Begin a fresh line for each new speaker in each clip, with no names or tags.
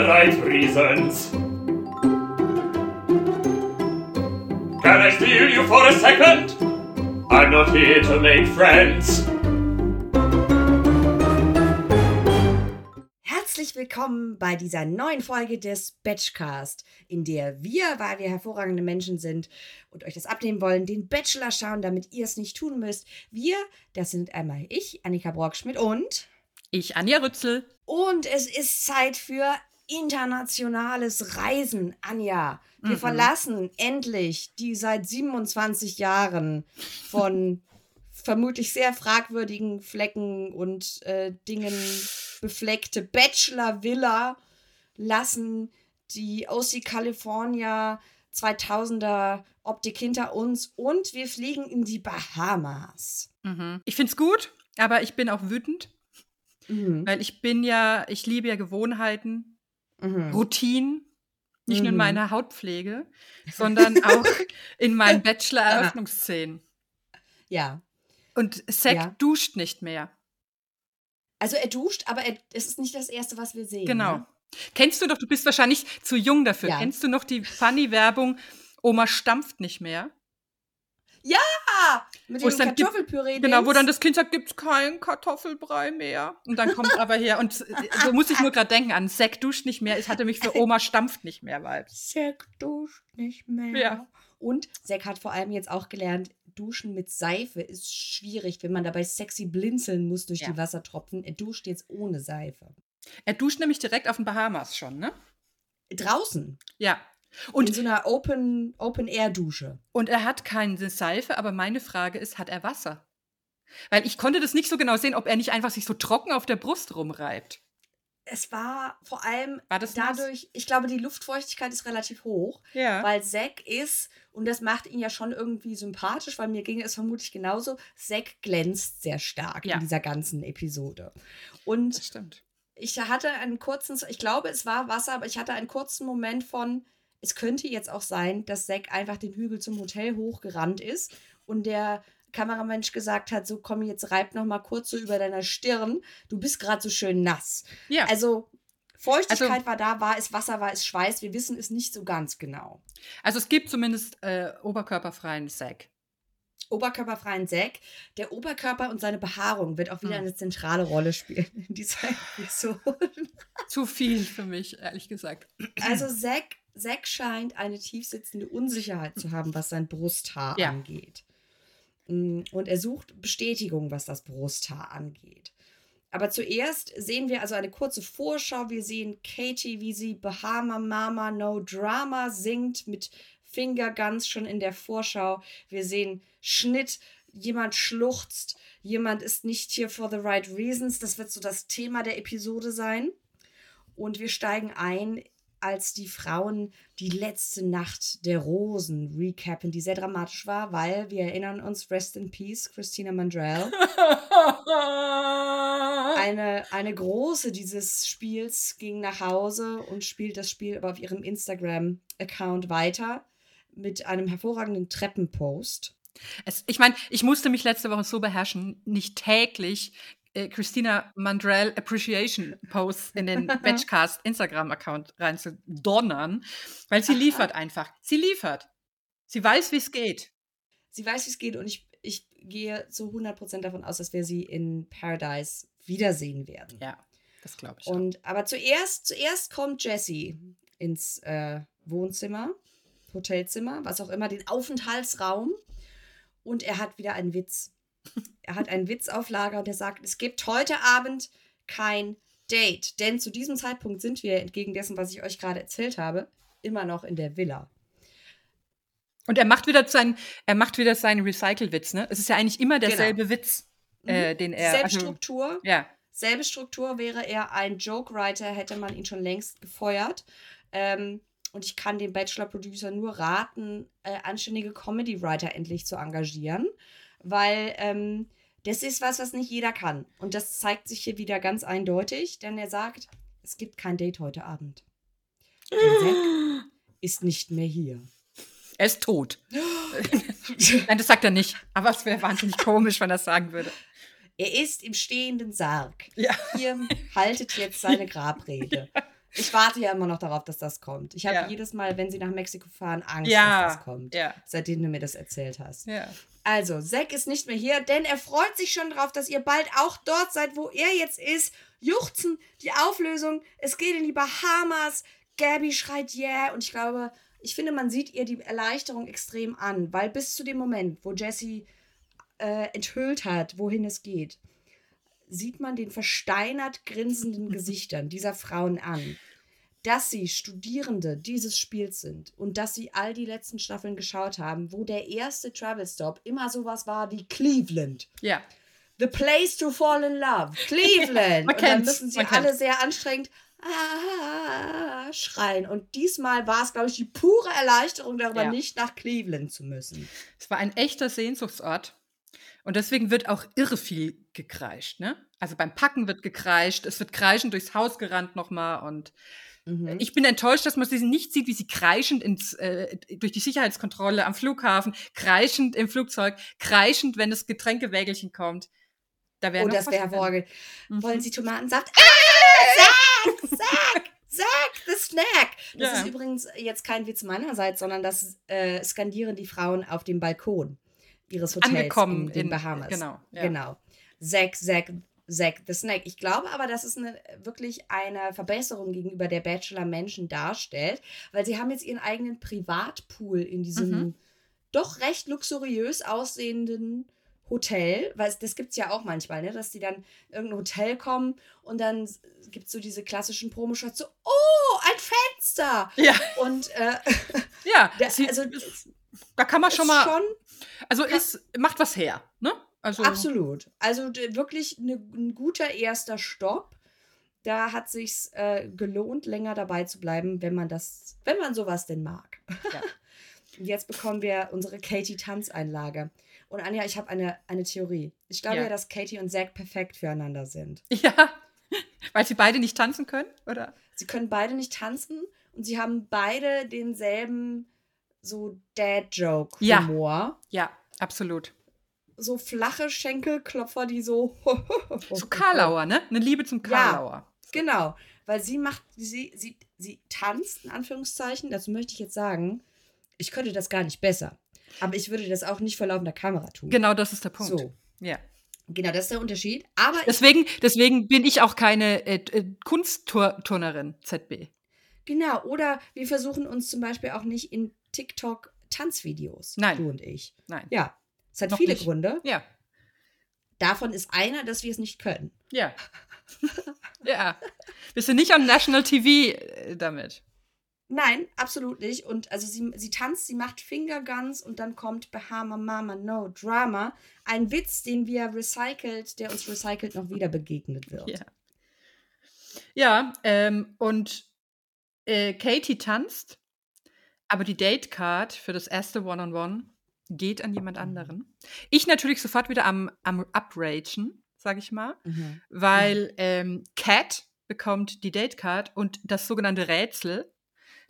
right reasons. Can I steal you for a second? I'm not here to make friends.
Herzlich willkommen bei dieser neuen Folge des Batchcast, in der wir, weil wir hervorragende Menschen sind und euch das abnehmen wollen, den Bachelor schauen, damit ihr es nicht tun müsst. Wir, das sind einmal ich, Annika Brockschmidt und
Ich, Anja Rützel.
und es ist Zeit für internationales Reisen, Anja. Wir
Mhm.
verlassen endlich die seit 27 Jahren von vermutlich sehr fragwürdigen Flecken und äh, Dingen befleckte Bachelor-Villa, lassen die OC California 2000er Optik hinter uns und wir fliegen in die Bahamas.
Mhm. Ich find's gut, aber ich bin auch wütend,
Mhm.
weil ich bin ja, ich liebe ja Gewohnheiten,
Mhm.
Routinen. Nicht nur in
Mhm.
meiner Hautpflege, sondern auch in meinen Bachelor-Eröffnungsszenen.
Ja.
Und Zack
Ja.
duscht nicht mehr.
Also er duscht, aber er, es ist nicht das Erste, was wir sehen.
Genau.
Ne?
Kennst du doch, du bist wahrscheinlich zu jung dafür.
Ja.
Kennst du noch die Funny-Werbung, Oma stampft nicht mehr?
Mit
Wo
dem
dann gibt-
Kartoffelpüree.
Genau, wo dann das Kind sagt, gibt's keinen Kartoffelbrei mehr. Und dann kommt aber her. Und äh, so muss ich nur gerade denken an Zack duscht nicht mehr. Es hatte mich für Oma stampft nicht mehr Vibes.
Zack duscht nicht mehr.
Ja.
Und Zack hat vor allem jetzt auch gelernt, Duschen mit Seife ist schwierig, wenn man dabei sexy blinzeln muss durch
Ja.
die Wassertropfen. Er duscht jetzt ohne Seife.
Er duscht nämlich direkt auf den Bahamas schon, ne?
Draußen.
Ja.
Und in so einer Open, Open Air Dusche.
und er hat keine Seife, aber meine Frage ist, hat er Wasser? Weil ich konnte das nicht so genau sehen, ob er nicht einfach sich so trocken auf der Brust rumreibt.
Es war vor allem
War das nass?
dadurch, ich glaube, die Luftfeuchtigkeit ist relativ hoch.
Ja.
Weil Zack ist, und das macht ihn ja schon irgendwie sympathisch, weil mir ging es vermutlich genauso, Zack glänzt sehr stark
Ja.
in dieser ganzen Episode. Und
Das stimmt.
ich hatte einen kurzen, ich glaube, es war Wasser, aber ich hatte einen kurzen Moment von, es könnte jetzt auch sein, dass Zack einfach den Hügel zum Hotel hochgerannt ist und der Kameramensch gesagt hat, so komm jetzt reib noch mal kurz so über deiner Stirn, du bist gerade so schön nass.
Ja.
Also Feuchtigkeit
Also-
war da, war es Wasser, war es Schweiß, wir wissen es nicht so ganz genau.
Also es gibt zumindest äh, oberkörperfreien Zack.
Oberkörperfreien Zack. Der Oberkörper und seine Behaarung wird auch wieder
Hm.
eine zentrale Rolle spielen in dieser Episode.
Zu viel für mich, ehrlich gesagt.
Also Zack, Zack scheint eine tiefsitzende Unsicherheit zu haben, was sein Brusthaar
Ja.
angeht. Mm, Und er sucht Bestätigung, was das Brusthaar angeht. Aber zuerst sehen wir also eine kurze Vorschau. Wir sehen Katie, wie sie Bahama Mama No Drama singt mit Fingerguns schon in der Vorschau. Wir sehen Schnitt, jemand schluchzt, jemand ist nicht hier for the right reasons. Das wird so das Thema der Episode sein. Und wir steigen ein, als die Frauen die letzte Nacht der Rosen recappen, die sehr dramatisch war, weil wir erinnern uns, Rest in Peace, Christina Mandrell. Eine, eine große dieses Spiels ging nach Hause und spielt das Spiel aber auf ihrem Instagram-Account weiter mit einem hervorragenden Treppenpost.
Es, ich meine, ich musste mich letzte Woche so beherrschen, nicht täglich äh, Christina Mandrell Appreciation Posts in den Batchcast Instagram-Account reinzudonnern, weil sie liefert einfach. Sie liefert. Sie weiß, wie es geht.
Sie weiß, wie es geht und ich, ich gehe zu 100% davon aus, dass wir sie in Paradise wiedersehen werden.
Ja, das glaube ich. auch.
Und aber zuerst, zuerst kommt Jessie ins äh, Wohnzimmer, Hotelzimmer, was auch immer, den Aufenthaltsraum. Und er hat wieder einen Witz. Er hat einen Witz auf Lager und er sagt, es gibt heute Abend kein Date. Denn zu diesem Zeitpunkt sind wir, entgegen dessen, was ich euch gerade erzählt habe, immer noch in der Villa.
Und er macht wieder seinen, er macht wieder seinen Recycle-Witz, ne? Es ist ja eigentlich immer derselbe Witz, äh, den er.
Selbe
also-
Struktur.
ja.
Selbe Struktur wäre er ein Joke-Writer, hätte man ihn schon längst gefeuert. Ähm, und ich kann dem Bachelor-Producer nur raten, äh, anständige Comedy-Writer endlich zu engagieren, weil ähm, das ist was, was nicht jeder kann. Und das zeigt sich hier wieder ganz eindeutig, denn er sagt, es gibt kein Date heute Abend. Zack ist nicht mehr hier.
Er ist tot. Nein, das sagt er nicht. Aber es wäre wahnsinnig komisch, wenn er das sagen würde.
Er ist im stehenden Sarg.
Ja.
Hier haltet jetzt seine Grabrede. Ich warte ja immer noch darauf, dass das kommt. Ich habe
Ja.
jedes Mal, wenn sie nach Mexiko fahren, Angst,
Ja.
dass das kommt.
Ja.
Seitdem du mir das erzählt hast. Also, Zack ist nicht mehr hier, denn er freut sich schon drauf, dass ihr bald auch dort seid, wo er jetzt ist. Juchzen, die Auflösung, es geht in die Bahamas. Gabby schreit yeah und ich glaube, ich finde, man sieht ihr die Erleichterung extrem an, weil bis zu dem Moment, wo Jessie äh, enthüllt hat, wohin es geht, sieht man den versteinert grinsenden Gesichtern dieser Frauen an, dass sie Studierende dieses Spiels sind und dass sie all die letzten Staffeln geschaut haben, wo der erste Travel Stop immer sowas war wie Cleveland.
Ja.
The place to fall in love. Cleveland.
Man
und dann müssen sie alle
kennt's.
sehr anstrengend ah, schreien. Und diesmal war es, glaube ich, die pure Erleichterung darüber,
Ja.
nicht nach Cleveland zu müssen.
Es war ein echter Sehnsuchtsort. Und deswegen wird auch irre viel gekreischt, ne? Also beim Packen wird gekreischt, es wird kreischend durchs Haus gerannt nochmal und
Mhm.
ich bin enttäuscht, dass man sie nicht sieht, wie sie kreischend ins, äh, durch die Sicherheitskontrolle am Flughafen, kreischend im Flugzeug, kreischend, wenn das Getränkewägelchen kommt. Da wäre
oh, das wäre hervorragend.
Mhm.
Wollen Sie Tomatensaft? Ah, Zack! Zack! Zack! The Snack! Das
Ja.
ist übrigens jetzt kein Witz meinerseits, sondern das äh, skandieren die Frauen auf dem Balkon ihres Hotels
Angekommen
in den
in-
Bahamas.
genau, ja.
Genau. Zack, Zack, Zack the Snack. Ich glaube aber, dass es eine, wirklich eine Verbesserung gegenüber der Bachelor-Menschen darstellt, weil sie haben jetzt ihren eigenen Privatpool in diesem
Mhm.
doch recht luxuriös aussehenden Hotel, weil das gibt es ja auch manchmal, ne, dass die dann in irgendein Hotel kommen und dann gibt es so diese klassischen Promoshots, so, oh, ein Fenster!
Ja,
Und äh,
ja.
Da-
sie,
also,
da kann man schon mal,
schon
also ist, macht was her, ne? Also,
Absolut. Also wirklich ne, ein guter erster Stopp. Da hat sich's äh, gelohnt, länger dabei zu bleiben, wenn man das, wenn man sowas denn mag.
Ja.
Jetzt bekommen wir unsere Katie-Tanzeinlage. Und Anja, ich habe eine, eine Theorie. Ich glaube
Ja.
ja. dass Katie und Zack perfekt füreinander sind.
Ja, weil sie beide nicht tanzen können, oder?
Sie können beide nicht tanzen und sie haben beide denselben so Dad-Joke-Humor.
Ja, absolut.
So flache Schenkelklopfer, die so.
So Karlauer, ne? Eine Liebe zum
Ja.
Karlauer.
Genau, weil sie macht, sie, sie, sie tanzt, in Anführungszeichen, dazu möchte ich jetzt sagen, ich könnte das gar nicht besser. Aber ich würde das auch nicht vor laufender Kamera tun.
Genau, das ist der Punkt.
So,
Ja.
genau, das ist der Unterschied. Aber
Deswegen, deswegen bin ich auch keine äh, äh, Kunstturnerin, ZB.
genau, oder wir versuchen uns zum Beispiel auch nicht in TikTok Tanzvideos,
Nein.
du und ich.
Nein.
Ja, es hat
Noch
viele
nicht.
Gründe.
Ja.
Davon ist einer, dass wir es nicht können.
Ja. ja. Bist du nicht on National TV äh, damit?
Nein, absolut nicht. Und also sie, sie tanzt, sie macht Fingerguns und dann kommt Bahama Mama No Drama. Ein Witz, den wir recycelt, der uns recycelt noch wieder begegnet wird.
Ja. Ja, ähm, und äh, Katie tanzt, aber die Datecard für das erste One-on-One geht an jemand anderen. Ich natürlich sofort wieder am, am Upragen, sag ich mal,
Mhm.
weil ähm, Cat bekommt die Datecard und das sogenannte Rätsel,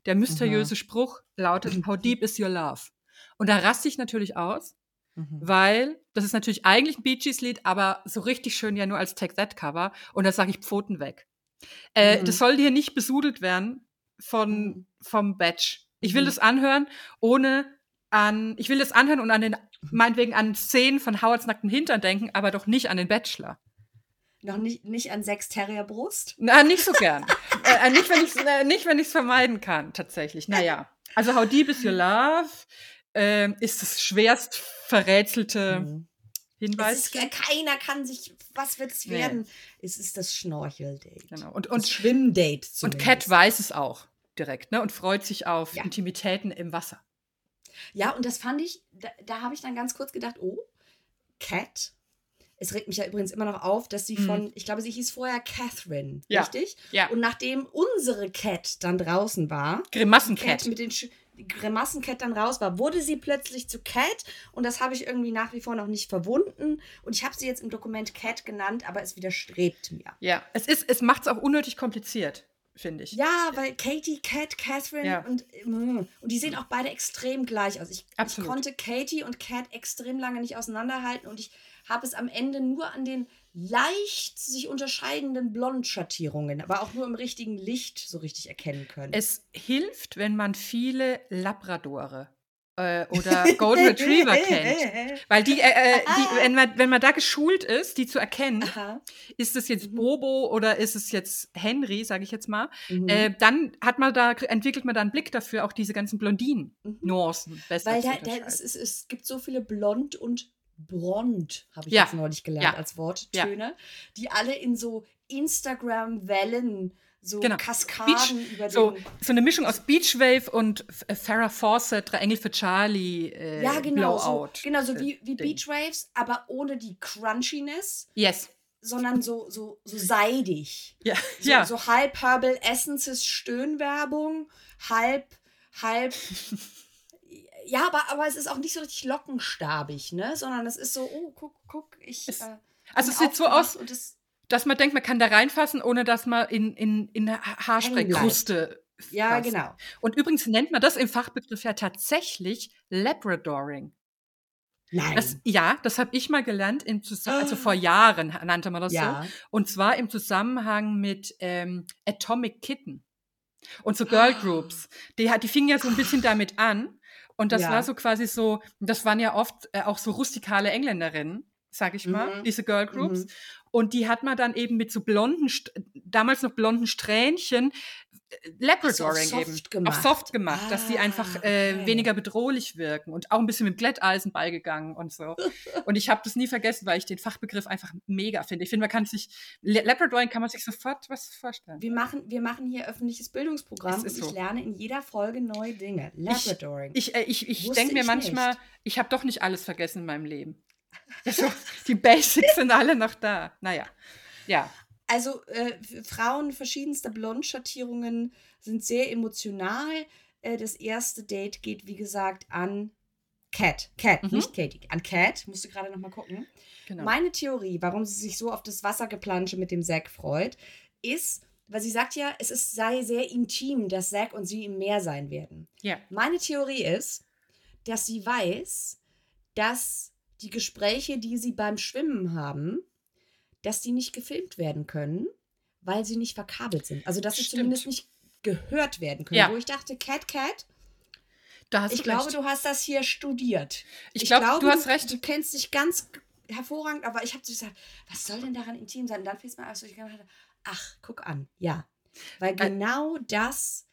der mysteriöse Spruch lautet, How deep is your love? Und da raste ich natürlich aus,
Mhm.
weil das ist natürlich eigentlich ein Bee Gees Lied, aber so richtig schön ja nur als Take That Cover und da sage ich Pfoten weg. Äh,
Mhm.
Das soll hier nicht besudelt werden von
Mhm.
vom Batch. Ich will
Mhm.
das anhören, ohne an, ich will das anhören und an den, meinetwegen an Szenen von Howards nackten Hintern denken, aber doch nicht an den Bachelor.
Noch nicht, nicht an Sechs Terrier Brust?
Na, nicht so gern. äh, nicht, wenn ich äh, nicht, wenn ich es vermeiden kann, tatsächlich. Naja. Also How Deep is Your Love ähm, ist das schwerst verrätselte
Mhm. Es
Hinweis.
ist, keiner kann sich, was wird es
Nee.
werden? Es ist das Schnorcheldate.
Genau. Und,
Das
und,
Schwimmdate
und
zumindest.
Cat weiß es auch direkt, ne? Und freut sich auf
Ja.
Intimitäten im Wasser.
Ja, und das fand ich, da, da habe ich dann ganz kurz gedacht, oh, Cat. Es regt mich ja übrigens immer noch auf, dass sie
Mhm.
von, ich glaube, sie hieß vorher Catherine,
Ja.
richtig?
Ja.
Und nachdem unsere Cat dann draußen war,
Grimassencat.
Cat mit den Sch Grimassencat dann raus war, wurde sie plötzlich zu Cat und das habe ich irgendwie nach wie vor noch nicht verwunden und ich habe sie jetzt im Dokument Cat genannt, aber es widerstrebt mir.
Ja, es ist, es macht es auch unnötig kompliziert. Finde ich.
Ja, weil Katie, Cat, Catherine
Ja.
und, und die sehen auch beide extrem gleich aus. Ich, ich konnte Katie und Cat extrem lange nicht auseinanderhalten und ich habe es am Ende nur an den leicht sich unterscheidenden Blondschattierungen, aber auch nur im richtigen Licht so richtig erkennen können.
Es hilft, wenn man viele Labradore äh, oder Golden Retriever kennt. Weil die, äh, äh, die wenn, man, wenn man da geschult ist, die zu erkennen,
Aha.
ist es jetzt
Mhm.
Bobo oder ist es jetzt Henry, sage ich jetzt mal,
Mhm.
äh, dann hat man da, entwickelt man da einen Blick dafür, auch diese ganzen Blondinen-Nuancen besser
Weil da, da, es, es, es gibt so viele Blond und Blond, habe ich
Ja.
jetzt neulich gelernt
Ja.
als Worttöne, die alle in so Instagram-Wellen, so
Genau.
Kaskaden über
so,
den
so eine Mischung aus Beachwave und F- äh, Farrah Fawcett, Drei Engel für Charlie, äh,
Ja, genau. So,
Blowout.
genau, so
äh,
wie, wie. Beachwaves, aber ohne die Crunchiness,
Yes.
sondern so, so, so seidig.
Ja,
So,
ja.
so halb Herbal Essences Stöhnwerbung, halb, halb. ja, aber, aber es ist auch nicht so richtig lockenstabig, ne? Sondern es ist so, oh, guck, guck, ich.
Es-
äh,
also es sieht so aus,
Und es,
dass man denkt, man kann da reinfassen, ohne dass man in, in, in eine Ha- Haarspraycruste
ja,
fasst.
genau.
Und übrigens nennt man das im Fachbegriff ja tatsächlich Labradoring.
Nein.
Das, ja, das habe ich mal gelernt, im also vor Jahren nannte man das
ja.
so. Und zwar im Zusammenhang mit ähm, Atomic Kitten und so Girl. Groups. Die, die fingen ja so ein bisschen damit an. Und das
Ja.
war so quasi so, das waren ja oft äh, auch so rustikale Engländerinnen, sag ich mal,
Mhm.
diese Girl Groups.
Mhm.
Und die hat man dann eben mit so blonden, damals noch blonden Strähnchen, äh, Labradoring
soft
eben,
gemacht.
auf soft gemacht, dass die einfach
Ah,
äh,
okay.
weniger bedrohlich wirken und auch ein bisschen mit Glätteisen beigegangen und so. und ich habe das nie vergessen, weil ich den Fachbegriff einfach mega finde. Ich finde, man kann sich, La- Labradoring kann man sich sofort was vorstellen.
Wir machen, wir machen hier öffentliches Bildungsprogramm und
ist
ich
so.
lerne in jeder Folge neue Dinge. Labradoring.
Ich, äh, ich, ich
Wusste
denke mir
ich
manchmal,
nicht.
ich habe doch nicht alles vergessen in meinem Leben. Also, die Basics sind alle noch da. Naja, ja.
Also äh, Frauen verschiedenster Blondschattierungen sind sehr emotional. Äh, das erste Date geht, wie gesagt, an Cat. Cat,
Mhm.
nicht Katie. An Cat. Musste gerade noch mal gucken.
Genau.
Meine Theorie, warum sie sich so auf das Wassergeplansche mit dem Zack freut, ist, weil sie sagt ja, es ist, sei sehr intim, dass Zack und sie im Meer sein werden.
ja.
Meine Theorie ist, dass sie weiß, dass die Gespräche, die sie beim Schwimmen haben, dass die nicht gefilmt werden können, weil sie nicht verkabelt sind. Also dass sie
Stimmt.
zumindest nicht gehört werden können.
Ja.
Wo ich dachte, Cat Cat,
Da hast
ich
du
glaube,
recht.
du hast das hier studiert.
Ich glaube, du hast recht.
Du kennst dich ganz hervorragend, aber ich habe so gesagt, was soll denn daran intim sein? Und dann fiel es mir auf, so ich gedacht habe, ach, guck an, ja. Weil
Ä-
genau das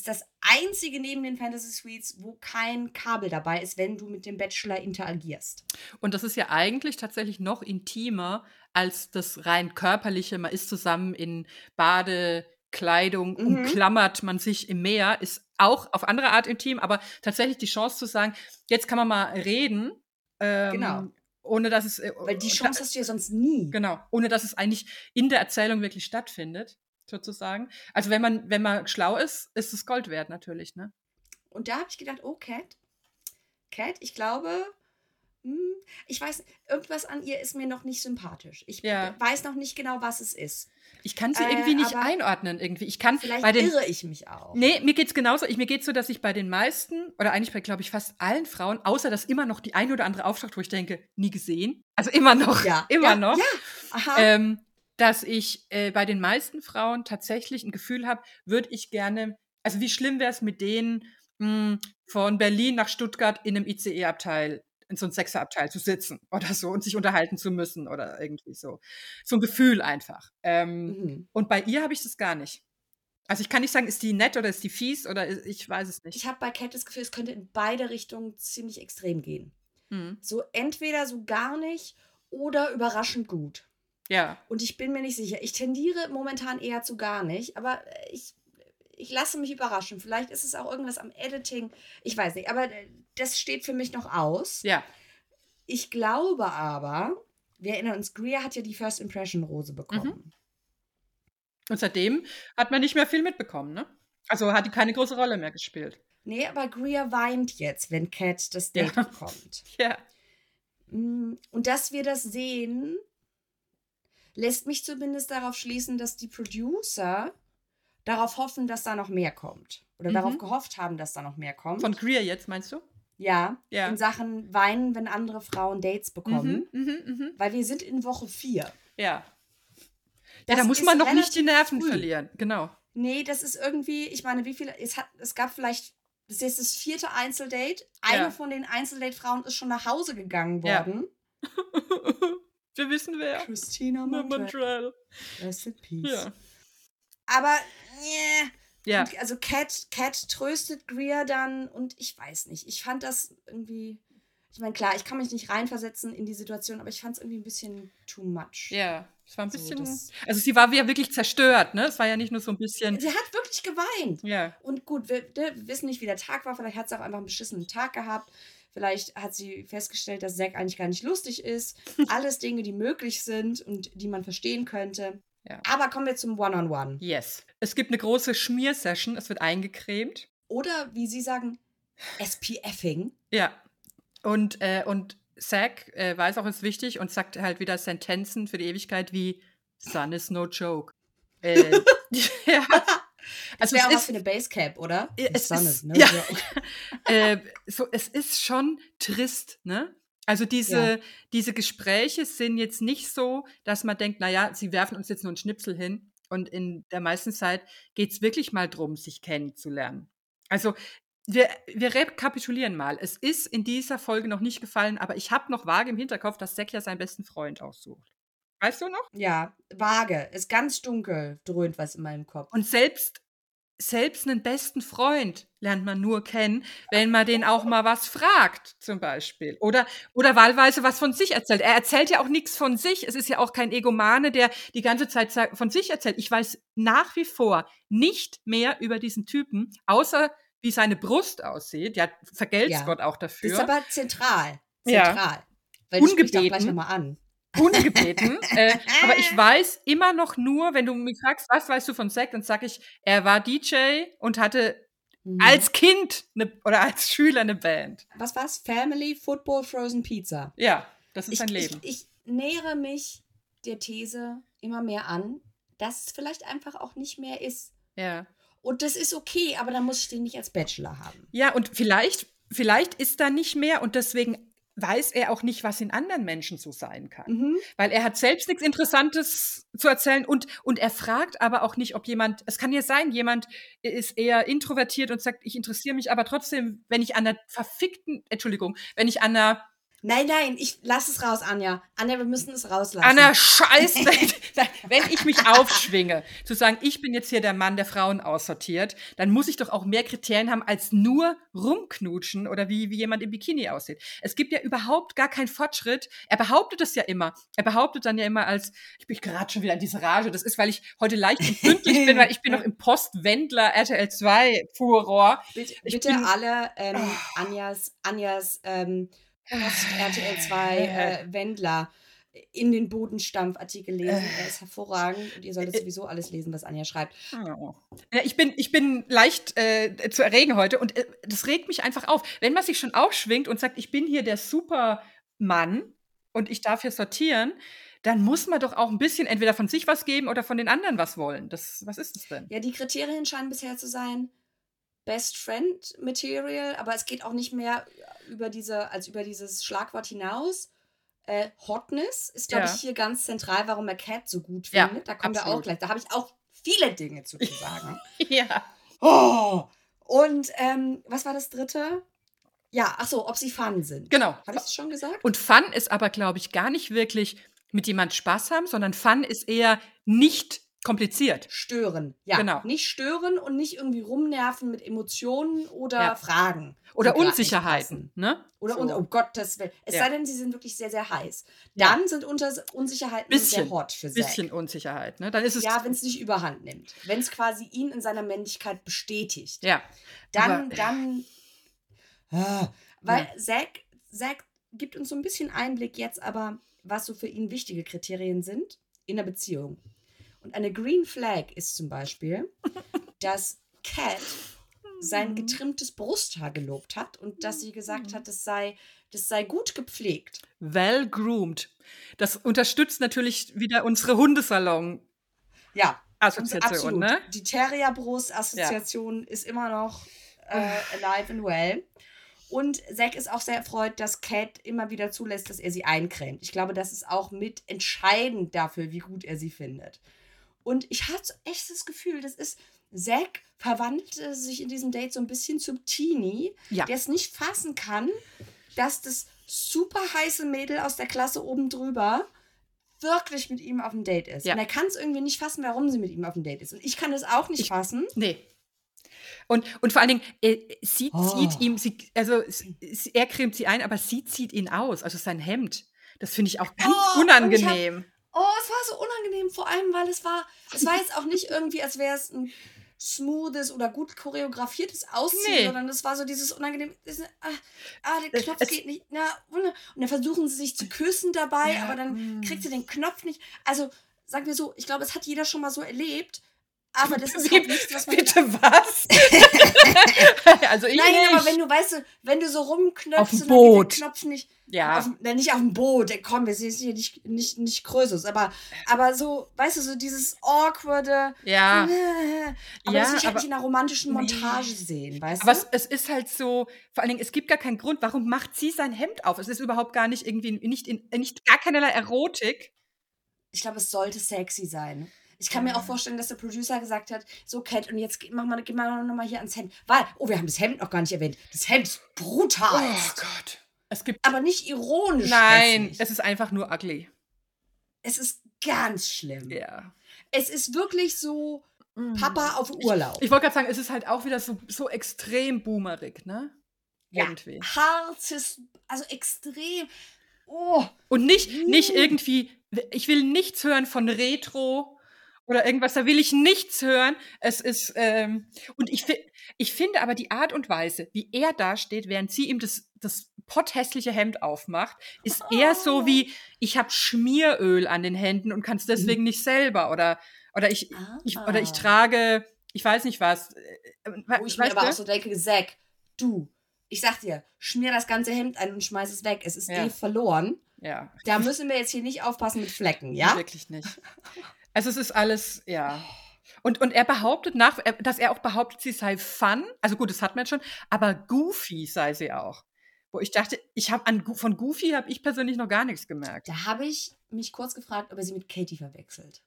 ist das einzige neben den Fantasy Suites, wo kein Kabel dabei ist, wenn du mit dem Bachelor interagierst.
Und das ist ja eigentlich tatsächlich noch intimer als das rein körperliche. Man ist zusammen in Badekleidung,
Mhm.
umklammert man sich im Meer, ist auch auf andere Art intim, aber tatsächlich die Chance zu sagen, jetzt kann man mal reden. Ähm,
Genau.
Ohne dass es. äh,
Weil die Chance
da,
hast du ja sonst nie.
Genau. Ohne dass es eigentlich in der Erzählung wirklich stattfindet, sozusagen. Also wenn man, wenn man schlau ist, ist es Gold wert natürlich, ne?
Und da habe ich gedacht, oh, Cat, Cat, ich glaube, hm, ich weiß, irgendwas an ihr ist mir noch nicht sympathisch. Ich
Ja.
weiß noch nicht genau, was es ist.
Ich kann sie
Äh,
irgendwie nicht
aber
einordnen, irgendwie. Ich kann
Vielleicht
bei den.
irre ich mich auch.
Nee, mir geht's genauso. Ich, mir geht's so, dass ich bei den meisten, oder eigentlich bei, glaube ich, fast allen Frauen, außer dass immer noch die eine oder andere auftaucht, wo ich denke, nie gesehen. Also immer noch.
Ja,
Immer
ja,
noch.
Ja, aha.
Ähm, dass ich äh, bei den meisten Frauen tatsächlich ein Gefühl habe, würde ich gerne, also wie schlimm wäre es mit denen mh, von Berlin nach Stuttgart in einem ICE-Abteil, in so einem Sechserabteil zu sitzen oder so und sich unterhalten zu müssen oder irgendwie so. So ein Gefühl einfach. Ähm,
Mhm.
Und bei ihr habe ich das gar nicht. Also ich kann nicht sagen, ist die nett oder ist die fies oder ist, ich weiß es nicht.
Ich habe bei Cat das Gefühl, es könnte in beide Richtungen ziemlich extrem gehen.
Hm.
So entweder so gar nicht oder überraschend gut.
Ja,
Und ich bin mir nicht sicher. Ich tendiere momentan eher zu gar nicht, aber äh, ich, ich lasse mich überraschen. Vielleicht ist es auch irgendwas am Editing. Ich weiß nicht, aber äh, das steht für mich noch aus.
ja.
Ich glaube aber, wir erinnern uns, Greer hat ja die First Impression Rose bekommen.
Und seitdem hat man nicht mehr viel mitbekommen, ne? Also hat die keine große Rolle mehr gespielt.
Nee, aber Greer weint jetzt, wenn Cat das Date
Ja.
bekommt.
Ja.
Und dass wir das sehen, lässt mich zumindest darauf schließen, dass die Producer darauf hoffen, dass da noch mehr kommt. Oder
Mhm.
darauf gehofft haben, dass da noch mehr kommt.
Von Greer jetzt, meinst du?
ja,
Ja.
in Sachen weinen, wenn andere Frauen Dates bekommen.
Mhm, mhm, mhm.
Weil wir sind in Woche 4.
Ja. Ja, da muss man noch nicht die Nerven
früh.
verlieren. Genau.
Nee, das ist irgendwie, ich meine, wie viele, es, hat, es gab vielleicht, das ist jetzt das vierte Einzeldate. Eine
Ja.
von den Einzeldate-Frauen ist schon nach Hause gegangen
Ja. Wir wissen wer.
Christina
Na,
Montrell.
Montreal.
Rest in peace.
Ja.
Aber, yeah.
Ja.
Und also Cat, Cat tröstet Greer dann und ich weiß nicht. Ich fand das irgendwie. Ich meine, klar, ich kann mich nicht reinversetzen in die Situation, aber ich fand es irgendwie ein bisschen too much.
Ja. Es war ein bisschen. also sie war ja wirklich zerstört, ne? Es war ja nicht nur so ein bisschen.
Sie hat wirklich geweint.
Ja.
Und gut, wir, wir wissen nicht, wie der Tag war. Vielleicht hat sie auch einfach einen beschissenen Tag gehabt. Vielleicht hat sie festgestellt, dass Zack eigentlich gar nicht lustig ist. Alles Dinge, die möglich sind und die man verstehen könnte.
Ja.
Aber kommen wir zum One-on-One.
Yes. Es gibt eine große Schmiersession. Es wird eingecremt.
Oder wie Sie sagen, SPFing.
Ja. Und, äh, und Zack äh, weiß auch, ist wichtig und sagt halt wieder Sentenzen für die Ewigkeit wie Sun is no joke. Äh, ja.
Das
Also
wäre auch was
ist,
für eine Basecap, oder?
Es ist-
is no
ja. äh, so, es ist schon trist, ne? Also diese,
Ja.
diese Gespräche sind jetzt nicht so, dass man denkt, naja, sie werfen uns jetzt nur einen Schnipsel hin. Und in der meisten Zeit geht es wirklich mal drum, sich kennenzulernen. Also wir, wir rekapitulieren mal. Es ist in dieser Folge noch nicht gefallen, aber ich habe noch vage im Hinterkopf, dass Zack ja seinen besten Freund aussucht. Weißt du noch?
Ja, vage. Ist ganz dunkel, dröhnt was in meinem Kopf.
Und selbst, selbst einen besten Freund lernt man nur kennen, wenn man den auch mal was fragt, zum Beispiel. Oder, oder wahlweise was von sich erzählt. Er erzählt ja auch nichts von sich. Es ist ja auch kein Egomane, der die ganze Zeit von sich erzählt. Ich weiß nach wie vor nicht mehr über diesen Typen, außer wie seine Brust aussieht. Ja, vergelt's
Ja.
Gott auch
Das
dafür.
ist aber zentral.
Ja.
Zentral. Weil das spricht auch gleich
Ungebeten.
nochmal an.
Ungebeten. äh, aber ich weiß immer noch nur, wenn du mich fragst, was weißt du von Zack, dann sag ich, er war DJ und hatte
Mhm.
als Kind ne, oder als Schüler eine Band.
was war's? Family, Football, Frozen Pizza.
Ja, das ist
Ich,
sein
ich,
Leben.
ich nähere mich der These immer mehr an, dass es vielleicht einfach auch nicht mehr ist.
ja.
Und das ist okay, aber dann muss ich den nicht als Bachelor haben.
ja, und vielleicht, vielleicht ist da nicht mehr und deswegen weiß er auch nicht, was in anderen Menschen so sein kann.
Mhm.
Weil er hat selbst nichts Interessantes zu erzählen und, und er fragt aber auch nicht, ob jemand, es kann ja sein, jemand ist eher introvertiert und sagt, ich interessiere mich aber trotzdem, wenn ich an einer verfickten, Entschuldigung, wenn ich an einer,
Nein, nein, ich lass es raus, Anja. Anja, wir müssen es rauslassen.
an einer Scheißwelt, wenn ich mich aufschwinge, zu sagen, ich bin jetzt hier der Mann, der Frauen aussortiert, dann muss ich doch auch mehr Kriterien haben, als nur rumknutschen oder wie, wie jemand im Bikini aussieht. Es gibt ja überhaupt gar keinen Fortschritt. Er behauptet es ja immer. Er behauptet dann ja immer als, ich bin gerade schon wieder in diese Rage. Das ist, weil ich heute leicht und pünktlich bin, weil ich bin noch im Postwendler RTL 2 Furor.
bitte bitte alle ähm,
Ah.
Anjas, Anjas ähm, Post RTL 2 äh, Wendler in den Bodenstampfartikel lesen. Er ist hervorragend und ihr solltet
Äh,
sowieso alles lesen, was Anja schreibt.
Oh. Ja, ich bin, ich bin leicht äh, zu erregen heute und äh, das regt mich einfach auf. Wenn man sich schon aufschwingt und sagt, ich bin hier der Supermann und ich darf hier sortieren, dann muss man doch auch ein bisschen entweder von sich was geben oder von den anderen was wollen. Das, was ist es denn?
Ja, die Kriterien scheinen bisher zu sein Best Friend Material, aber es geht auch nicht mehr über diese, als über dieses Schlagwort hinaus. Äh, Hotness ist, glaube
Ja.
ich, hier ganz zentral, warum er Cat so gut
Ja,
findet. da kommen wir auch
absolut.
gleich. Da habe ich auch viele Dinge zu zu sagen.
Ja.
Oh! Und ähm, was war das dritte? Ja, ach so, ob sie fun sind.
Genau.
Habe ich es schon gesagt?
Und Fun ist aber, glaube ich, gar nicht wirklich mit jemand Spaß haben, sondern Fun ist eher nicht kompliziert.
Stören. Ja,
Genau.
nicht stören und nicht irgendwie rumnerven mit Emotionen oder
Ja.
Fragen.
Oder Unsicherheiten. Ne?
Oder
So.
un um Gottes Willen. Es
Ja.
sei denn, sie sind wirklich sehr, sehr heiß.
Ja.
Dann sind unter Unsicherheiten
Bisschen.
sehr hot für Zack.
bisschen Unsicherheit. Ne? Dann ist es.
Ja, wenn es nicht überhand nimmt. Wenn es quasi ihn in seiner Männlichkeit bestätigt.
ja.
Dann,
aber-
dann. Ah, weil Zack, Zack gibt uns so ein bisschen Einblick jetzt aber, was so für ihn wichtige Kriterien sind in der Beziehung. Und eine Green Flag ist zum Beispiel, dass Cat sein getrimmtes Brusthaar gelobt hat und dass sie gesagt hat, das sei, das sei gut gepflegt.
Well groomed. Das unterstützt natürlich wieder unsere Hundesalon.
Ja,
Assoziation, ne?
Die Terrierbrust-Assoziation ist immer noch äh, alive and well. Und Zack ist auch sehr erfreut, dass Cat immer wieder zulässt, dass er sie eincremt. Ich glaube, das ist auch mit entscheidend dafür, wie gut er sie findet. Und ich hatte so echt das Gefühl, das ist, Zack verwandelte sich in diesem Date so ein bisschen zum Teenie,
Ja.
der es nicht fassen kann, dass das super heiße Mädel aus der Klasse oben drüber wirklich mit ihm auf dem Date ist.
Ja.
Und er kann es irgendwie nicht fassen, warum sie mit ihm auf dem Date ist. Und ich kann es auch nicht
Ich-
fassen.
Nee. Und, und vor allen Dingen, äh, sie
Oh.
zieht ihm, sie, also er cremt sie ein, aber sie zieht ihn aus, also sein Hemd. Das finde ich auch ganz
Oh,
unangenehm.
Oh, es war so unangenehm, vor allem, weil es war, es war jetzt auch nicht irgendwie, als wäre es ein smoothes oder gut choreografiertes Ausziehen,
Nee.
sondern es war so dieses unangenehm, ah, ah, der Knopf
es-
geht nicht, na, und dann versuchen sie sich zu küssen dabei,
Ja,
aber dann
mm.
kriegt sie den Knopf nicht. Also, sagen wir so, ich glaube, es hat jeder schon mal so erlebt, aber das ist halt nichts, was man...
Bitte was? also ich
Nein,
nicht.
aber wenn du, weißt du, wenn du so rumknöpfst
Auf dem
dann
Boot.
der Knopf nicht,
ja,
auf, dem- na, nicht auf dem Boot, komm, wir sind hier nicht, nicht, nicht Krösus, aber, aber so, weißt du, so dieses awkwarde,
ja.
äh, aber
Ja,
das will ich halt
aber-
nicht in einer romantischen
Nee.
Montage sehen, weißt
Aber
du?
es, es ist halt so, vor allen Dingen, es gibt gar keinen Grund, warum macht sie sein Hemd auf? Es ist überhaupt gar nicht irgendwie, nicht, in, nicht gar keinerlei Erotik.
Ich glaube, es sollte sexy sein. Ich kann mir auch vorstellen, dass der Producer gesagt hat, so Cat, und jetzt geh- mach mal, geh mal noch mal hier ans Hemd. Weil, oh, wir haben das Hemd noch gar nicht erwähnt. Das Hemd ist brutal.
Oh Gott. Es gibt.
Aber nicht ironisch.
Nein, es ist einfach nur ugly.
es ist ganz schlimm.
Ja.
Es ist wirklich so Papa auf Urlaub.
Ich wollte gerade sagen, es ist halt auch wieder so, so extrem boomerig, ne?
Ja.
Irgendwie.
hartes, also extrem. Oh,
Und nicht, nicht
Mm.
irgendwie, ich will nichts hören von Retro oder irgendwas, da will ich nichts hören. Es ist, ähm, und ich, ich finde aber die Art und Weise, wie er da steht, während sie ihm das, das potthässliche Hemd aufmacht, ist eher so
Oh.
wie, ich habe Schmieröl an den Händen und kann es deswegen nicht selber oder, oder ich, ich, oder ich
Ah.
trage, ich weiß nicht was. äh, äh,
Wo ich mir aber
du?
auch so denke, Zack, du, ich sag dir, schmier das ganze Hemd ein und schmeiß es weg. Es ist
Ja.
eh verloren.
ja.
Da müssen wir jetzt hier nicht aufpassen mit Flecken, ja?
Wirklich nicht. Also es ist alles, ja. Und, und er behauptet nach, er- dass er auch behauptet, sie sei fun. Also gut, das hat man jetzt schon, aber goofy sei sie auch. Wo ich dachte, ich habe an von Goofy habe ich persönlich noch gar nichts gemerkt.
Da habe ich mich kurz gefragt, ob er sie mit Katie verwechselt.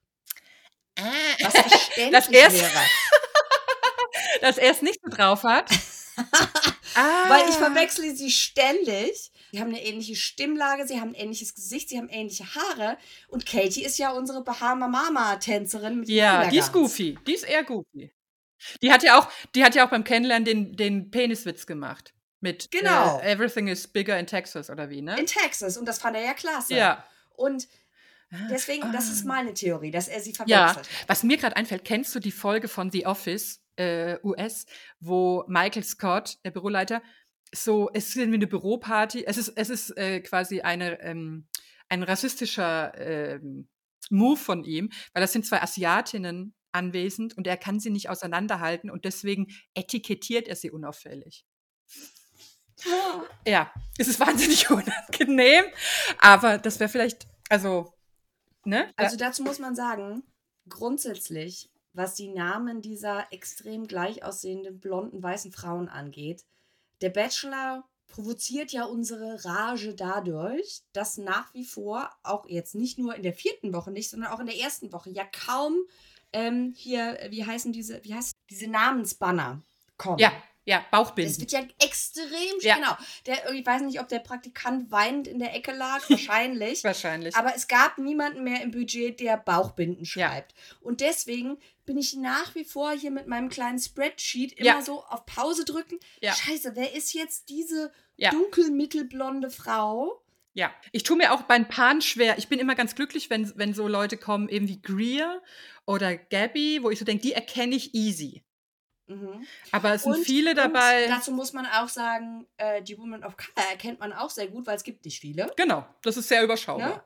Was
Was verständlich wäre.
dass er es nicht so drauf hat. ah,
Weil ich verwechsle sie ständig. Sie haben eine ähnliche Stimmlage, sie haben ein ähnliches Gesicht, sie haben ähnliche Haare. Und Katie ist ja unsere Bahama Mama Tänzerin mit
Ja, die ist goofy. Die ist eher goofy. Die hat ja auch, die hat ja auch beim Kennenlernen den, den Peniswitz gemacht. Mit
Genau.
äh, Everything is bigger in Texas oder wie, ne?
In Texas. Und das fand er ja klasse.
ja.
Und deswegen, das ist
Ah.
meine Theorie, dass er sie
Ja,
verwechselt hat.
was mir gerade einfällt, kennst du die Folge von The Office äh, US, wo Michael Scott, der Büroleiter, so, es ist irgendwie eine Büroparty, es ist, es ist äh, quasi eine, ähm, ein rassistischer ähm, Move von ihm, weil das sind zwei Asiatinnen anwesend und er kann sie nicht auseinanderhalten und deswegen etikettiert er sie unauffällig. Ja, es ist wahnsinnig unangenehm, aber das wäre vielleicht, also, ne?
Also dazu muss man sagen, grundsätzlich, was die Namen dieser extrem gleich aussehenden blonden weißen Frauen angeht, der Bachelor provoziert ja unsere Rage dadurch, dass nach wie vor, auch jetzt nicht nur in der vierten Woche nicht, sondern auch in der ersten Woche, ja kaum ähm, hier, äh, wie heißen diese, wie heißt diese Namensbanner kommen.
ja, ja,
Es
Bauchbinden.
wird ja extrem,
Ja.
genau. Der, ich weiß nicht, ob der Praktikant weinend in der Ecke lag, wahrscheinlich.
Wahrscheinlich.
Aber es gab niemanden mehr im Budget, der Bauchbinden
Ja.
schreibt. Und deswegen bin ich nach wie vor hier mit meinem kleinen Spreadsheet immer
Ja.
so auf Pause drücken.
Ja.
Scheiße, wer ist jetzt diese
Ja.
dunkelmittelblonde Frau?
Ja, ich tue mir auch bei ein Paaren schwer. Ich bin immer ganz glücklich, wenn, wenn so Leute kommen, eben wie Greer oder Gabby, wo ich so denke, die erkenne ich easy.
Mhm.
Aber es sind
Und-
viele dabei.
dazu muss man auch sagen, äh, die Woman of Color erkennt man auch sehr gut, weil es gibt nicht viele.
Genau, das ist sehr überschaubar.
Ne?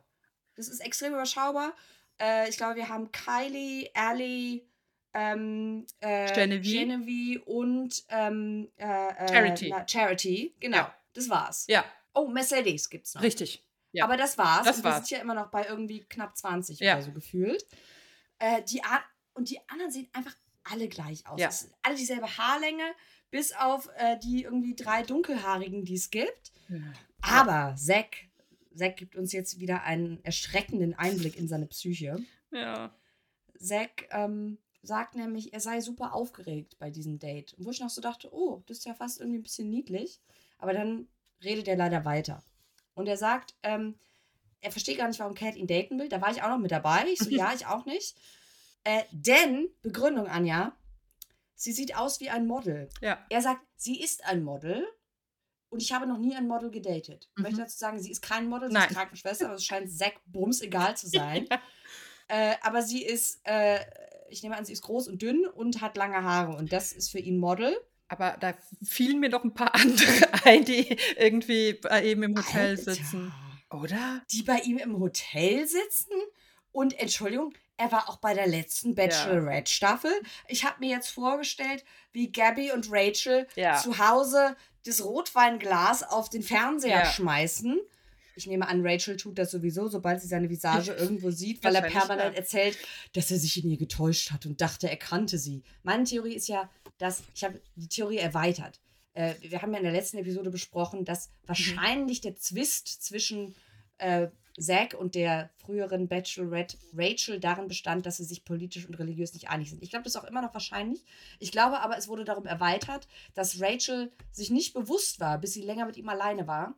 Das ist extrem überschaubar. Äh, ich glaube, wir haben Kylie, Allie, ähm, äh,
Genevieve.
Genevieve und ähm, äh, äh,
Charity.
Na, Charity, genau.
Ja.
Das war's.
Ja,
Oh, Mercedes gibt's noch.
richtig. Ja.
Aber das war's.
Das
und wir
war's.
sind ja immer noch bei irgendwie knapp 20
Ja.
oder so gefühlt. Äh, die Art. und die anderen sehen einfach alle gleich aus.
Ja.
Alle dieselbe Haarlänge, bis auf äh, die irgendwie drei dunkelhaarigen, die es gibt. Aber Zack, Zack gibt uns jetzt wieder einen erschreckenden Einblick in seine Psyche.
Ja.
Zack ähm, sagt nämlich, er sei super aufgeregt bei diesem Date. Wo ich noch so dachte, oh, das ist ja fast irgendwie ein bisschen niedlich. Aber dann redet er leider weiter. Und er sagt, ähm, er versteht gar nicht, warum Cat ihn daten will. Da war ich auch noch mit dabei. Ich so, ja, ich auch nicht. Äh, denn, Begründung, Anja, sie sieht aus wie ein Model.
Ja.
Er sagt, sie ist ein Model und ich habe noch nie ein Model gedatet. Ich
Mhm.
möchte dazu sagen, sie ist kein Model, sie
Nein.
ist Krankenschwester, aber es scheint Zack Bums egal zu sein.
Ja.
äh, aber sie ist, äh, ich nehme an, sie ist groß und dünn und hat lange Haare und das ist für ihn Model.
Aber da fielen mir noch ein paar andere ein, die irgendwie bei ihm im Hotel
Alter.
sitzen. Oder?
Die bei ihm im Hotel sitzen und Entschuldigung, er war auch bei der letzten Bachelorette-Staffel. Ich habe mir jetzt vorgestellt, wie Gabby und Rachel zu Hause das Rotweinglas auf den Fernseher schmeißen. Ich nehme an, Rachel tut das sowieso, sobald sie seine Visage irgendwo sieht, weil er permanent
ja.
erzählt, dass er sich in ihr getäuscht hat und dachte, er kannte sie. Meine Theorie ist ja, dass ich habe die Theorie erweitert. Äh, wir haben ja in der letzten Episode besprochen, dass wahrscheinlich der Zwist zwischen äh, Zack und der früheren Bachelorette Rachel darin bestand, dass sie sich politisch und religiös nicht einig sind. Ich glaube, das ist auch immer noch wahrscheinlich. Ich glaube aber, es wurde darum erweitert, dass Rachel sich nicht bewusst war, bis sie länger mit ihm alleine war,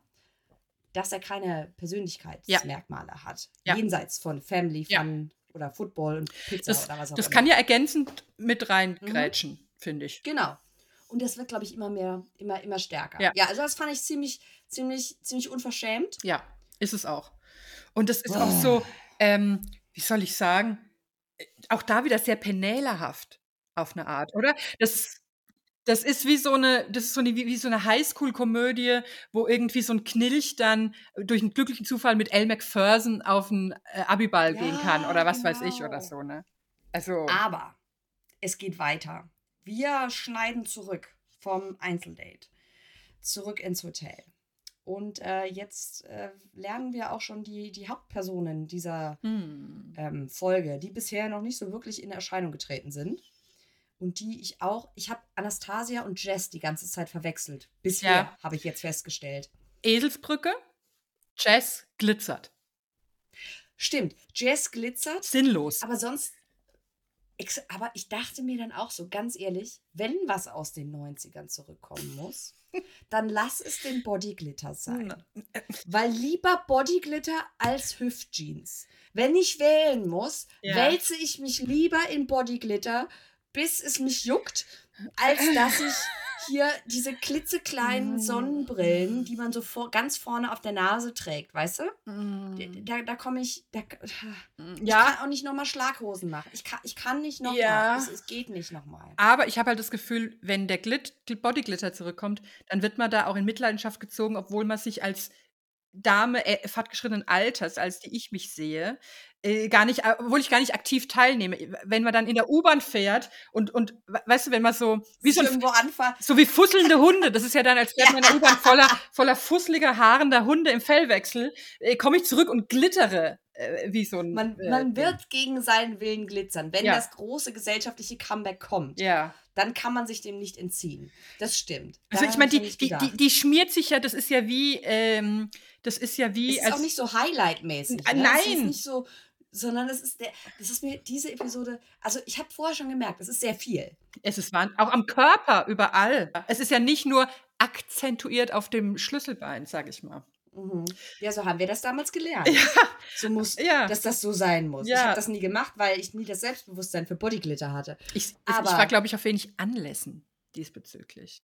dass er keine Persönlichkeitsmerkmale hat.
Ja.
Jenseits von Family,
Ja.
Fun oder Football und Pizza
Das,
oder was auch
das
immer.
kann ja ergänzend mit reingrätschen, finde ich.
Genau. Und das wird, glaube ich, immer mehr, immer, immer stärker.
Ja.
ja, also das fand ich ziemlich, ziemlich, ziemlich unverschämt.
Ja, ist es auch. Und das ist auch
Oh.
so, ähm, wie soll ich sagen, äh, auch da wieder sehr penälerhaft auf eine Art, oder? Das, das ist wie so eine, das ist so eine, wie, wie so eine Highschool-Komödie, wo irgendwie so ein Knilch dann durch einen glücklichen Zufall mit Elle Macpherson auf einen äh, Abiball gehen kann
Ja,
oder was weiß ich
genau.
oder so, ne? Also,
Aber es geht weiter. Wir schneiden zurück vom Einzeldate. Zurück ins Hotel. Und äh, jetzt äh, lernen wir auch schon die, die Hauptpersonen dieser
hm,
ähm, Folge, die bisher noch nicht so wirklich in Erscheinung getreten sind. Und die ich auch, ich habe Anastasia und Jess die ganze Zeit verwechselt. Bisher
Ja.
habe ich jetzt festgestellt.
Eselsbrücke, Jess glitzert.
Stimmt, Jess glitzert,
Sinnlos.
aber sonst. Aber ich dachte mir dann auch so, ganz ehrlich, wenn was aus den 90ern zurückkommen muss, dann lass es den Bodyglitter sein. Weil lieber Bodyglitter als Hüftjeans. Wenn ich wählen muss,
Ja.
wälze ich mich lieber in Bodyglitter, bis es mich juckt, als dass ich hier diese klitzekleinen
Mm.
Sonnenbrillen, die man so vor, ganz vorne auf der Nase trägt, weißt du?
Mm.
Da, da komme ich, da, ich
Ja,
kann auch nicht nochmal Schlaghosen machen. Ich kann, ich kann nicht nochmal.
Ja.
Es, es geht nicht nochmal.
Aber ich habe halt das Gefühl, wenn der Glit Bodyglitter zurückkommt, dann wird man da auch in Mitleidenschaft gezogen, obwohl man sich als Dame äh, fortgeschrittenen Alters, als die ich mich sehe, äh, gar nicht, äh, obwohl ich gar nicht aktiv teilnehme. Wenn man dann in der U-Bahn fährt und, und we- weißt du, wenn man so, wie so,
irgendwo
so wie fusselnde Hunde, das ist ja dann, als wäre man in der U-Bahn voller, voller fusseliger, haarender Hunde im Fellwechsel, äh, komme ich zurück und glittere äh, wie so ein.
Man,
äh,
man
Ding.
wird gegen seinen Willen glitzern. Wenn
Ja.
das große gesellschaftliche Comeback kommt,
Ja.
dann kann man sich dem nicht entziehen. Das stimmt.
Also
Daran
ich meine, die, die, die, die schmiert sich ja, das ist ja wie, ähm, das ist ja wie.
es ist auch nicht so Highlight-mäßig.
Äh,
Ne? Es ist
nein.
nicht so, sondern es ist der, das ist mir diese Episode, also ich habe vorher schon gemerkt, es ist sehr viel.
es ist wahr, auch am Körper, überall. Es ist ja nicht nur akzentuiert auf dem Schlüsselbein, sag ich mal.
Mhm. Ja, so haben wir das damals gelernt.
Ja.
So muss,
Ja.
dass das so sein muss. Ich
Ja.
habe das nie gemacht, weil ich nie das Selbstbewusstsein für Bodyglitter hatte.
Ich,
Aber-
ich war, glaube ich, auf wenig Anlässen diesbezüglich.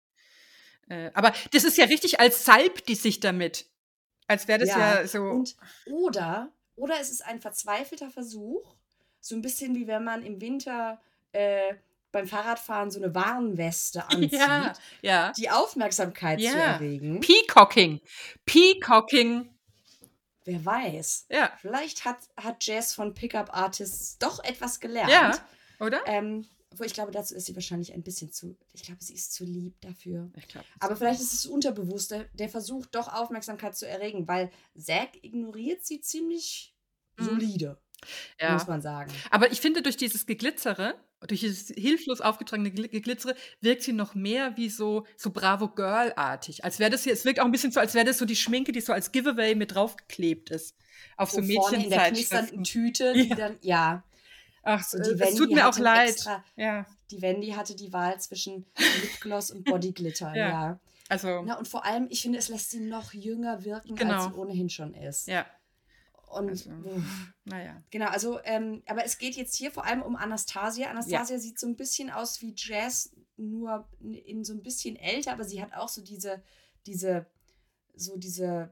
Äh, aber das ist ja richtig, als salbt die sich damit. Als wäre das ja, so.
Und, oder, oder es ist ein verzweifelter Versuch, so ein bisschen wie wenn man im Winter äh, beim Fahrradfahren so eine Warnweste anzieht,
ja, ja.
die Aufmerksamkeit zu
Ja.
erregen.
Peacocking. Peacocking.
Wer weiß.
Ja,
Vielleicht hat, hat Jazz von Pickup Artists doch etwas gelernt.
ja, oder?
Ähm, wo ich glaube, dazu ist sie wahrscheinlich ein bisschen zu. Ich glaube, sie ist zu lieb dafür.
Ich glaube.
Aber vielleicht ist es unterbewusst, der, der versucht doch Aufmerksamkeit zu erregen, weil Zack ignoriert sie ziemlich
Mhm.
solide,
Ja.
muss man sagen.
Aber ich finde, durch dieses Geglitzere durch dieses hilflos aufgetragene Gl- Geglitzere wirkt sie noch mehr wie so, so Bravo Girl-artig. Als wäre das hier, es wirkt auch ein bisschen so, als wäre das so die Schminke, die so als Giveaway mit draufgeklebt ist. Auf so,
so vorne in der knisternden. Tüte, die
Ja.
dann, ja.
Ach, so,
Und die
es tut mir auch leid.
Extra,
Ja,
die Wendy hatte die Wahl zwischen Lipgloss und Bodyglitter,
Ja.
ja.
also,
Na, und vor allem, ich finde, es lässt sie noch jünger wirken,
Genau.
als sie ohnehin schon ist.
ja,
Und
Also. naja.
genau, also, ähm, aber es geht jetzt hier vor allem um Anastasia. Anastasia sieht so ein bisschen aus wie Jazz, nur in- so ein bisschen älter, aber sie hat auch so diese, diese, so diese,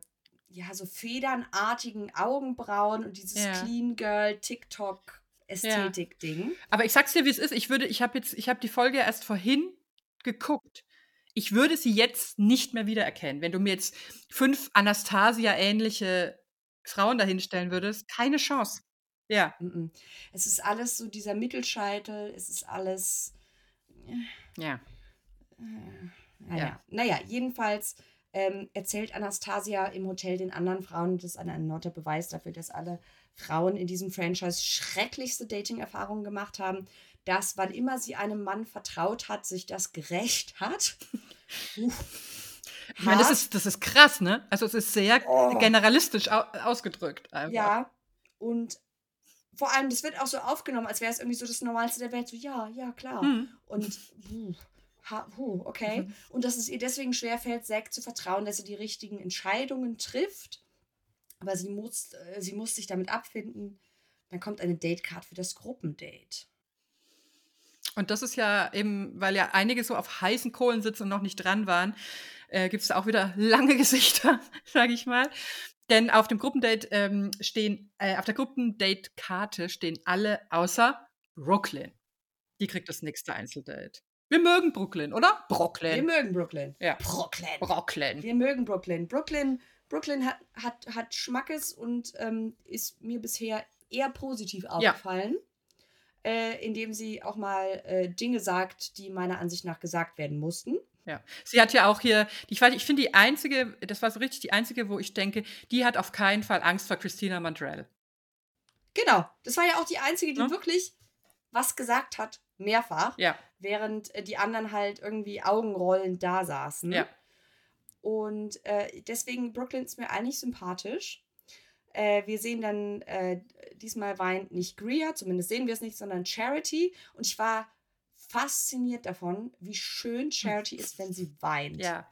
ja, so federnartigen Augenbrauen und dieses
Ja.
Clean Girl TikTok Ästhetik-Ding.
Aber ich sag's dir, wie es ist. Ich würde, ich habe jetzt, ich habe die Folge erst vorhin geguckt. Ich würde sie jetzt nicht mehr wiedererkennen. Wenn du mir jetzt fünf Anastasia-ähnliche Frauen dahinstellen würdest, keine Chance. Ja,
Mhm. Es ist alles so dieser Mittelscheitel, es ist alles.
ja.
Naja,
Ja.
naja jedenfalls ähm, erzählt Anastasia im Hotel den anderen Frauen, das ist ein erneuter Beweis dafür, dass alle Frauen in diesem Franchise schrecklichste Dating-Erfahrungen gemacht haben, dass wann immer sie einem Mann vertraut hat, sich das gerecht hat.
Ich meine, das ist, das ist krass, ne? Also es ist sehr
Oh.
generalistisch au ausgedrückt. Einfach.
Ja, und vor allem, das wird auch so aufgenommen, als wäre es irgendwie so das Normalste der Welt. So, ja, ja, klar.
Hm.
Und, puh, ha, puh, okay.
Mhm.
Und dass es ihr deswegen schwerfällt, Zack zu vertrauen, dass sie die richtigen Entscheidungen trifft. Aber sie muss, äh, sie muss sich damit abfinden. Dann kommt eine Datecard für das Gruppendate.
Und das ist ja eben, weil ja einige so auf heißen Kohlen sitzen und noch nicht dran waren, äh, gibt es auch wieder lange Gesichter, sage ich mal. Denn auf dem Gruppendate ähm, stehen, äh, auf der Gruppendate-Karte stehen alle außer Brooklyn. Die kriegt das nächste Einzeldate. Wir mögen Brooklyn, oder?
Wir
Brooklyn.
mögen Brooklyn.
Ja.
Brooklyn.
Brooklyn.
Wir mögen Brooklyn. Brooklyn, Brooklyn hat, hat, hat Schmackes und ähm, ist mir bisher eher positiv aufgefallen. Äh, indem sie auch mal äh, Dinge sagt, die meiner Ansicht nach gesagt werden mussten.
Ja. Sie hat ja auch hier, ich, weiß- ich finde die einzige, das war so richtig die einzige, wo ich denke, die hat auf keinen Fall Angst vor Christina Mandrell.
Genau, das war ja auch die Einzige, die
Ne?
wirklich was gesagt hat, mehrfach,
Ja,
während äh, die anderen halt irgendwie augenrollend da saßen.
ja.
Und äh, deswegen, Brooklyn ist mir eigentlich sympathisch. Äh, wir sehen dann, äh, diesmal weint nicht Greer, zumindest sehen wir es nicht, sondern Charity. Und ich war fasziniert davon, wie schön Charity ist, wenn sie weint.
Ja.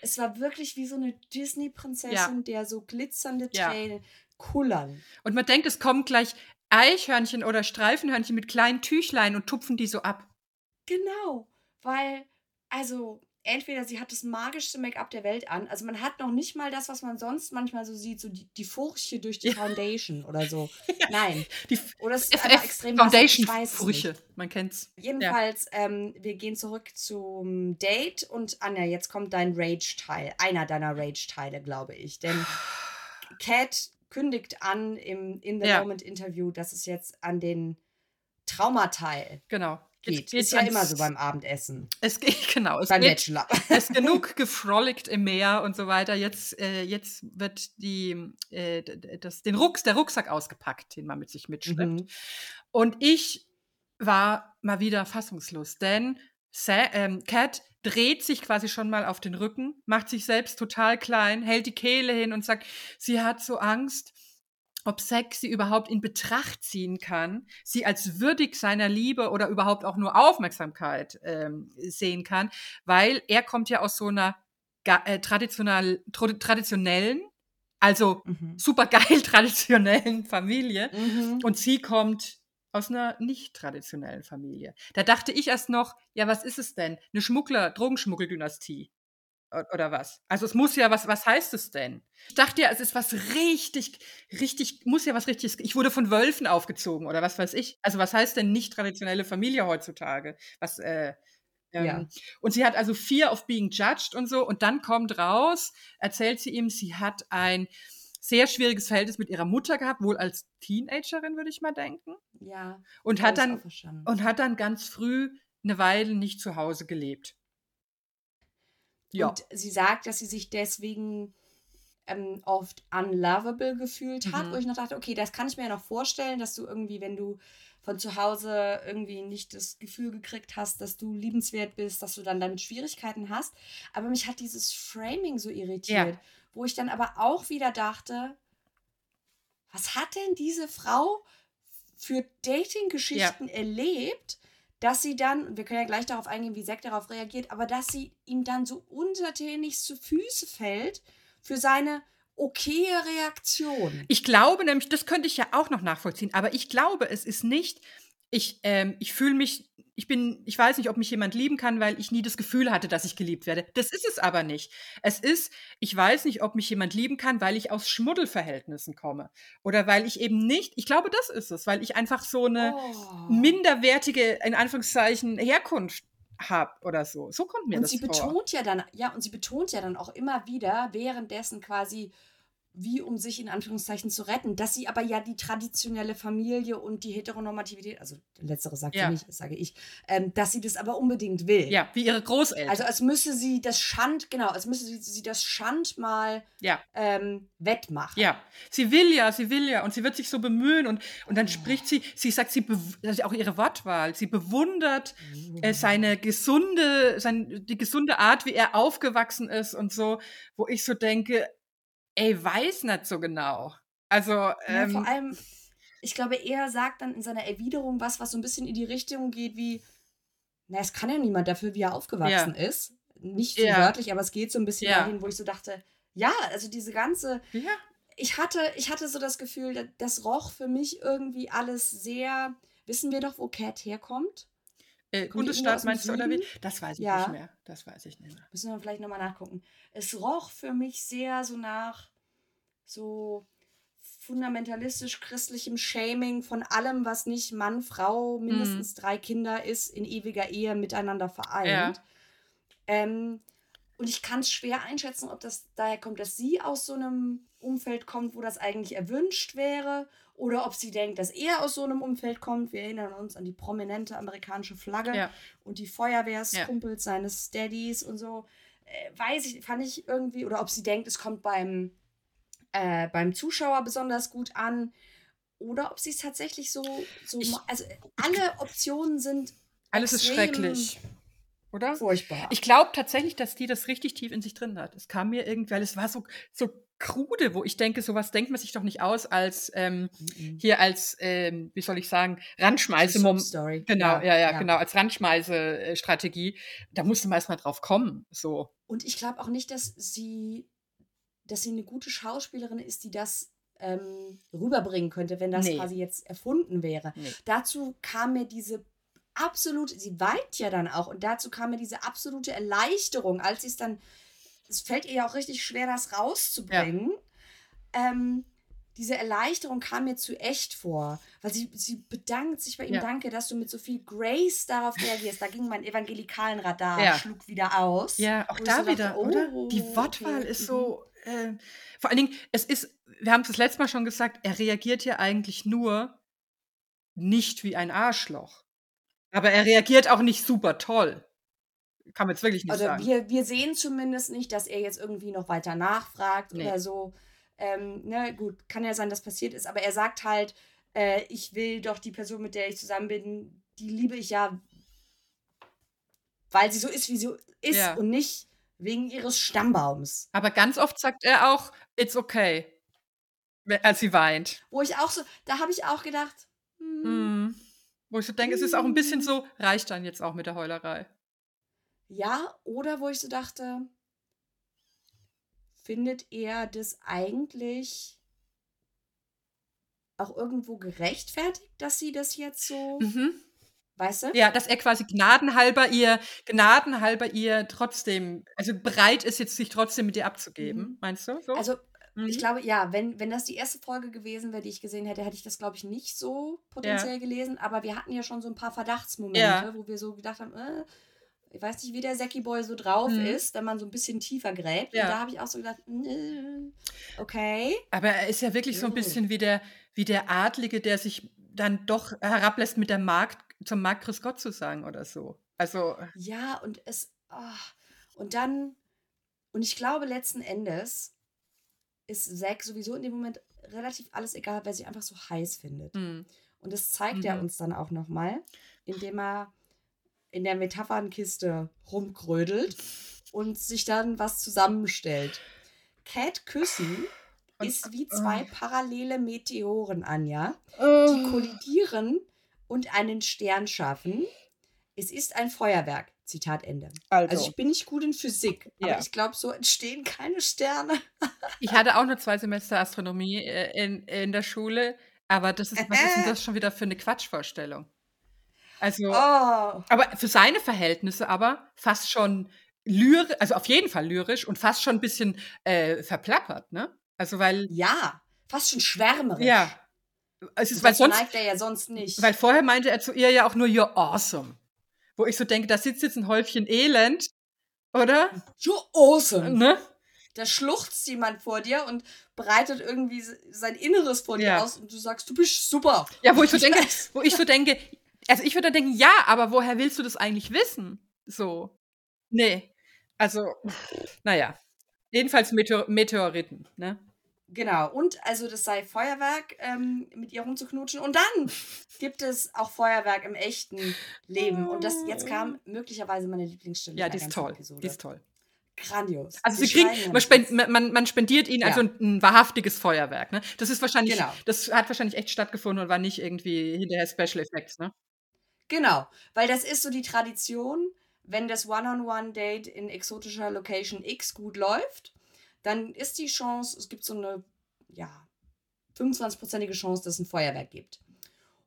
Es war wirklich wie so eine Disney-Prinzessin, der so glitzernde
Ja.
Tränen kullern.
Und man denkt, es kommen gleich Eichhörnchen oder Streifenhörnchen mit kleinen Tüchlein und tupfen die so ab.
Genau, weil, also, entweder sie hat das magischste Make-up der Welt an, also man hat noch nicht mal das, was man sonst manchmal so sieht, so die, die Furche durch die
Ja.
Foundation oder so. Nein.
Die
Oder es ist einfach extrem nicht.
man kennt's.
Jedenfalls, ähm, wir gehen zurück zum Date und Anja, jetzt kommt dein Rage-Teil, einer deiner Rage-Teile, glaube ich. Denn Cat kündigt an im In the
Ja.
Moment Interview, dass es jetzt an den Traumateil
Genau.
Geht.
geht's
ist ja immer so beim Abendessen,
Es geht, genau. Es
beim
geht,
Bachelor.
es ist genug gefrolikt im Meer und so weiter. Jetzt, äh, jetzt wird die, äh, das, den Rucks, der Rucksack ausgepackt, den man mit sich mitschleppt.
Mhm.
Und ich war mal wieder fassungslos, denn Sa ähm, Cat dreht sich quasi schon mal auf den Rücken, macht sich selbst total klein, hält die Kehle hin und sagt, sie hat so Angst, ob Zack sie überhaupt in Betracht ziehen kann, sie als würdig seiner Liebe oder überhaupt auch nur Aufmerksamkeit ähm, sehen kann, weil er kommt ja aus so einer äh, traditionell, tro- traditionellen, also
Mhm.
super geil traditionellen Familie.
Mhm.
Und sie kommt aus einer nicht traditionellen Familie. Da dachte ich erst noch, ja, was ist es denn? Eine Schmuggler, Drogenschmuggeldynastie. Oder was? Also es muss ja, was, was heißt es denn? Ich dachte ja, es ist was richtig, richtig, muss ja was richtiges. Ich wurde von Wölfen aufgezogen oder was weiß ich. Also was heißt denn nicht traditionelle Familie heutzutage? Was, äh, ähm,
Ja.
Und sie hat also Fear of being judged und so. Und dann kommt raus, erzählt sie ihm, sie hat ein sehr schwieriges Verhältnis mit ihrer Mutter gehabt, wohl als Teenagerin, würde ich mal denken.
Ja.
Und hat dann, und hat dann ganz früh eine Weile nicht zu Hause gelebt. Ja.
Und sie sagt, dass sie sich deswegen ähm, oft unlovable gefühlt hat,
Mhm.
wo ich noch dachte, okay, das kann ich mir ja noch vorstellen, dass du irgendwie, wenn du von zu Hause irgendwie nicht das Gefühl gekriegt hast, dass du liebenswert bist, dass du dann damit Schwierigkeiten hast. Aber mich hat dieses Framing so irritiert,
Ja.
wo ich dann aber auch wieder dachte, was hat denn diese Frau für Dating-Geschichten erlebt, dass sie dann, wir können ja gleich darauf eingehen, wie Zack darauf reagiert, aber dass sie ihm dann so untertänig zu Füße fällt für seine okaye Reaktion.
Ich glaube nämlich, das könnte ich ja auch noch nachvollziehen, aber ich glaube, es ist nicht, ich, ähm, ich fühle mich, ich bin, ich weiß nicht, ob mich jemand lieben kann, weil ich nie das Gefühl hatte, dass ich geliebt werde. Das ist es aber nicht. Es ist, ich weiß nicht, ob mich jemand lieben kann, weil ich aus Schmuddelverhältnissen komme. Oder weil ich eben nicht, ich glaube, das ist es, weil ich einfach so eine
Oh.
minderwertige, in Anführungszeichen, Herkunft habe oder so. So kommt mir
Und
das
sie
vor.
betont ja dann, ja, und sie betont ja dann auch immer wieder, währenddessen quasi, wie um sich in Anführungszeichen zu retten, dass sie aber ja die traditionelle Familie und die Heteronormativität, also letztere sagt
Ja.
sie nicht, sage ich, ähm, dass sie das aber unbedingt will.
ja, wie ihre Großeltern.
Also als müsse sie das Schand, genau, als müsse sie, sie das Schand mal
ja.
ähm, wettmachen.
Ja, sie will ja, sie will ja und sie wird sich so bemühen und, und dann spricht sie, sie sagt, sie ist auch ihre Wortwahl, sie bewundert äh, seine gesunde, sein, die gesunde Art, wie er aufgewachsen ist und so, wo ich so denke, ey, weiß nicht so genau. Also,
Ja,
ähm,
vor allem, ich glaube, er sagt dann in seiner Erwiderung was, was so ein bisschen in die Richtung geht wie, na, es kann ja niemand dafür, wie er aufgewachsen ist. Nicht so
Ja.
wörtlich, aber es geht so ein bisschen
Ja.
dahin, wo ich so dachte, ja, also diese ganze,
ja,
ich hatte, ich hatte so das Gefühl, da- das roch für mich irgendwie alles sehr, wissen wir doch, wo Cat herkommt?
Äh, Bundesstaat meinst du oder wie? Das weiß ich
Ja.
nicht mehr. Das weiß ich nicht mehr.
Müssen wir vielleicht nochmal nachgucken. Es roch für mich sehr so nach so fundamentalistisch-christlichem Shaming von allem, was nicht Mann, Frau,
Mhm.
mindestens drei Kinder ist, in ewiger Ehe miteinander vereint. Ähm, und ich kann es schwer einschätzen, ob das daher kommt, dass sie aus so einem Umfeld kommt, wo das eigentlich erwünscht wäre, oder ob sie denkt, dass er aus so einem Umfeld kommt. Wir erinnern uns an die prominente amerikanische Flagge
Ja.
und die Feuerwehrskumpels seines Daddies und so. Äh, weiß ich, fand ich irgendwie, oder ob sie denkt, es kommt beim, äh, beim Zuschauer besonders gut an. Oder ob sie es tatsächlich so, so
Ich-
also alle Optionen sind
Alles ist schrecklich. Oder?
furchtbar.
Ich glaube tatsächlich, dass die das richtig tief in sich drin hat. Es kam mir irgendwie, weil es war so, so krude, wo ich denke, sowas denkt man sich doch nicht aus als ähm,
Mhm.
hier als, ähm, wie soll ich sagen, Randschmeiße.
Story.
Genau, ja, ja, genau, als Randschmeiße-Strategie. Da musste man erst mal drauf kommen. So.
Und ich glaube auch nicht, dass sie, dass sie eine gute Schauspielerin ist, die das ähm, rüberbringen könnte, wenn das
Nee.
quasi jetzt erfunden wäre.
Nee.
Dazu kam mir diese absolute, sie weint ja dann auch, und dazu kam mir diese absolute Erleichterung, als sie es dann, es fällt ihr ja auch richtig schwer, das rauszubringen. Ähm, diese Erleichterung kam mir zu echt vor, weil sie, sie bedankt sich bei ihm,
Ja.
danke, dass du mit so viel Grace darauf reagierst. Da ging mein evangelikalen Radar,
Ja.
schlug wieder aus.
Ja, auch da
so dachte,
wieder, oder?
oh,
Die Wortwahl
okay,
ist
mhm.
so. Äh, vor allen Dingen, es ist, wir haben es das letzte Mal schon gesagt, er reagiert ja eigentlich nur nicht wie ein Arschloch. Aber er reagiert auch nicht super toll. Kann man jetzt wirklich nicht
Also
sagen.
wir, wir sehen zumindest nicht, dass er jetzt irgendwie noch weiter nachfragt
Nee.
oder so. Ähm, ne, gut, kann ja sein, dass passiert ist, aber er sagt halt, äh, ich will doch die Person, mit der ich zusammen bin, die liebe ich ja, weil sie so ist, wie sie ist
Ja.
und nicht wegen ihres Stammbaums.
Aber ganz oft sagt er auch, it's okay. Als sie weint.
Wo ich auch so, da habe ich auch gedacht, hm,
Mhm. Wo ich so denke, es ist auch ein bisschen so, reicht dann jetzt auch mit der Heulerei.
Ja, oder wo ich so dachte, findet er das eigentlich auch irgendwo gerechtfertigt, dass sie das jetzt so,
Mhm.
weißt du?
Ja, dass er quasi gnadenhalber ihr, gnadenhalber ihr trotzdem, also bereit ist, jetzt sich trotzdem mit ihr abzugeben.
Mhm.
Meinst du? So?
Also
Mhm.
ich glaube, ja, wenn, wenn das die erste Folge gewesen wäre, die ich gesehen hätte, hätte ich das, glaube ich, nicht so potenziell gelesen. Aber wir hatten ja schon so ein paar Verdachtsmomente,
Ja.
wo wir so gedacht haben, äh, ich weiß nicht, wie der Säcki Boy so drauf
Mhm.
ist, wenn man so ein bisschen tiefer gräbt.
Ja.
Und da habe ich auch so gedacht, okay.
Aber er ist ja wirklich so ein
Mhm.
bisschen wie der, wie der Adlige, der sich dann doch herablässt, mit der Markt, zum Markt Chris Gott zu sagen oder so. Also,
Ja, und es. ah, und dann. Und ich glaube, letzten Endes ist Zack sowieso in dem Moment relativ alles egal, weil sie einfach so heiß findet.
hm.
Und das zeigt er
Mhm.
uns dann auch nochmal, indem er in der Metaphernkiste rumkrödelt und sich dann was zusammenstellt. Cat küssen
Und-
ist wie zwei
oh.
parallele Meteoren, Anja, die kollidieren und einen Stern schaffen. Es ist ein Feuerwerk. Zitat Ende.
Also,
Also ich bin nicht gut in Physik,
Ja.
aber ich glaube, so entstehen keine Sterne.
ich hatte auch nur zwei Semester Astronomie äh, in, in der Schule, aber das ist, was ist denn das schon wieder für eine Quatschvorstellung? Also,
Oh,
aber für seine Verhältnisse aber fast schon lyrisch, also auf jeden Fall lyrisch und fast schon ein bisschen äh, verplappert, ne? Also, weil,
ja, fast schon schwärmerisch.
ja, es ist,
Das
weil sonst,
neigt er ja sonst nicht.
weil vorher meinte er zu ihr ja auch nur, you're awesome. Wo ich so denke, da sitzt jetzt ein Häufchen Elend, oder?
You're awesome.
Ne?
Da schluchzt jemand vor dir und breitet irgendwie se- sein Inneres vor dir
Ja.
aus und du sagst, du bist super.
Ja, wo ich so denke, wo ich so denke, also ich würde dann denken, ja, aber woher willst du das eigentlich wissen? So. Nee. Also, naja. Jedenfalls Meteor Meteoriten, ne?
Genau. Und also das sei Feuerwerk, ähm, mit ihr rumzuknutschen. Und dann gibt es auch Feuerwerk im echten Leben. Und das jetzt kam möglicherweise meine Lieblingsstelle.
Ja, die ist toll.
Episode.
Die ist toll.
Grandios.
Also sie kriegen, man, spend, man, man spendiert ihnen
Ja.
also ein, ein wahrhaftiges Feuerwerk, ne? Das ist wahrscheinlich,
Genau.
das hat wahrscheinlich echt stattgefunden und war nicht irgendwie hinterher Special Effects, ne?
Genau, weil das ist so die Tradition, wenn das One-on-One-Date in exotischer Location X gut läuft, dann ist die Chance, es gibt so eine, ja, 25-prozentige Chance, dass es ein Feuerwerk gibt.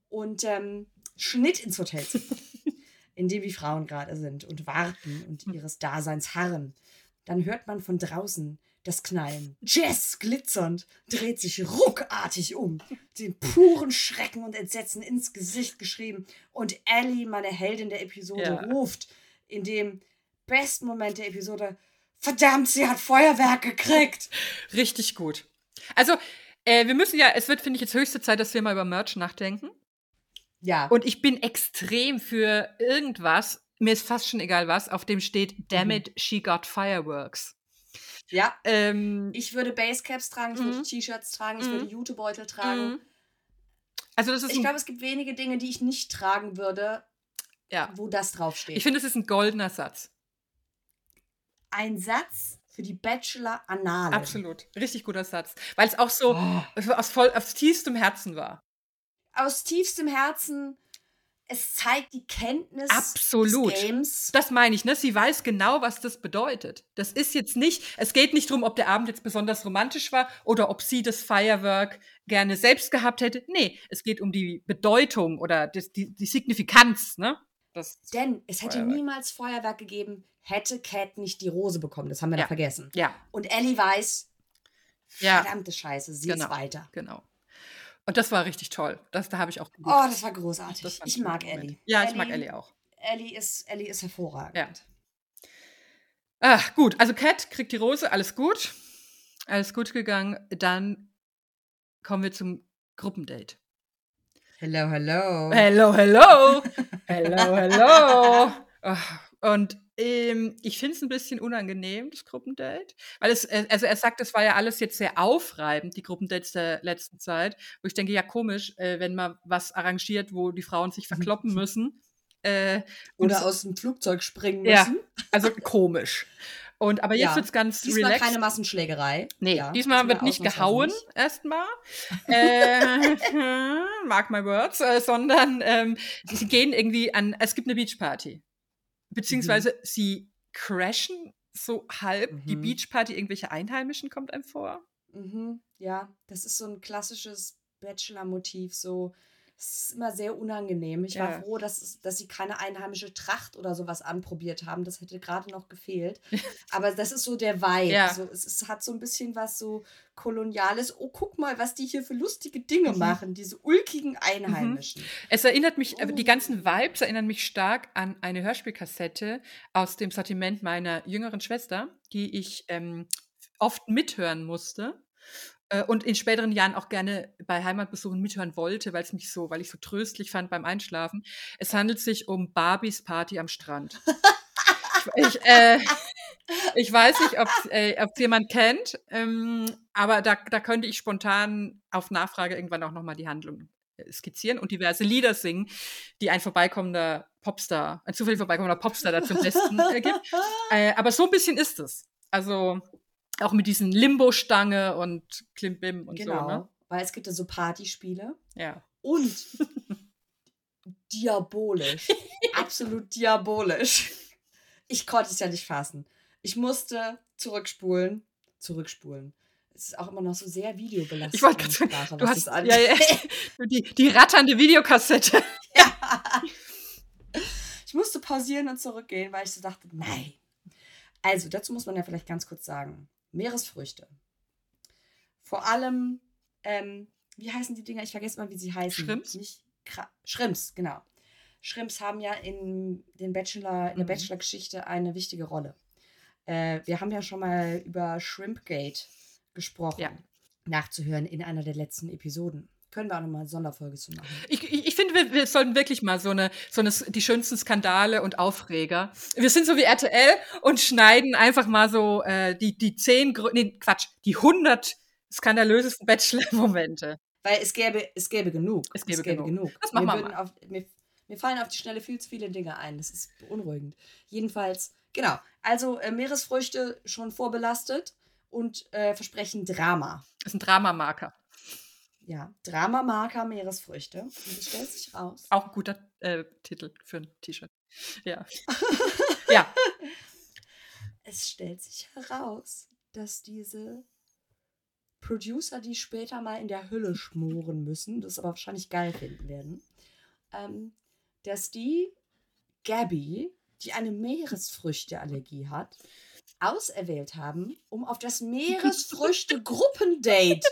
Und ähm, Schnitt ins Hotelzimmer, in dem die Frauen gerade sind und warten und ihres Daseins harren. Dann hört man von draußen das Knallen. Jess, glitzernd, dreht sich ruckartig um, den puren Schrecken und Entsetzen ins Gesicht geschrieben. Und Ellie, meine Heldin der Episode,
Ja.
ruft in dem besten Moment der Episode: Verdammt, sie hat Feuerwerk gekriegt!
Richtig gut. Also, äh, wir müssen ja, es wird, finde ich, jetzt höchste Zeit, dass wir mal über Merch nachdenken.
Ja,
Und ich bin extrem für irgendwas, mir ist fast schon egal was, auf dem steht, damn
Mhm.
it, she got fireworks.
Ja.
Ähm,
Ich würde Basecaps tragen, ich würde
Mhm.
T-Shirts tragen, ich
Mhm.
würde Jutebeutel tragen.
mhm. also das ist
Ich glaube, es gibt wenige Dinge, die ich nicht tragen würde,
ja.
wo das draufsteht.
Ich finde, es ist ein goldener Satz.
Ein Satz für die Bachelor-Annalen.
Absolut. Richtig guter Satz. Weil es auch so
Oh.
aus, voll, aus tiefstem Herzen war.
Aus tiefstem Herzen, es zeigt die Kenntnis
Absolut.
des Games.
Das meine ich, ne? Sie weiß genau, was das bedeutet. Das ist jetzt nicht, es geht nicht darum, ob der Abend jetzt besonders romantisch war oder ob sie das Firework gerne selbst gehabt hätte. Nee, es geht um die Bedeutung oder das, die, die Signifikanz, ne? Das,
Denn es hätte
Feuerwerk.
niemals Feuerwerk gegeben, hätte Cat nicht die Rose bekommen. Das haben wir
Ja.
noch vergessen.
ja,
Und Ellie weiß,
Ja.
verdammte Scheiße, sie
Genau.
ist weiter.
genau. Und das war richtig toll. Das, da habe ich auch
Oh, das war großartig.
Das
ich mag
Moment.
Ellie.
Ja, ich mag Ellie auch.
Ellie ist, Ellie ist hervorragend.
Ja. Ach, gut. Also Cat kriegt die Rose, alles gut. Alles gut gegangen. Dann kommen wir zum Gruppendate.
Hello, hello.
Hello, hello. hello, hello. Ach, Und ähm, ich finde es ein bisschen unangenehm, das Gruppendate. Weil es, äh, also er sagt, das war ja alles jetzt sehr aufreibend, die Gruppendates der letzten Zeit. Wo ich denke, ja, komisch, äh, wenn man was arrangiert, wo die Frauen sich verkloppen müssen. Äh,
Oder
es-
aus dem Flugzeug springen
Ja.
müssen.
also komisch. Und aber jetzt
Ja.
wird's ganz
Diesmal
relaxed.
keine Massenschlägerei.
Nee,
Ja,
diesmal wird nicht gehauen, erstmal. äh, mark my words, äh, sondern ähm, sie gehen irgendwie an, es gibt eine Beachparty. Beziehungsweise sie crashen so halb die
Mhm.
Beachparty, irgendwelche Einheimischen kommt einem vor.
Mhm, ja, das ist so ein klassisches Bachelor-Motiv. So, es ist immer sehr unangenehm. Ich war
Ja.
froh, dass, dass sie keine einheimische Tracht oder sowas anprobiert haben. Das hätte gerade noch gefehlt. Aber das ist so der Vibe.
Ja.
So, es, es hat so ein bisschen was so Koloniales. Oh, guck mal, was die hier für lustige Dinge
Mhm.
machen, diese ulkigen Einheimischen.
Es erinnert mich, äh, die
Oh.
ganzen Vibes erinnern mich stark an eine Hörspielkassette aus dem Sortiment meiner jüngeren Schwester, die ich ähm, oft mithören musste äh, und in späteren Jahren auch gerne bei Heimatbesuchen mithören wollte, weil es mich so, weil ich so tröstlich fand beim Einschlafen. Es handelt sich um Barbies Party am Strand. ich, äh, ich weiß nicht, ob äh, ob jemand kennt, ähm, aber da, da könnte ich spontan auf Nachfrage irgendwann auch nochmal die Handlung äh, skizzieren und diverse Lieder singen, die ein vorbeikommender Popstar, ein zufällig vorbeikommender Popstar da zum Besten äh, gibt. Äh, aber so ein bisschen ist es. Also auch mit diesen Limbo-Stange und Klimbim und
genau,
so. Ne?
weil es gibt ja so Partyspiele
Ja.
und diabolisch, absolut diabolisch. Ich konnte es ja nicht fassen. Ich musste zurückspulen, zurückspulen. Es ist auch immer noch so sehr videobelastet.
Ich wollte gerade sagen,
Sprache,
du
was
hast ja, ja, die, die ratternde Videokassette.
Ja. Ich musste pausieren und zurückgehen, weil ich so dachte, nein. Also, dazu muss man ja vielleicht ganz kurz sagen. Meeresfrüchte. Vor allem, ähm, wie heißen die Dinger? Ich vergesse mal, wie sie heißen. Nicht Kra Shrimps, genau. Shrimps haben ja in, den Bachelor, in der
Mhm.
Bachelor-Geschichte eine wichtige Rolle. Äh, wir haben ja schon mal über Shrimpgate gesprochen.
Ja.
Nachzuhören in einer der letzten Episoden. Können wir auch nochmal eine Sonderfolge zu machen.
Ich, ich, ich finde, wir, wir sollten wirklich mal so eine, so eine, die schönsten Skandale und Aufreger. Wir sind so wie RTL und schneiden einfach mal so äh, die, die zehn, nee, Quatsch, die hundert skandalösesten Bachelor-Momente.
Weil es gäbe, es gäbe genug.
Es gäbe genug. Das
mir,
machen wir
würden auf, mir, mir fallen auf die Schnelle viel zu viele Dinge ein. Das ist beunruhigend. Jedenfalls, genau. Also äh, Meeresfrüchte schon vorbelastet und äh, versprechen Drama.
Das ist ein Dramamarker.
Ja, Dramamarker Meeresfrüchte. Und es stellt sich raus.
Auch ein guter äh, Titel für ein T-Shirt. Ja. ja.
Es stellt sich heraus, dass diese Producer, die später mal in der Hölle schmoren müssen, das aber wahrscheinlich geil finden werden, ähm, dass die Gabby, die eine Meeresfrüchteallergie hat, auserwählt haben, um auf das Meeresfrüchte-Gruppendate,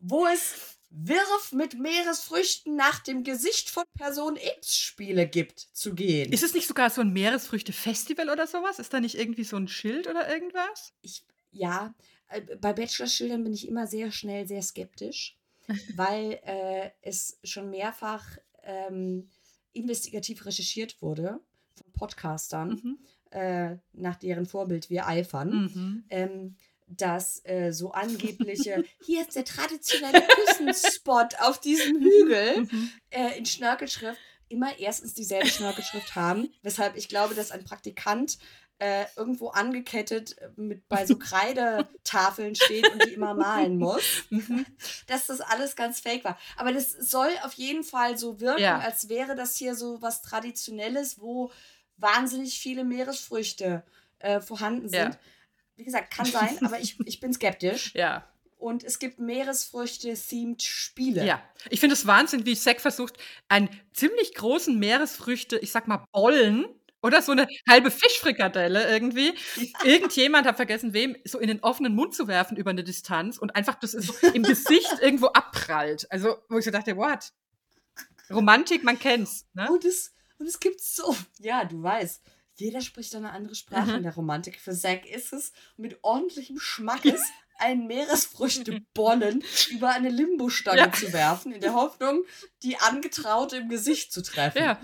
wo es Wirf mit Meeresfrüchten nach dem Gesicht von Person X Spiele gibt, zu gehen.
Ist es nicht sogar so ein Meeresfrüchte-Festival oder sowas? Ist da nicht irgendwie so ein Schild oder irgendwas?
ich, ja, äh, bei Bachelor-Schildern bin ich immer sehr schnell sehr skeptisch, weil äh, es schon mehrfach ähm, investigativ recherchiert wurde von Podcastern,
Mhm.
äh, nach deren Vorbild wir eifern,
Mhm.
ähm, dass äh, so angebliche, hier ist der traditionelle Küssenspot auf diesem Hügel
Mhm.
äh, in Schnörkelschrift immer erstens dieselbe Schnörkelschrift haben, weshalb ich glaube, dass ein Praktikant äh, irgendwo angekettet äh, mit bei so Kreidetafeln steht und die immer malen muss,
Mhm.
dass das alles ganz fake war. Aber das soll auf jeden Fall so wirken,
Ja.
als wäre das hier so was Traditionelles, wo wahnsinnig viele Meeresfrüchte äh, vorhanden sind.
Ja.
Wie gesagt, kann sein, aber ich, ich bin skeptisch.
Ja.
Und es gibt Meeresfrüchte-themed Spiele.
Ja, ich finde es Wahnsinn, wie Zack versucht, einen ziemlich großen Meeresfrüchte, ich sag mal Bollen oder so eine halbe Fischfrikadelle irgendwie. Irgendjemand hat vergessen, wem so in den offenen Mund zu werfen über eine Distanz und einfach das so im Gesicht irgendwo abprallt. Also, wo ich so dachte, what? Romantik, man kennt's. Ne?
Und es, und es gibt so, ja, du weißt, jeder spricht eine andere Sprache
Mhm.
in der Romantik. Für Zack ist es mit ordentlichem Schmackes einen Meeresfrüchtebollen über eine Limbostange
Ja.
zu werfen, in der Hoffnung, die Angetraute im Gesicht zu treffen.
Ja,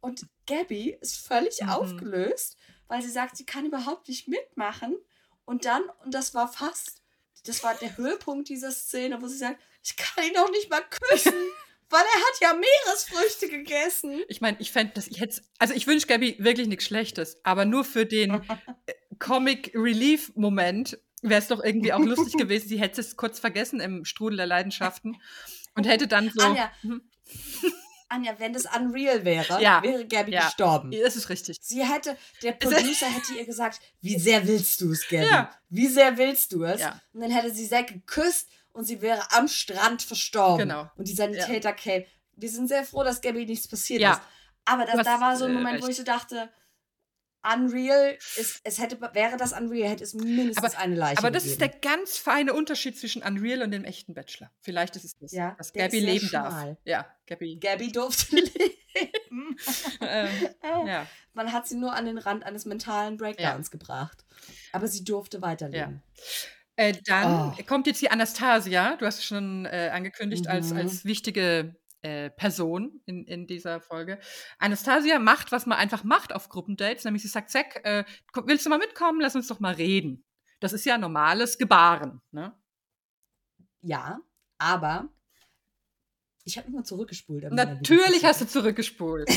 Und Gabby ist völlig
Mhm.
aufgelöst, weil sie sagt, sie kann überhaupt nicht mitmachen. Und dann, und das war fast, das war der Höhepunkt dieser Szene, wo sie sagt, ich kann ihn doch nicht mal küssen, weil er hat ja Meeresfrüchte gegessen.
ich meine, ich fände das, ich hätte, also ich wünsche Gabby wirklich nichts Schlechtes, aber nur für den äh, Comic Relief Moment wäre es doch irgendwie auch lustig gewesen. Sie hätte es kurz vergessen im Strudel der Leidenschaften und hätte dann so.
Anja,
Mhm.
Anja, wenn das unreal wäre,
Ja.
wäre Gabby
Ja.
gestorben.
Das ist richtig.
Sie hätte, der Producer hätte ihr gesagt, wie sehr willst du es, Gabby?
Ja.
Wie sehr willst du es?
Ja.
Und dann hätte sie Zack geküsst und sie wäre am Strand verstorben.
Genau.
Und die Sanitäter käme. Wir sind sehr froh, dass Gabby nichts passiert
Ja.
ist. Aber das, da war so ein
äh,
Moment, wo ich so dachte, Unreal, ist, es hätte, wäre das Unreal, hätte es mindestens eine Leiche
Aber das ist der
gegeben.
ganz feine Unterschied zwischen Unreal und dem echten Bachelor. Vielleicht ist es das,
Ja,
dass Gabby leben darf.
schmal.
Ja, Gabby.
Gabby durfte leben.
ähm, ja,
Man hat sie nur an den Rand eines mentalen Breakdowns gebracht. Aber sie durfte weiterleben.
Äh, dann
Oh.
kommt jetzt die Anastasia, du hast es schon äh, angekündigt, als,
Mhm.
als wichtige äh, Person in, in dieser Folge. Anastasia macht, was man einfach macht auf Gruppendates, nämlich sie sagt, Zack, äh, willst du mal mitkommen? Lass uns doch mal reden. Das ist ja normales Gebaren. Ne?
Ja, aber Ich habe immer zurückgespult.
Natürlich hast du zurückgespult.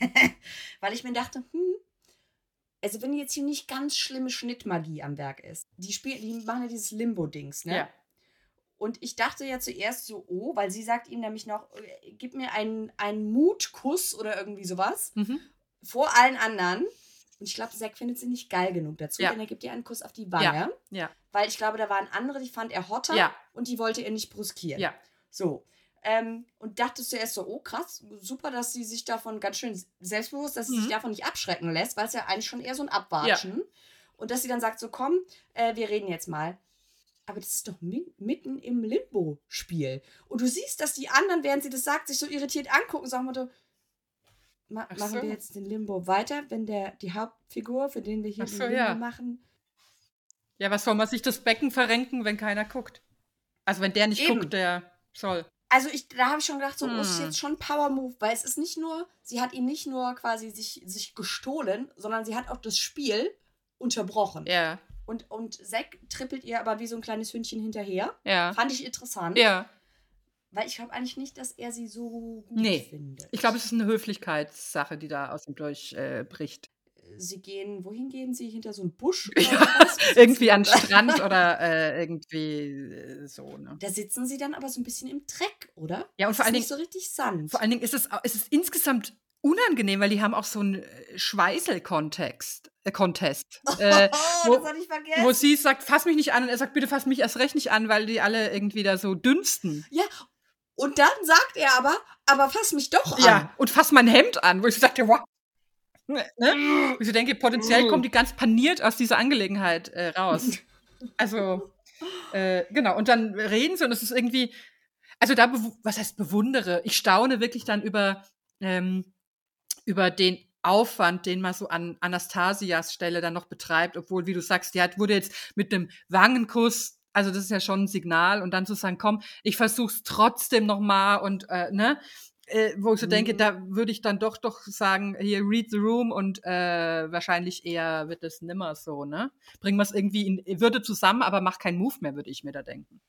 Weil ich mir dachte, hm, also wenn jetzt hier nicht ganz schlimme Schnittmagie am Werk ist, die spielen, die machen ja dieses Limbo-Dings, ne?
Ja.
Und ich dachte ja zuerst so, oh, weil sie sagt ihm nämlich noch, äh, gib mir einen, einen Mutkuss oder irgendwie sowas
Mhm.
vor allen anderen. Und ich glaube, Zack findet sie nicht geil genug dazu,
Ja.
denn er gibt ihr einen Kuss auf die Wange.
Ja.
Weil ich glaube, da waren andere, die fand er hotter
Ja.
und die wollte er nicht brüskieren.
Ja.
So. Ähm, und dachte zuerst so, oh krass, super, dass sie sich davon ganz schön selbstbewusst, dass sie
Mhm.
sich davon nicht abschrecken lässt, weil es ja eigentlich schon eher so ein Abwatschen. Und dass sie dann sagt, so komm, äh, wir reden jetzt mal. Aber das ist doch mi mitten im Limbo-Spiel. Und du siehst, dass die anderen, während sie das sagt, sich so irritiert angucken, sagen wir Ma
Ach
machen
so.
wir jetzt den Limbo weiter, wenn der die Hauptfigur, für den wir hier
Ach
den
so,
Limbo
ja.
machen,
Ja, was soll man sich das Becken verrenken, wenn keiner guckt? Also wenn der nicht
Eben.
guckt, der soll.
Also ich, da habe ich schon gedacht, so, oh, ist
Hm.
jetzt schon Power Move, weil es ist nicht nur, sie hat ihn nicht nur quasi sich, sich gestohlen, sondern sie hat auch das Spiel unterbrochen.
Ja,
Und, und Zack trippelt ihr aber wie so ein kleines Hündchen hinterher.
ja.
Fand ich interessant.
Ja.
Weil ich glaube eigentlich nicht, dass er sie so gut
Nee.
findet.
Ich glaube, es ist eine Höflichkeitssache, die da aus ihm durchbricht. Äh, bricht.
Sie gehen, wohin gehen sie? Hinter so einen Busch?
Ja, irgendwie an
sie?
Strand oder äh, irgendwie äh, so. Ne?
Da sitzen sie dann aber so ein bisschen im Dreck, oder?
Ja, und vor
ist
allen
nicht
Dingen-
so richtig sanft.
Vor allen Dingen ist es, au- es ist insgesamt unangenehm, weil die haben auch so einen äh, Schweißel-Kontext. Äh, Contest. Äh,
oh,
wo-
das hatte ich vergessen.
wo sie sagt, fass mich nicht an und er sagt, bitte fass mich erst recht nicht an, weil die alle irgendwie da so dünsten.
ja, und dann sagt er aber, aber fass mich doch an.
Ja, und fass mein Hemd an, wo ich so sagte, wow. Ne? Wo ich so denke, potenziell
Mm.
kommt die ganz paniert aus dieser Angelegenheit äh, raus. Also, äh, genau, und dann reden sie und es ist irgendwie, also da, was heißt bewundere, ich staune wirklich dann über, ähm, über den Aufwand, den man so an Anastasias Stelle dann noch betreibt, obwohl, wie du sagst, die hat, wurde jetzt mit einem Wangenkuss, also das ist ja schon ein Signal, und dann zu sagen, komm, ich versuch's trotzdem noch mal und, äh, ne, äh, wo ich so denke,
Mhm.
da würde ich dann doch doch sagen, hier read the room und äh, wahrscheinlich eher wird es nimmer so, ne? Bringen wir es irgendwie in Würde zusammen, aber mach keinen Move mehr, würde ich mir da denken.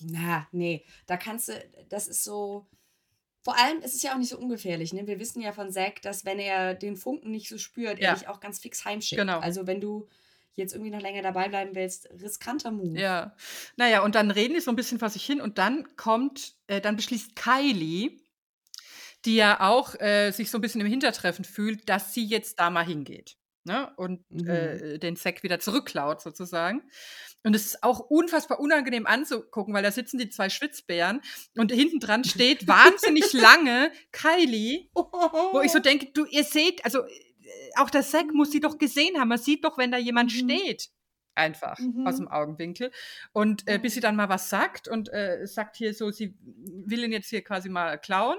Na, nee, da kannst du, das ist so. Vor allem ist es ja auch nicht so ungefährlich, ne? Wir wissen ja von Zack, dass wenn er den Funken nicht so spürt,
Ja.
er dich auch ganz fix heimschickt.
Genau.
Also wenn du jetzt irgendwie noch länger dabei bleiben willst, riskanter Move.
Ja. Naja, und dann reden die so ein bisschen vor sich hin und dann kommt, äh, dann beschließt Kylie, die ja auch äh, sich so ein bisschen im Hintertreffen fühlt, dass sie jetzt da mal hingeht. Ne? Und
Mhm.
äh, den Sack wieder zurückklaut, sozusagen. Und es ist auch unfassbar unangenehm anzugucken, weil da sitzen die zwei Schwitzbären und hinten dran steht wahnsinnig lange Kylie, wo ich so denke, du, ihr seht, also äh, auch der Sack muss sie doch gesehen haben. Man sieht doch, wenn da jemand
Mhm.
steht. Einfach
Mhm.
aus dem Augenwinkel. Und äh, bis sie dann mal was sagt und äh, sagt hier so, sie will ihn jetzt hier quasi mal klauen.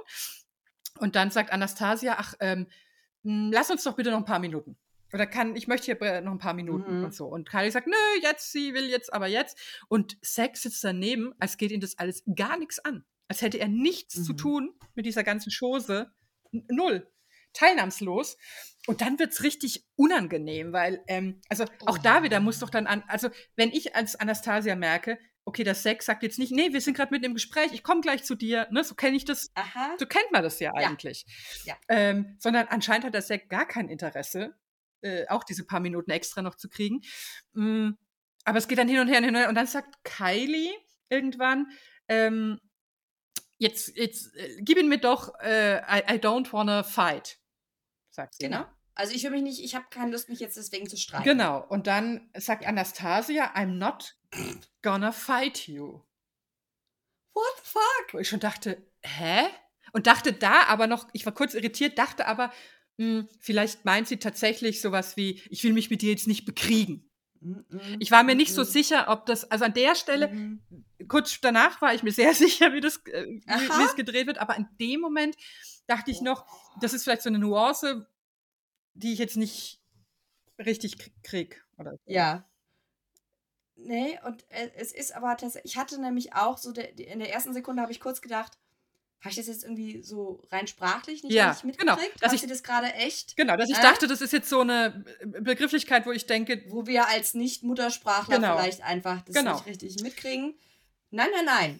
Und dann sagt Anastasia, ach, ähm, mh, lass uns doch bitte noch ein paar Minuten. Oder kann, ich möchte hier noch ein paar Minuten
Mhm.
und so. Und Kylie sagt, nö, jetzt, sie will jetzt, aber jetzt. Und Sex sitzt daneben, als geht ihn das alles gar nichts an. Als hätte er nichts zu
Mhm.
tun mit dieser ganzen Chose. Null. Teilnahmslos. Und dann wird's richtig unangenehm, weil, ähm, also auch
Oh.
da wieder muss doch dann an, also wenn ich als Anastasia merke, okay, der Sex sagt jetzt nicht, nee, wir sind gerade mitten im Gespräch, ich komme gleich zu dir, ne, so kenne ich das
Aha.
so kennt man das ja
Ja.
eigentlich.
Ja.
Ähm, sondern anscheinend hat der Zack gar kein Interesse, äh, auch diese paar Minuten extra noch zu kriegen. Mm, aber es geht dann hin und her und hin und her. Und dann sagt Kylie irgendwann, ähm, jetzt, jetzt äh, gib ihn mir doch, äh, I, I don't wanna fight, sagt sie.
Genau.
Ne?
Also ich will mich nicht, ich habe keine Lust, mich jetzt deswegen zu streiten.
Genau. Und dann sagt Anastasia, I'm not gonna fight you.
What the fuck?
wo ich schon dachte, hä? Und dachte da aber noch, ich war kurz irritiert, dachte aber, hm, vielleicht meint sie tatsächlich sowas wie, ich will mich mit dir jetzt nicht bekriegen. Ich war mir nicht so sicher, ob das, also an der Stelle,
Mhm.
kurz danach war ich mir sehr sicher, wie das, äh, wie, es gedreht wird, aber in dem Moment dachte ich noch, das ist vielleicht so eine Nuance, die ich jetzt nicht richtig krieg. Oder so.
Ja. Nee, und äh, es ist aber tatsächlich, ich hatte nämlich auch so, der, in der ersten Sekunde habe ich kurz gedacht, habe ich das jetzt irgendwie so rein sprachlich nicht
Ja,
richtig
genau,
mitgekriegt?
dass
Hat
ich-
sie das gerade echt?
Genau, dass ich
Äh?
dachte, das ist jetzt so eine Begrifflichkeit, wo ich denke,
Wo wir als Nicht-Muttersprachler
Genau.
vielleicht einfach das
Genau.
nicht richtig mitkriegen. Nein, nein, nein.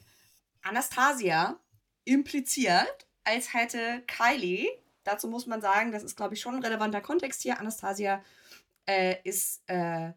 Anastasia impliziert, als hätte Kylie, dazu muss man sagen, das ist, glaube ich, schon ein relevanter Kontext hier, Anastasia äh, ist äh,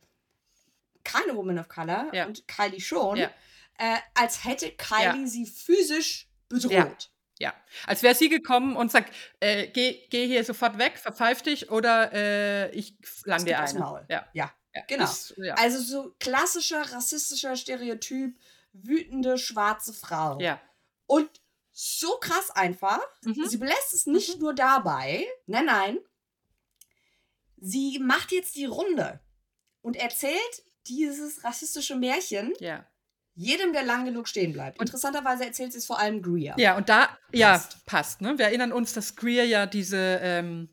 keine Woman of Color
Ja.
und Kylie schon,
Ja.
äh, als hätte Kylie sie physisch bedroht.
Ja, als wäre sie gekommen und sagt, äh, geh, geh hier sofort weg, verpfeif dich oder äh, ich lang
Es
dir eine.
Maul.
Ja,
Ja,
ja,
genau.
Das, ja.
Also so klassischer rassistischer Stereotyp, wütende schwarze Frau.
ja.
Und so krass einfach.
Mhm.
Sie belässt es nicht nur dabei. Nein, nein. Sie macht jetzt die Runde und erzählt dieses rassistische Märchen
ja.
jedem, der lang genug stehen bleibt. Interessanterweise erzählt sie es vor allem Greer.
Ja, und da, ja,
Passt.
passt. ne? Wir erinnern uns, dass Greer ja diese ähm,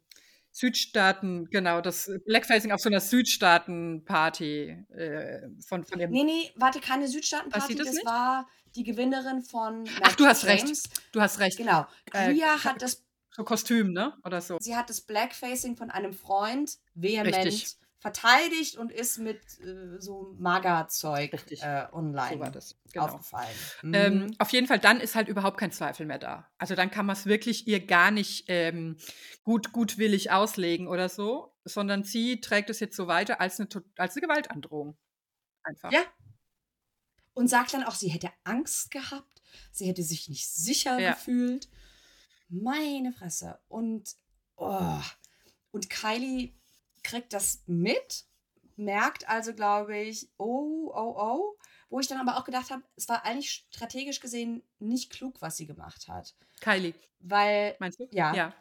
Südstaaten, genau, das Blackfacing auf so einer Südstaaten-Party äh, von, von dem.
Nee, nee, warte, keine Südstaaten-Party.
das
Das war die Gewinnerin von
Ach,
Matt
du hast
James.
recht. Du hast recht.
Genau.
Äh,
Greer hat das
So Kostüm, ne? Oder so.
sie hat das Blackfacing von einem Freund vehement
Richtig.
Verteidigt und ist mit äh, so Magerzeug äh, online
So. Genau.
aufgefallen.
Ähm,
Mhm.
auf jeden Fall, dann ist halt überhaupt kein Zweifel mehr da. Also dann kann man es wirklich ihr gar nicht ähm, gut, gutwillig auslegen oder so, sondern sie trägt es jetzt so weiter als eine, als eine Gewaltandrohung. Einfach.
Ja. Und sagt dann auch, sie hätte Angst gehabt, sie hätte sich nicht sicher
Ja.
gefühlt. Meine Fresse. Und, oh. und Kylie kriegt das mit, merkt also, glaube ich, oh, oh, oh. Wo ich dann aber auch gedacht habe, es war eigentlich strategisch gesehen nicht klug, was sie gemacht hat.
Kylie,
Weil
meinst du?
Ja.
Ja.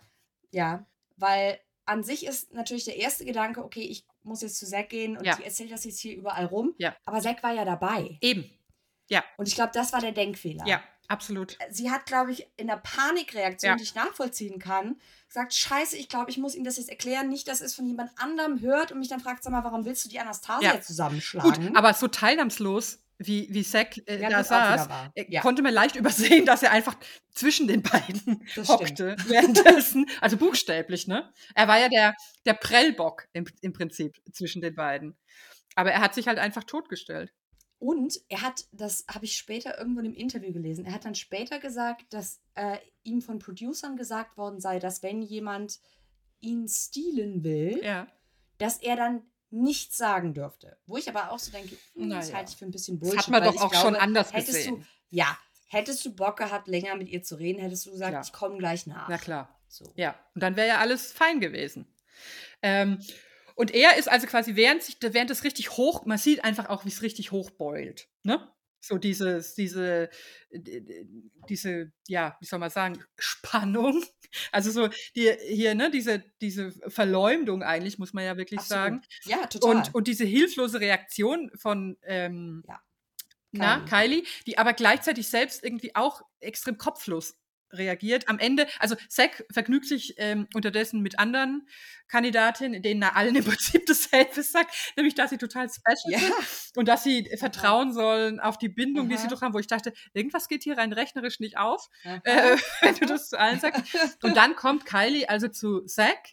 Ja, weil an sich ist natürlich der erste Gedanke, okay, ich muss jetzt zu Zack gehen und
Ja.
die erzählt das jetzt hier überall rum.
Ja.
Aber Zack war ja dabei.
Eben.
Und ich glaube, das war der Denkfehler.
Ja, absolut.
Sie hat, glaube ich, in der Panikreaktion,
Ja.
die ich nachvollziehen kann, gesagt, scheiße, ich glaube, ich muss ihm das jetzt erklären, nicht, dass es von jemand anderem hört und mich dann fragt, sag mal, warum willst du die Anastasia
Ja.
zusammenschlagen?
Gut, aber so teilnamslos, wie, wie Zack äh,
Ja,
da saß, äh,
Ja.
konnte man leicht übersehen, dass er einfach zwischen den beiden
Das
hockte währenddessen. Also buchstäblich, ne? Er war ja der, der Prellbock im, im Prinzip zwischen den beiden. Aber er hat sich halt einfach totgestellt.
Und er hat, das habe ich später irgendwo in einem Interview gelesen, er hat dann später gesagt, dass äh, ihm von Producern gesagt worden sei, dass wenn jemand ihn stehlen will,
Ja.
dass er dann nichts sagen dürfte. Wo ich aber auch so denke, hm, das halte ich für ein bisschen
Das
Bullshit.
hat man doch auch schon
glaube,
anders
hättest
gesehen.
Du, ja, hättest du Bock gehabt, länger mit ihr zu reden, hättest du gesagt,
Klar.
ich komme gleich nach.
Na klar.
So.
Ja, und dann wäre ja alles fein gewesen. Ähm, und er ist also quasi, während, sich, während es richtig hoch, man sieht einfach auch, wie es richtig hochbeult. Ne? So dieses, diese, diese, ja, wie soll man sagen, Spannung. Also so die, hier, ne, diese, diese Verleumdung eigentlich, muss man ja wirklich
Absolut.
sagen.
Ja, total.
Und, und diese hilflose Reaktion von ähm,
Ja.
na, Kylie, die aber gleichzeitig selbst irgendwie auch extrem kopflos reagiert. Am Ende, also Zack vergnügt sich ähm, unterdessen mit anderen Kandidatinnen, denen er allen im Prinzip dasselbe sagt, nämlich dass sie total special
ja,
sind und dass sie vertrauen sollen auf die Bindung, die sie
Aha.
doch haben, wo ich dachte, irgendwas geht hier rein rechnerisch nicht auf,
Aha.
äh, wenn du das zu allen sagst. Und dann kommt Kylie also zu Zack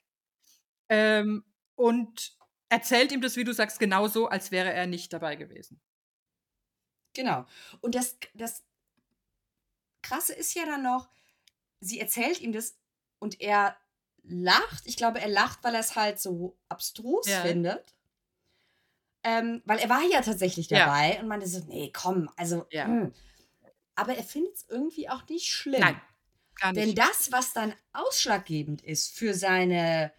ähm, und erzählt ihm das, wie du sagst, genauso, als wäre er nicht dabei gewesen.
Genau. Und das, das Krasse ist ja dann noch, sie erzählt ihm das und er lacht. Ich glaube, er lacht, weil er es halt so abstrus
Ja.
findet. Ähm, weil er war ja tatsächlich
Ja.
dabei und meinte so, nee, komm, also.
Ja.
hm. Aber er findet es irgendwie auch nicht schlimm.
Nein, gar
Denn
nicht.
das, was dann ausschlaggebend ist für seine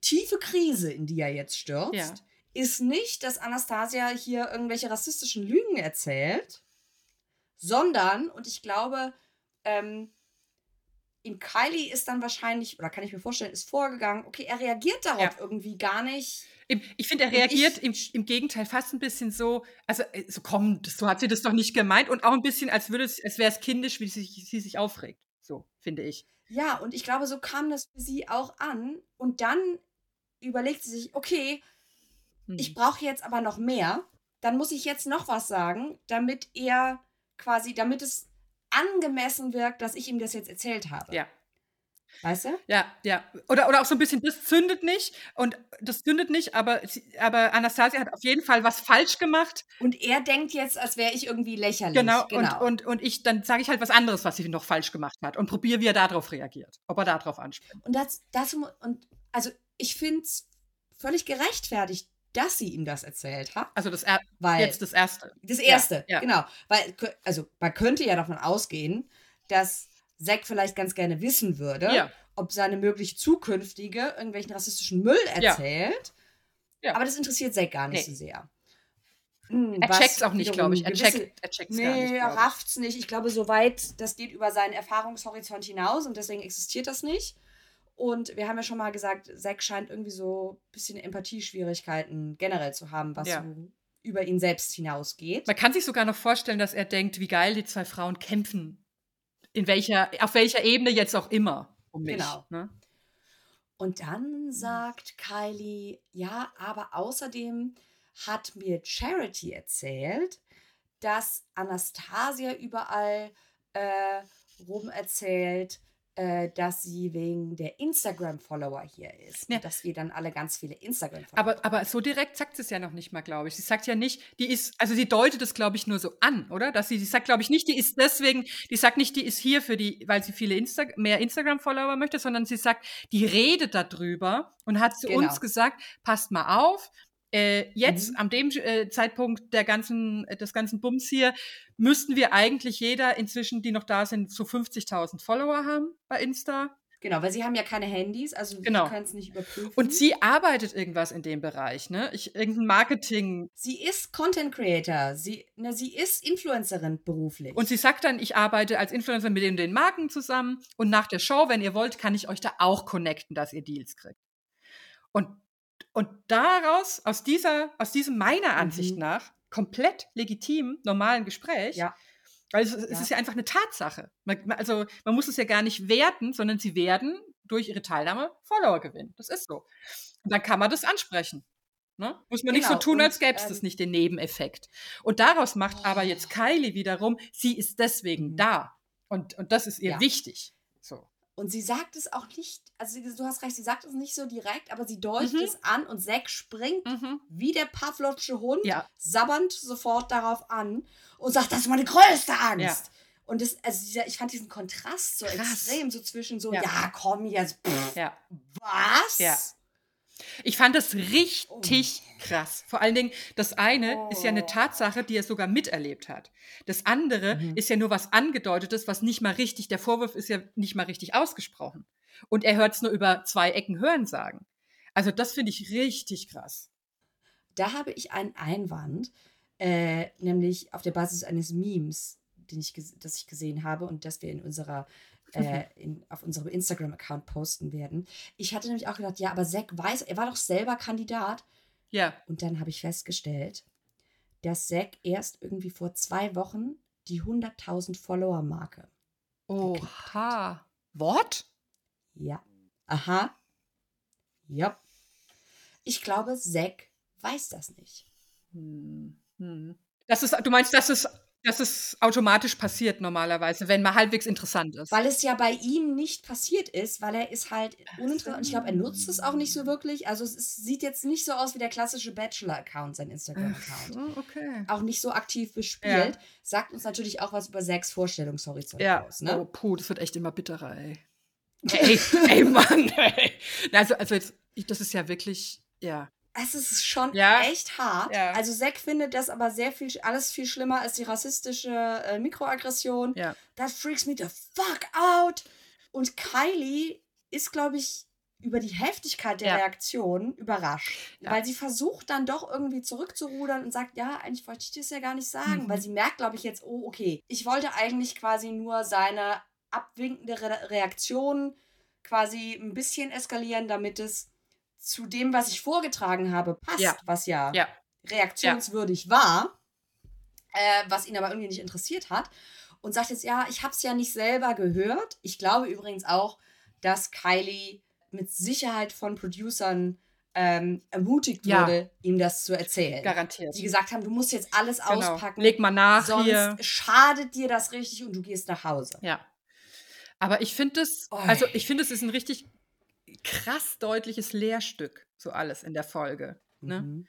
tiefe Krise, in die er jetzt stürzt,
Ja.
ist nicht, dass Anastasia hier irgendwelche rassistischen Lügen erzählt, sondern, und ich glaube, ähm, in Kylie ist dann wahrscheinlich, oder kann ich mir vorstellen, ist vorgegangen, okay, er reagiert darauf
Ja.
irgendwie gar nicht.
Ich finde, er reagiert im, im Gegenteil fast ein bisschen so, also äh, so komm, das, so hat sie das doch nicht gemeint und auch ein bisschen, als würde es, als wäre es kindisch, wie sie, sie sich aufregt. So, finde ich.
Ja, und ich glaube, so kam das für sie auch an. Und dann überlegt sie sich, okay,
Hm.
ich brauche jetzt aber noch mehr. Dann muss ich jetzt noch was sagen, damit er quasi, damit es angemessen wirkt, dass ich ihm das jetzt erzählt habe.
Ja.
Weißt du?
Ja, ja. Oder, oder auch so ein bisschen, das zündet nicht und das zündet nicht, aber, aber Anastasia hat auf jeden Fall was falsch gemacht.
Und er denkt jetzt, als wäre ich irgendwie lächerlich.
Genau, genau. Und, und, und ich, dann sage ich halt was anderes, was sie noch falsch gemacht hat und probiere, wie er darauf reagiert, ob er darauf anspricht.
Und das, das und also ich finde es völlig gerechtfertigt, dass sie ihm das erzählt hat.
Also das er
weil
jetzt das erste.
Das erste,
Ja, ja.
genau. Weil, also man könnte ja davon ausgehen, dass Zack vielleicht ganz gerne wissen würde,
Ja.
ob seine mögliche zukünftige irgendwelchen rassistischen Müll erzählt.
Ja.
Aber das interessiert Zack gar nicht
Nee.
so sehr. Hm,
Er checkt's auch nicht, glaube ich. Er checkt, er checkt's gar nicht.
Nee, er
ich.
rafft's nicht. Ich glaube, soweit, das geht über seinen Erfahrungshorizont hinaus und deswegen existiert das nicht. Und wir haben ja schon mal gesagt, Zack scheint irgendwie so ein bisschen Empathieschwierigkeiten generell zu haben, was
Ja.
so über ihn selbst hinausgeht.
Man kann sich sogar noch vorstellen, dass er denkt, wie geil die zwei Frauen kämpfen. In welcher, auf welcher Ebene jetzt auch immer um mich.
Genau.
Ne?
Und dann sagt Kylie, ja, aber außerdem hat mir Charity erzählt, dass Anastasia überall äh, rum erzählt, äh, dass sie wegen der Instagram-Follower hier ist.
Ja.
Dass wir dann alle ganz viele Instagram-Follower
Aber, aber so direkt sagt sie es ja noch nicht mal, glaube ich. Sie sagt ja nicht, die ist, also sie deutet es, glaube ich, nur so an, oder? Dass sie, sie sagt, glaube ich, nicht, die ist deswegen, die sagt nicht, die ist hier für die, weil sie viele Insta mehr Instagram-Follower möchte, sondern sie sagt, die redet darüber und hat zu
Genau.
uns gesagt, passt mal auf, äh, jetzt
Mhm.
an dem äh, Zeitpunkt der ganzen, äh, des ganzen Bums hier, müssten wir eigentlich jeder inzwischen, die noch da sind, so 50.000 Follower haben bei Insta.
Genau, weil sie haben ja keine Handys, also
Genau.
wir können es nicht überprüfen.
Und sie arbeitet irgendwas in dem Bereich, ne? Ich, irgendein Marketing.
sie ist Content Creator, sie, ne, sie ist Influencerin beruflich.
Und sie sagt dann, ich arbeite als Influencer mit den, den Marken zusammen und nach der Show, wenn ihr wollt, kann ich euch da auch connecten, dass ihr Deals kriegt. Und, und daraus, aus dieser, aus diesem meiner Ansicht
Mhm.
nach, komplett legitim, normalen Gespräch,
Ja.
weil es,
Ja.
ist ja einfach eine Tatsache. Man, also man muss es ja gar nicht werten, sondern sie werden durch ihre Teilnahme Follower gewinnen. Das ist so. Und dann kann man das ansprechen. Ne? Muss man nicht so
Genau,
tun, als gäbe es
ähm,
das nicht, den Nebeneffekt. Und daraus macht aber
Oh.
jetzt Kylie wiederum, sie ist deswegen
Mhm.
da. Und, und das ist ihr
Ja.
wichtig.
Und sie sagt es auch nicht, also du hast recht, sie sagt es nicht so direkt, aber sie deutet
Mhm.
es an und Zack springt
Mhm.
wie der Pavlovsche Hund,
Ja.
sabbernd sofort darauf an und sagt, das ist meine größte Angst.
Ja.
Und das, also dieser, ich fand diesen Kontrast so
Krass.
extrem, so zwischen so,
Ja.
ja, komm jetzt, pff,
Ja.
was?
Ich fand das richtig krass. Vor allen Dingen, das eine ist ja eine
Oh.
Tatsache, die er sogar miterlebt hat. Das andere
Mhm.
ist ja nur was angedeutetes, was nicht mal richtig, der Vorwurf ist ja nicht mal richtig ausgesprochen. Und er hört es nur über zwei Ecken hören sagen. Also das finde ich richtig krass.
Da habe ich einen Einwand, äh, nämlich auf der Basis eines Memes, den ich, das ich gesehen habe und das wir in unserer äh, in, auf unserem Instagram-Account posten werden. Ich hatte nämlich auch gedacht, ja, aber Zack weiß, er war doch selber Kandidat.
Ja.
Und dann habe ich festgestellt, dass Zack erst irgendwie vor zwei Wochen die 100.000 Follower-Marke.
Oha. What?
Ja. Aha. Ja. Ich glaube, Zack weiß das nicht.
Hm. Hm. Das ist, du meinst, dass es, dass es automatisch passiert normalerweise, wenn man halbwegs interessant ist.
Weil es ja bei ihm nicht passiert ist, weil er ist halt uninteressant. Und ich glaube, er nutzt es auch nicht so wirklich. Also es ist, sieht jetzt nicht so aus wie der klassische Bachelor-Account, sein Instagram-Account.
Oh, okay.
Auch nicht so aktiv bespielt. Sagt uns natürlich auch was über Zacks Vorstellungshorizont
Ja,
aus. Ne?
oh, puh, das wird echt immer bitterer, ey. Ey, ey, Mann, ey. Also, also jetzt, ich, das ist ja wirklich, ja.
Es ist schon
Ja.
echt hart.
Ja.
Also Zack findet das aber sehr viel, alles viel schlimmer als die rassistische äh, Mikroaggression.
Ja.
Das freaks me the fuck out. Und Kylie ist, glaube ich, über die Heftigkeit der
Ja.
Reaktion überrascht.
Ja.
Weil sie versucht dann doch irgendwie zurückzurudern und sagt, ja, eigentlich wollte ich das ja gar nicht sagen.
Mhm.
Weil sie merkt, glaube ich, jetzt, oh, okay, ich wollte eigentlich quasi nur seine abwinkende Re Reaktion quasi ein bisschen eskalieren, damit es zu dem, was ich vorgetragen habe, passt,
Ja.
was ja,
Ja.
reaktionswürdig war, äh, was ihn aber irgendwie nicht interessiert hat. Und sagt jetzt, ja, ich habe es ja nicht selber gehört. Ich glaube übrigens auch, dass Kylie mit Sicherheit von Producern ähm, ermutigt
Ja.
wurde, ihm das zu erzählen.
Garantiert.
Die gesagt haben, du musst jetzt alles
Genau.
auspacken,
Leg mal nach
sonst
hier.
schadet dir das richtig und du gehst nach Hause.
Ja. Aber ich finde es, also ich finde, es ist ein richtig krass deutliches Lehrstück, so alles in der Folge. Ne?
Mhm.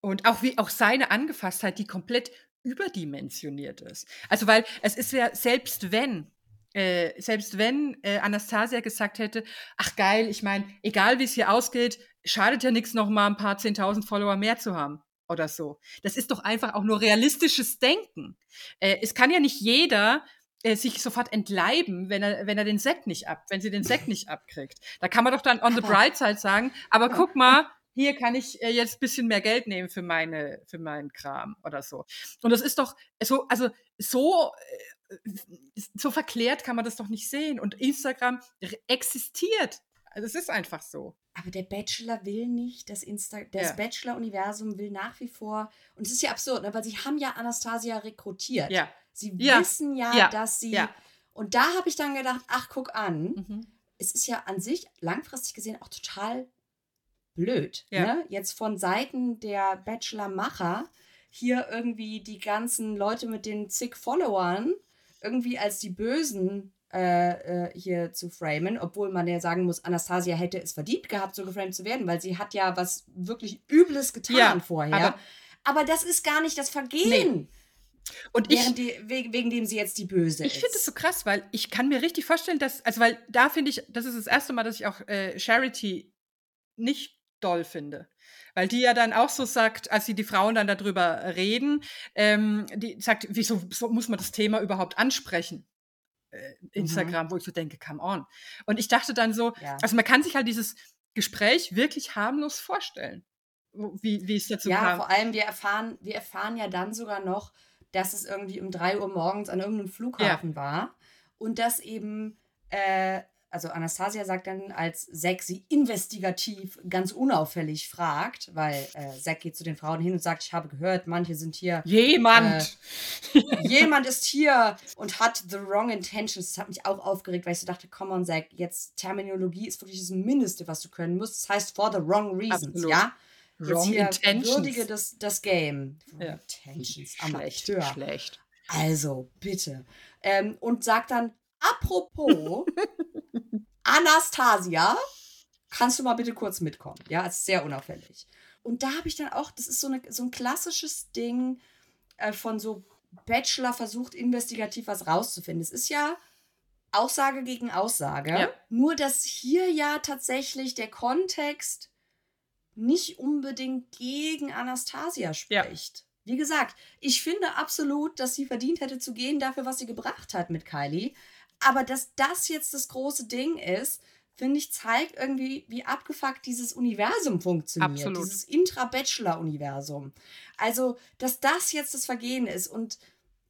Und auch wie auch seine Angefasstheit, die komplett überdimensioniert ist. Also, weil es ist ja, selbst wenn, äh, selbst wenn äh, Anastasia gesagt hätte, ach geil, ich meine, egal wie es hier ausgeht, schadet ja nichts, noch mal ein paar zehntausend Follower mehr zu haben oder so. Das ist doch einfach auch nur realistisches Denken. Äh, es kann ja nicht jeder äh, sich sofort entleiben, wenn er, wenn er den Sekt nicht ab, wenn sie den Sekt nicht abkriegt. Da kann man doch dann on the bright side sagen, aber guck mal, hier kann ich äh, jetzt bisschen mehr Geld nehmen für meine, für meinen Kram oder so. Und das ist doch so, also so, äh, so verklärt kann man das doch nicht sehen. Und Instagram existiert. Also es ist einfach so.
Aber der Bachelor will nicht, das, Insta das
Ja.
Bachelor-Universum will nach wie vor, und es ist ja absurd, ne? weil sie haben ja Anastasia rekrutiert.
Ja.
Sie
Ja.
wissen ja,
Ja.
dass sie.
Ja.
Und da habe ich dann gedacht, ach, guck an,
Mhm.
es ist ja an sich langfristig gesehen auch total blöd. Ne? Jetzt von Seiten der Bachelor-Macher hier irgendwie die ganzen Leute mit den zig Followern irgendwie als die Bösen äh, äh, hier zu framen, obwohl man ja sagen muss, Anastasia hätte es verdient gehabt, so geframed zu werden, weil sie hat ja was wirklich Übles getan
Ja,
vorher.
aber-
Aber, das ist gar nicht das Vergehen,
Und ich,
die, wegen, wegen dem sie jetzt die Böse
Ich
ist.
finde es so krass, weil ich kann mir richtig vorstellen, dass, also weil da finde ich, das ist das erste Mal, dass ich auch äh, Charity nicht doll finde. Weil die ja dann auch so sagt, als sie die Frauen dann darüber reden, ähm, die sagt, wieso so muss man das Thema überhaupt ansprechen? Äh, Instagram, wo ich so denke, come on. Und ich dachte dann so,
Ja.
also man kann sich halt dieses Gespräch wirklich harmlos vorstellen, wie, wie es dazu
ja,
kam.
vor allem, wir erfahren, wir erfahren ja dann sogar noch, dass es irgendwie um 3 Uhr morgens an irgendeinem Flughafen war. Und dass eben, äh, also Anastasia sagt dann, als Zack sie investigativ ganz unauffällig fragt, weil äh, Zack geht zu den Frauen hin und sagt, ich habe gehört, manche sind hier,
Jemand!
jemand ist hier und hat the wrong intentions. Das hat mich auch aufgeregt, weil ich so dachte, come on, Zack, jetzt Terminologie ist wirklich das Mindeste, was du können musst. Das heißt for the wrong reasons,
Absolut.
ja?
Wrong
Jetzt hier
intentions.
würdige das, das Game.
Ja.
Intentions, Amateur.
schlecht.
Also, bitte. Ähm, und sagt dann, apropos, Anastasia, kannst du mal bitte kurz mitkommen? Ja, es ist sehr unauffällig. Und da habe ich dann auch, das ist so, eine, so ein klassisches Ding äh, von so Bachelor versucht investigativ was rauszufinden. Es ist ja Aussage gegen Aussage.
Ja.
Nur, dass hier ja tatsächlich der Kontext nicht unbedingt gegen Anastasia
Ja.
spricht. Wie gesagt, ich finde absolut, dass sie verdient hätte zu gehen dafür, was sie gebracht hat mit Kylie. Aber dass das jetzt das große Ding ist, finde ich, zeigt irgendwie, wie abgefuckt dieses Universum funktioniert.
Absolut.
Dieses Intra-Bachelor-Universum. Also, dass das jetzt das Vergehen ist. Und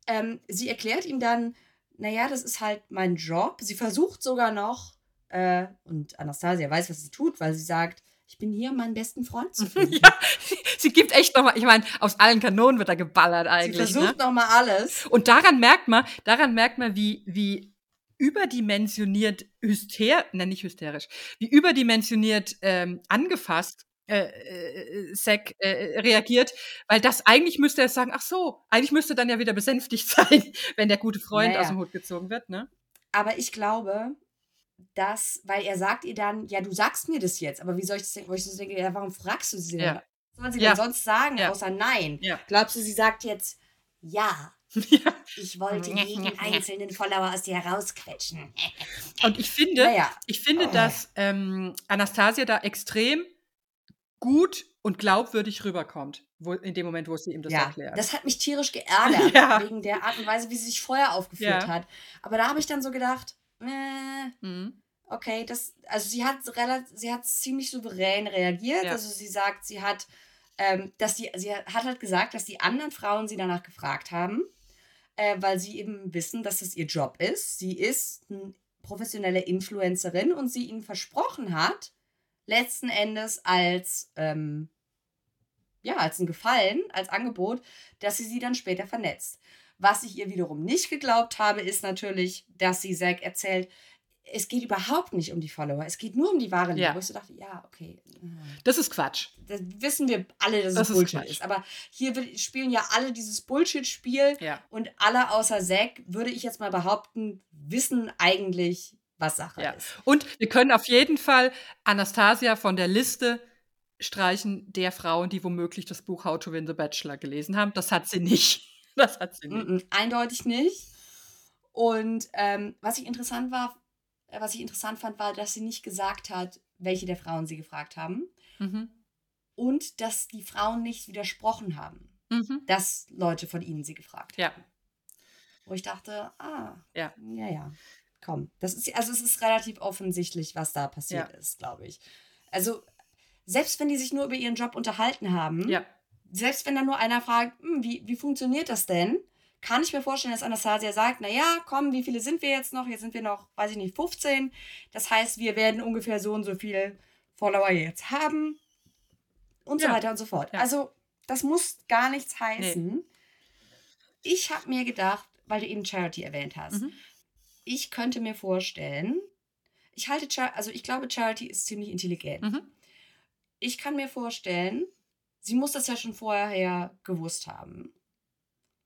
ähm, sie erklärt ihm dann, naja, das ist halt mein Job. Sie versucht sogar noch, äh, und Anastasia weiß, was sie tut, weil sie sagt, ich bin hier, um meinen besten Freund zu finden.
Ja, sie, sie gibt echt nochmal, ich meine, aus allen Kanonen wird da geballert
sie
eigentlich. Ne?
versucht noch mal alles.
Und daran merkt man, daran merkt man, wie, wie überdimensioniert hyster, nein, nicht hysterisch, wie überdimensioniert ähm, angefasst äh, äh, Zack äh, reagiert, weil das eigentlich müsste er sagen, ach so, eigentlich müsste dann ja wieder besänftigt sein, wenn der gute Freund
Naja.
aus dem Hut gezogen wird, ne?
Aber ich glaube, dass, weil er sagt ihr dann, ja, du sagst mir das jetzt, aber wie soll ich das denken? Wo ich so denke, ja, warum fragst du sie denn?
Ja.
Was soll sie
Ja.
denn sonst sagen,
Ja.
außer nein?
Ja.
Glaubst du, sie sagt jetzt, ja,
ja.
ich wollte jeden einzelnen Follower aus dir herausquetschen.
Und ich finde,
Naja,
Ich finde,
Oh.
dass ähm, Anastasia da extrem gut und glaubwürdig rüberkommt, wo, in dem Moment, wo sie ihm das
ja,
erklärt.
das hat mich tierisch geärgert,
Ja.
wegen der Art und Weise, wie sie sich vorher aufgeführt
Ja.
hat. Aber da habe ich dann so gedacht, äh,
Mhm.
okay, das, also sie hat relativ, sie hat ziemlich souverän reagiert.
Ja.
Also sie sagt, sie hat, ähm, dass die, sie hat halt gesagt, dass die anderen Frauen sie danach gefragt haben, äh, weil sie eben wissen, dass das ihr Job ist. Sie ist eine professionelle Influencerin und sie ihnen versprochen hat, letzten Endes als, ähm, ja, als ein Gefallen, als Angebot, dass sie sie dann später vernetzt. Was ich ihr wiederum nicht geglaubt habe, ist natürlich, dass sie Zack erzählt, es geht überhaupt nicht um die Follower. Es geht nur um die wahre Liebe.
Ja.
Wo ich so dachte, ja, okay.
Das ist Quatsch.
Das wissen wir alle, dass
Das
es
ist
Bullshit
Quatsch.
ist. Aber hier spielen ja alle dieses Bullshit-Spiel.
Ja.
Und alle außer Zack, würde ich jetzt mal behaupten, wissen eigentlich, was Sache
Ja.
ist.
Und wir können auf jeden Fall Anastasia von der Liste streichen der Frauen, die womöglich das Buch How to Win the Bachelor gelesen haben. Das hat sie nicht. Das hat sie nicht.
Mm -mm, eindeutig nicht. Und ähm, was ich interessant war, äh, was ich interessant fand, war, dass sie nicht gesagt hat, welche der Frauen sie gefragt haben.
Mhm.
Und dass die Frauen nicht widersprochen haben,
Mhm.
dass Leute von ihnen sie gefragt
Ja.
haben. Wo ich dachte, ah,
Ja.
ja, ja, komm. Das ist, also es ist relativ offensichtlich, was da passiert
Ja.
ist, glaube ich. Also, selbst wenn die sich nur über ihren Job unterhalten haben,
Ja.
selbst wenn dann nur einer fragt, hm, wie, wie funktioniert das denn? Kann ich mir vorstellen, dass Anastasia sagt, naja, komm, wie viele sind wir jetzt noch? Jetzt sind wir noch, weiß ich nicht, 15. Das heißt, wir werden ungefähr so und so viele Follower jetzt haben. Und so
Ja.
weiter und so fort.
Ja.
Also, das muss gar nichts heißen. Ich habe mir gedacht, weil du eben Charity erwähnt hast,
Mhm.
ich könnte mir vorstellen, ich halte, Char also ich glaube, Charity ist ziemlich intelligent.
Mhm.
Ich kann mir vorstellen, sie muss das ja schon vorher gewusst haben.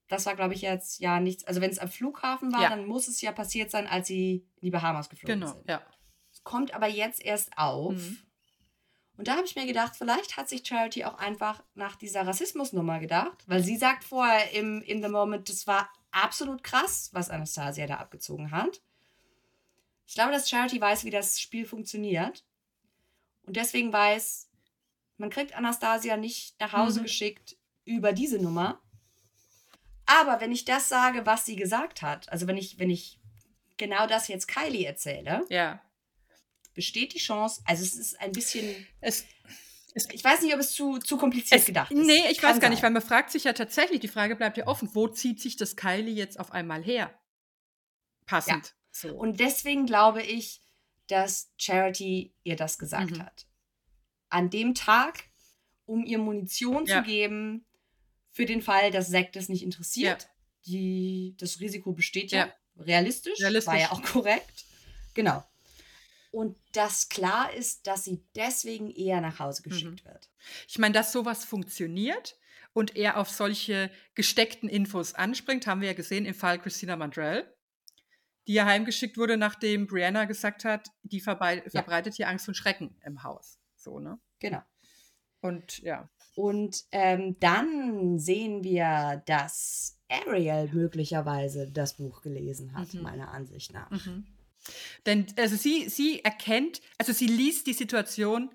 Das war, glaube ich, jetzt ja nichts. Also, wenn es am Flughafen war,
Ja.
dann muss es ja passiert sein, als sie in die Bahamas geflogen
Genau.
sind.
Ja.
Es kommt aber jetzt erst auf.
Mhm.
Und da habe ich mir gedacht, vielleicht hat sich Charity auch einfach nach dieser Rassismusnummer gedacht, weil sie sagt vorher im In the Moment, das war absolut krass, was Anastasia da abgezogen hat. Ich glaube, dass Charity weiß, wie das Spiel funktioniert. Und deswegen weiß, man kriegt Anastasia nicht nach Hause
Mhm.
geschickt über diese Nummer. Aber wenn ich das sage, was sie gesagt hat, also wenn ich, wenn ich genau das jetzt Kylie erzähle,
Ja.
besteht die Chance, also es ist ein bisschen,
Es,
ich weiß nicht, ob es zu, zu kompliziert
es,
gedacht ist.
nee, ich
Kann
weiß gar nicht,
sein.
weil man fragt sich ja tatsächlich, die Frage bleibt ja offen, wo zieht sich das Kylie jetzt auf einmal her? Passend. So.
Und deswegen glaube ich, dass Charity ihr das gesagt
Mhm.
hat. An dem Tag, um ihr Munition
Ja.
zu geben, für den Fall, dass Zack das nicht interessiert.
Ja.
Die, das Risiko besteht ja.
Ja.
Realistisch,
Realistisch.
War ja auch korrekt. Genau. Und dass klar ist, dass sie deswegen eher nach Hause
Mhm.
geschickt wird.
Ich meine, dass sowas funktioniert und er auf solche gesteckten Infos anspringt, haben wir ja gesehen im Fall Christina Mandrell, die ja heimgeschickt wurde, nachdem Brianna gesagt hat, die verbreitet hier Angst und Schrecken im Haus. So, ne?
Genau.
Und ja.
Und ähm, dann sehen wir, dass Ariel möglicherweise das Buch gelesen hat,
Mhm.
meiner Ansicht nach.
Mhm. Denn also sie, sie erkennt, also sie liest die Situation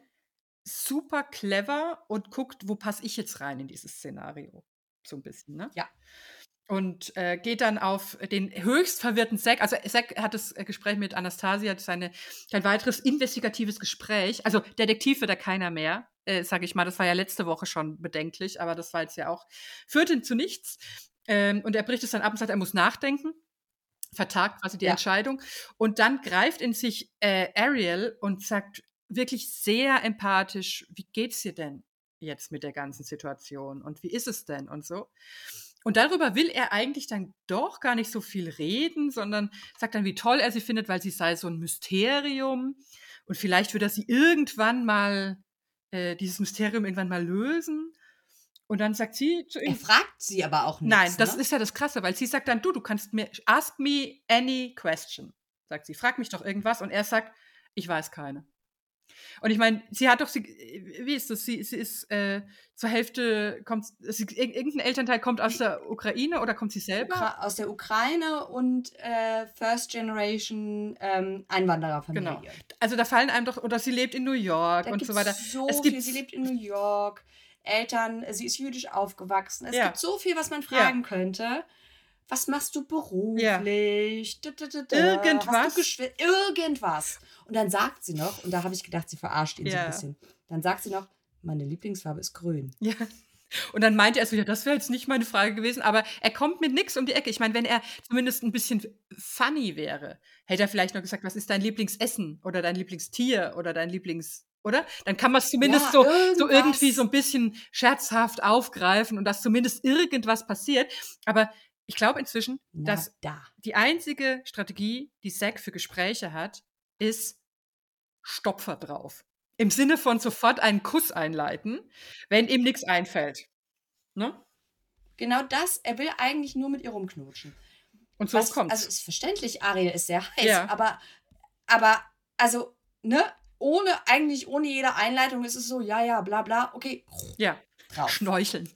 super clever und guckt, wo passe ich jetzt rein in dieses Szenario. So ein bisschen, ne?
Ja.
Und äh, geht dann auf den höchst verwirrten Zack. Also Zack hat das äh, Gespräch mit Anastasia, seine, ein weiteres investigatives Gespräch. Also Detektiv wird er keiner mehr, äh, sage ich mal. Das war ja letzte Woche schon bedenklich, aber das war jetzt ja auch, führte zu nichts. Ähm, und er bricht es dann ab und sagt, er muss nachdenken vertagt quasi die
Ja.
Entscheidung. Und dann greift in sich äh, Ariel und sagt wirklich sehr empathisch, wie geht's dir denn jetzt mit der ganzen Situation und wie ist es denn und so. Und darüber will er eigentlich dann doch gar nicht so viel reden, sondern sagt dann, wie toll er sie findet, weil sie sei so ein Mysterium und vielleicht wird er sie irgendwann mal, äh, dieses Mysterium irgendwann mal lösen. Und dann sagt sie zu ihm,
Er fragt sie aber auch nicht.
Nein, das
ne?
ist ja das Krasse, weil sie sagt dann, du, du kannst mir, ask me any question, sagt sie, frag mich doch irgendwas und er sagt, ich weiß keine. Und ich meine, sie hat doch, sie, wie ist das, sie, sie ist äh, zur Hälfte, kommt, sie, ir- irgendein Elternteil kommt aus der Ukraine oder kommt sie selber?
Ukra aus der Ukraine und äh, First Generation ähm, Einwandererfamilie.
Genau. Also da fallen einem doch, oder sie lebt in New York
Da
und so weiter.
so
Es
viel.
gibt-
Sie lebt in New York. Eltern, sie ist jüdisch aufgewachsen. Es
Ja.
gibt so viel, was man fragen könnte. Was machst du beruflich? Da, da, da, da.
Irgendwas.
Irgendwas. Und dann sagt sie noch, und da habe ich gedacht, sie verarscht ihn so
Ja.
ein bisschen. Dann sagt sie noch, meine Lieblingsfarbe ist grün.
Ja. Und dann meinte er so, ja, das wäre jetzt nicht meine Frage gewesen, aber er kommt mit nichts um die Ecke. Ich meine, wenn er zumindest ein bisschen funny wäre, hätte er vielleicht noch gesagt, was ist dein Lieblingsessen oder dein Lieblingstier oder dein Lieblings, oder? Dann kann man es zumindest
Ja,
so, so irgendwie so ein bisschen scherzhaft aufgreifen und dass zumindest irgendwas passiert. Aber ich glaube inzwischen,
Na,
dass
da.
die einzige Strategie, die Zack für Gespräche hat, ist Stopfer drauf. Im Sinne von sofort einen Kuss einleiten, wenn ihm nichts einfällt. Ne?
Genau das, er will eigentlich nur mit ihr rumknutschen.
Und so
Was,
kommt's.
also ist verständlich, Ariel ist sehr heiß,
Ja.
aber, aber, also, ne, ohne, eigentlich ohne jede Einleitung ist es so, ja, ja, bla, bla, okay,
ja,
drauf.
schnorcheln.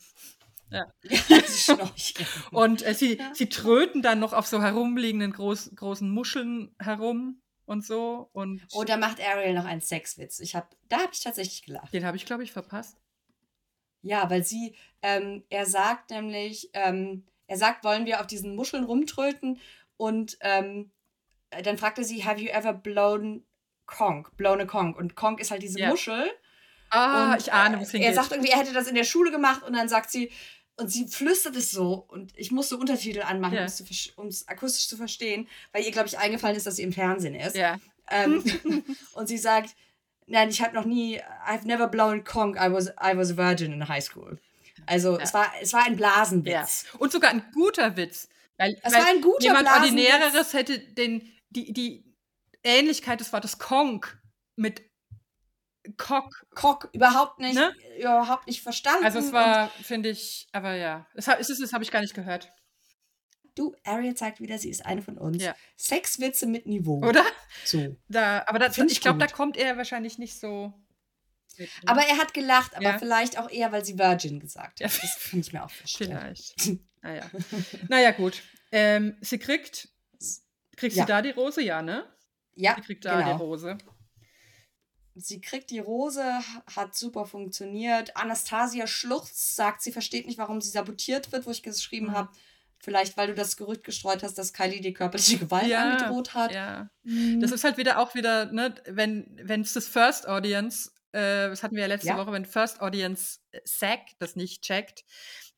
Schnorcheln.
Und äh, sie,
Ja.
sie tröten dann noch auf so herumliegenden groß, großen Muscheln herum und so. Und
Oder macht Ariel noch einen Sexwitz? Ich hab, da habe ich tatsächlich gelacht.
den habe ich, glaube ich, verpasst.
Ja, weil sie, ähm, er sagt nämlich, ähm, er sagt, wollen wir auf diesen Muscheln rumtröten? Und ähm, äh, dann fragte sie, have you ever blown conch? Blown a conch. Und conch ist halt diese
Ja.
Muschel.
Ah,
und,
ich ahne, wo
äh,
es
Er
hingeht.
sagt irgendwie, er hätte das in der Schule gemacht und dann sagt sie, und sie flüstert es so und ich musste Untertitel anmachen,
Ja.
um es akustisch zu verstehen, weil ihr, glaube ich, eingefallen ist, dass sie im Fernsehen ist.
ja.
Ähm, und sie sagt, nein, ich habe noch nie, I've never blown conch, I was, I was a virgin in high school. Also
Ja.
es, war, es war ein Blasenwitz.
ja. Und sogar ein guter Witz. Weil,
Es
weil
war ein guter
jemand
Blasenwitz.
Ordinäreres hätte den, die, die Ähnlichkeit des Wortes Konk mit Cock.
Cock überhaupt nicht,
Ne?
überhaupt nicht verstanden.
Also es war, finde ich, aber ja. Es, ist, das habe ich gar nicht gehört.
Du, Ariel sagt wieder, sie ist eine von uns.
Ja.
Sexwitze mit Niveau.
Oder?
So.
Da, aber das, ich
ich
glaube, da kommt er wahrscheinlich nicht so. mit, ne?
Aber er hat gelacht, aber
Ja.
vielleicht auch eher, weil sie Virgin gesagt hat.
Ja.
Das kann ich mir auch vorstellen.
Vielleicht. Naja. naja, gut. Ähm, sie kriegt. Kriegt
Ja.
sie da die Rose? Ja, ne?
Ja,
Sie kriegt da
genau.
die Rose.
Sie kriegt die Rose, hat super funktioniert. Anastasia schluchzt, sagt, sie versteht nicht, warum sie sabotiert wird, wo ich geschrieben
Mhm.
habe. Vielleicht, weil du das Gerücht gestreut hast, dass Kylie die körperliche Gewalt angedroht hat.
Ja.
Mhm.
Das ist halt wieder auch wieder, ne, wenn wenn es das First Audience, äh, das hatten wir ja letzte
Ja.
Woche, wenn First Audience äh, SAG das nicht checkt,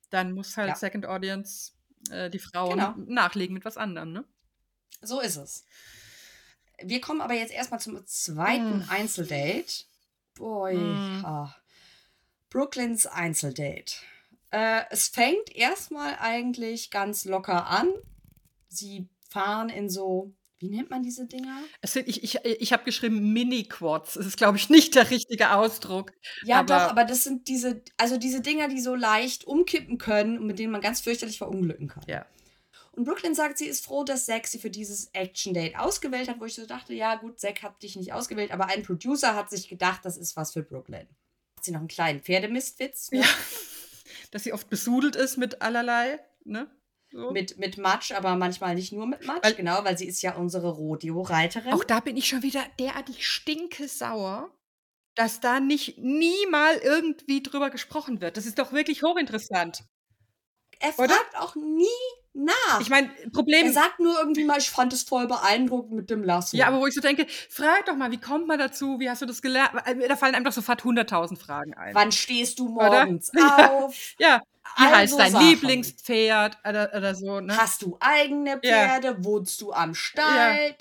dann muss halt
Ja.
Second Audience äh, die Frauen
Genau.
nachlegen mit was anderem, ne?
So ist es. Wir kommen aber jetzt erstmal zum zweiten
Mm.
Einzeldate. Boy.
Mm.
Ah. Brooklyns Einzeldate. Äh, es fängt erstmal eigentlich ganz locker an. Sie fahren in so, wie nennt man diese Dinger?
Es sind, ich ich, ich habe geschrieben Mini-Quads. Das ist, glaube ich, nicht der richtige Ausdruck.
Ja,
Aber-
doch, aber das sind diese, also diese Dinger, die so leicht umkippen können und mit denen man ganz fürchterlich verunglücken kann.
Ja.
Und Brooklyn sagt, sie ist froh, dass Zack sie für dieses Action-Date ausgewählt hat, wo ich so dachte, ja gut, Zack hat dich nicht ausgewählt, aber ein Producer hat sich gedacht, das ist was für Brooklyn. Hat sie noch einen kleinen Pferdemistwitz ne?
Ja. Dass sie oft besudelt ist mit allerlei, ne? So.
mit, mit Matsch, aber manchmal nicht nur mit Matsch,
Weil-
genau, weil sie ist ja unsere Rodeo-Reiterin.
Auch da bin ich schon wieder derartig stinkesauer, dass da nicht nie mal irgendwie drüber gesprochen wird. Das ist doch wirklich hochinteressant.
er
oder?
fragt auch nie nach.
Ich meine,
er
Problem.
sagt nur irgendwie mal, ich fand es voll beeindruckend mit dem Lasso.
Ja, aber wo ich so denke, frag doch mal, wie kommt man dazu? Wie hast du das gelernt? Äh, Da fallen einem doch sofort 100.000 Fragen ein.
Wann stehst du
Oder?
morgens
Ja.
auf?
Ja, wie
All
heißt dein
Sachen.
Lieblingspferd oder, oder so, ne?
Hast du eigene
Ja.
Pferde? Wohnst du am Stall?